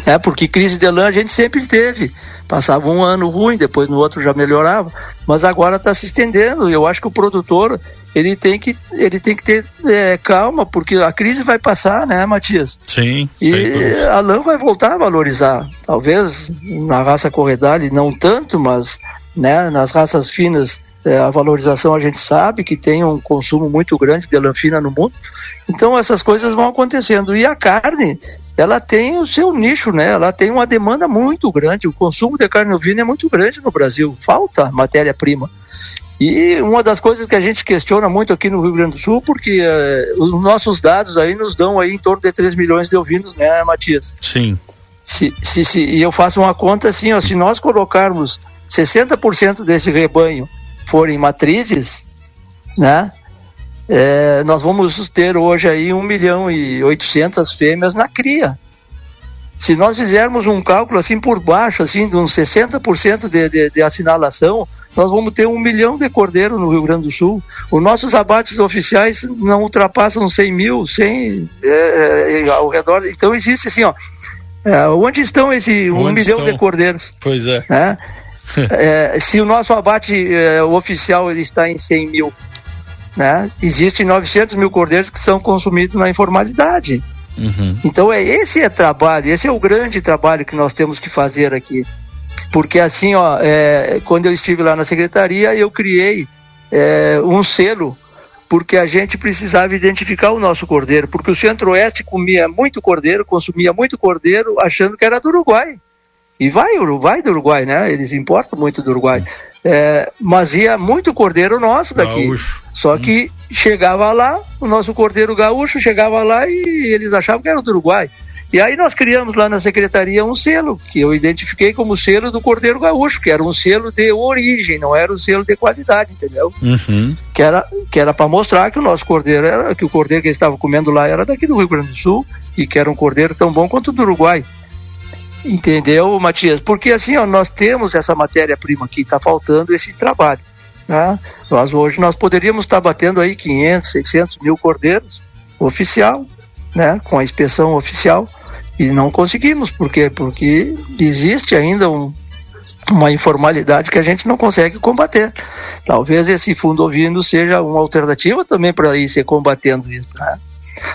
É, porque crise de lã a gente sempre teve. Passava um ano ruim, depois no outro já melhorava, mas agora está se estendendo. Eu acho que o produtor ele tem que, ele tem que ter é, calma, porque a crise vai passar, né, Matias? Sim. E a lã vai voltar a valorizar. Talvez na raça corredale não tanto, mas né, nas raças finas é, a valorização a gente sabe que tem um consumo muito grande de lã fina no mundo. Então essas coisas vão acontecendo. E a carne, ela tem o seu nicho, né? Ela tem uma demanda muito grande. O consumo de carne ovina é muito grande no Brasil. Falta matéria-prima. E uma das coisas que a gente questiona muito aqui no Rio Grande do Sul, porque uh, os nossos dados aí nos dão aí em torno de 3 milhões de ovinos, né, Matias? Sim. Se, se, se, e eu faço uma conta assim, ó, se nós colocarmos 60% desse rebanho forem matrizes, né? É, nós vamos ter hoje aí 1 milhão e 800 fêmeas na cria. Se nós fizermos um cálculo assim por baixo, assim, de uns 60% de, de, de assinalação, nós vamos ter um milhão de cordeiros no Rio Grande do Sul. Os nossos abates oficiais não ultrapassam 100 mil, 100 é, é, ao redor. Então existe assim, ó. É, onde estão esse um Onde milhão estão? de cordeiros? Pois é. né? É, se o nosso abate é, oficial ele está em 100 mil, né? existem 900 mil cordeiros que são consumidos na informalidade. Uhum. Então é esse é trabalho, esse é o grande trabalho que nós temos que fazer aqui. Porque assim, ó, é, quando eu estive lá na secretaria, eu criei é, um selo, porque a gente precisava identificar o nosso cordeiro, porque o Centro-Oeste comia muito cordeiro, consumia muito cordeiro, achando que era do Uruguai. E vai, vai do Uruguai, né? Eles importam muito do Uruguai. É, mas ia muito cordeiro nosso daqui. Gaúcho. Só que chegava lá, o nosso cordeiro gaúcho chegava lá e eles achavam que era do Uruguai. E aí nós criamos lá na secretaria um selo, que eu identifiquei como selo do cordeiro gaúcho, que era um selo de origem, não era um selo de qualidade, entendeu? Uhum. Que era que era para mostrar que o nosso cordeiro era que o cordeiro que eles estavam comendo lá era daqui do Rio Grande do Sul e que era um cordeiro tão bom quanto o do Uruguai. Entendeu, Matias? Porque assim, ó, nós temos essa matéria-prima aqui, está faltando esse trabalho. Né? Nós hoje nós poderíamos estar batendo aí 500, 600 mil cordeiros oficial, né? Com a inspeção oficial e não conseguimos, por quê? Porque existe ainda um, uma informalidade que a gente não consegue combater. Talvez esse fundo ouvindo seja uma alternativa também para ir se combatendo isso. Né?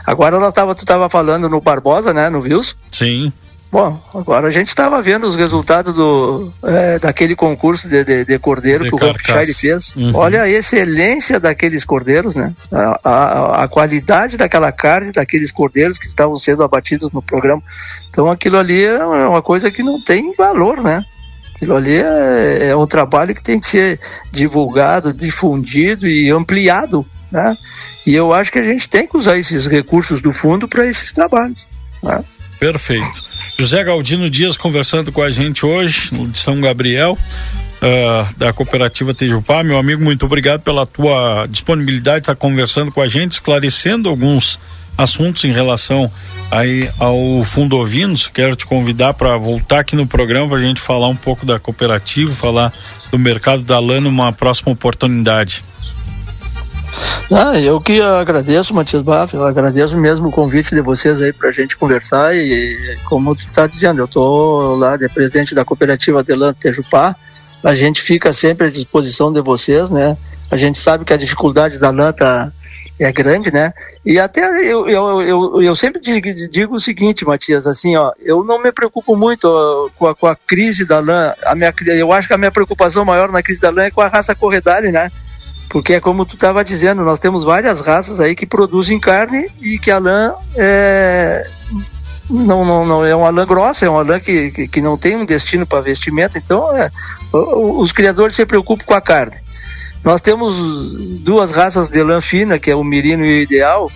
Agora nós tava, tu estava falando no Barbosa, né? No Wilson? Sim. Bom, agora a gente estava vendo os resultados do, é, daquele concurso de, de, de cordeiro De que o. Rothschild fez. Uhum. Olha a excelência daqueles cordeiros, né? A, a, a qualidade daquela carne, daqueles cordeiros que estavam sendo abatidos no programa. Então aquilo ali é uma coisa que não tem valor, né? Aquilo ali é, é um trabalho que tem que ser divulgado, difundido e ampliado, né? E eu acho que a gente tem que usar esses recursos do fundo para esses trabalhos. Né? Perfeito. José Galdino Dias conversando com a gente hoje, de São Gabriel, ah, da cooperativa Tejupá. Meu amigo, muito obrigado pela tua disponibilidade de estar conversando com a gente, esclarecendo alguns assuntos em relação aí ao Fundo Ovinos. Quero te convidar para voltar aqui no programa para a gente falar um pouco da cooperativa, falar do mercado da lã numa próxima oportunidade. Ah, eu que agradeço, Matias Baff, eu agradeço mesmo o convite de vocês aí pra gente conversar e, como tu tá dizendo, eu tô lá de presidente da cooperativa Adelante Tejupá, a gente fica sempre à disposição de vocês, né? A gente sabe que a dificuldade da lã é grande, né? E até eu, eu, eu, eu sempre digo, digo o seguinte, Matias, assim, ó, eu não me preocupo muito ó, com, a, com a crise da lã, a minha, eu acho que a minha preocupação maior na crise da lã é com a raça corredale, né? Porque é como tu estava dizendo, nós temos várias raças aí que produzem carne e que a lã é, não, não, não é uma lã grossa, é uma lã que, que, que não tem um destino para vestimento, então é, os criadores se preocupam com a carne. Nós temos duas raças de lã fina, que é o Mirino e o Ideal,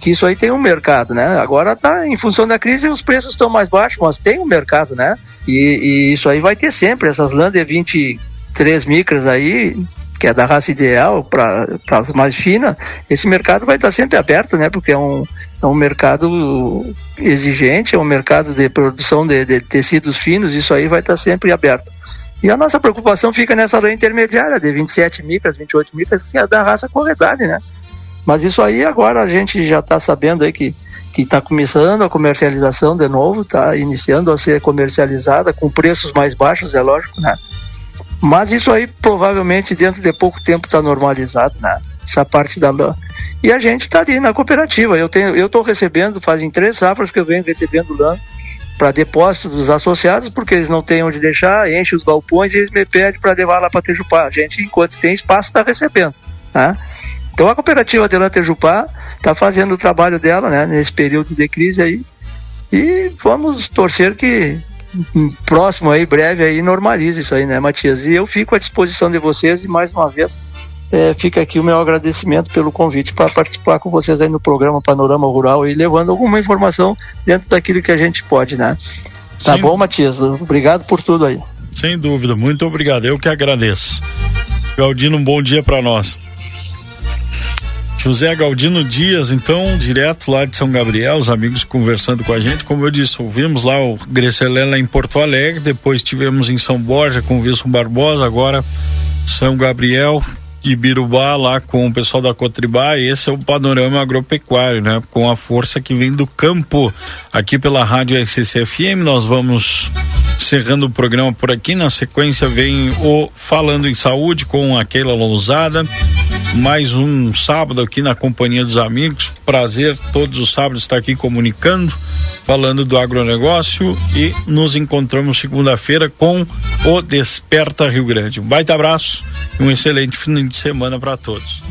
que isso aí tem um mercado, né? Agora tá em função da crise os preços estão mais baixos, mas tem um mercado, né? E, e isso aí vai ter sempre essas lã de 23 micras aí, que é da raça ideal para as mais finas, esse mercado vai estar sempre aberto, né? Porque é um, é um mercado exigente, é um mercado de produção de, de tecidos finos, isso aí vai estar sempre aberto. E a nossa preocupação fica nessa lã intermediária de 27 micras, 28 micras, que é da raça corredade, né? Mas isso aí agora a gente já está sabendo aí que que está começando a comercialização de novo, está iniciando a ser comercializada com preços mais baixos, é lógico, né? Mas isso aí provavelmente dentro de pouco tempo está normalizado, né? Essa parte da. E a gente está ali na cooperativa. Eu tenho, eu estou recebendo, fazem três safras que eu venho recebendo lã para depósito dos associados, porque eles não têm onde deixar, enche os galpões e eles me pedem para levar lá para Tejupá. A gente, enquanto tem espaço, está recebendo. Né? Então a cooperativa de lã Tejupá está fazendo o trabalho dela né, nesse período de crise aí. E vamos torcer que próximo aí, breve aí, normalize isso aí, né, Matias? E eu fico à disposição de vocês e mais uma vez é, fica aqui o meu agradecimento pelo convite para participar com vocês aí no programa Panorama Rural e levando alguma informação dentro daquilo que a gente pode, né? Tá Sim. bom, Matias? Obrigado por tudo aí. Sem dúvida, muito obrigado. Eu que agradeço. Galdino, um bom dia para nós. José Galdino Dias, então, direto lá de São Gabriel, os amigos conversando com a gente. Como eu disse, ouvimos lá o Grecelé lá em Porto Alegre, depois tivemos em São Borja com o Wilson Barbosa, agora São Gabriel e Birubá lá com o pessoal da Cotribá. Esse é o panorama agropecuário, né? Com a força que vem do campo. Aqui pela Rádio SCFM, nós vamos encerrando o programa por aqui. Na sequência vem o Falando em Saúde com a Keila Lousada mais um sábado aqui na companhia dos amigos. Prazer todos os sábados estar aqui comunicando, falando do agronegócio e nos encontramos segunda-feira com o Desperta Rio Grande. Um baita abraço e um excelente fim de semana para todos.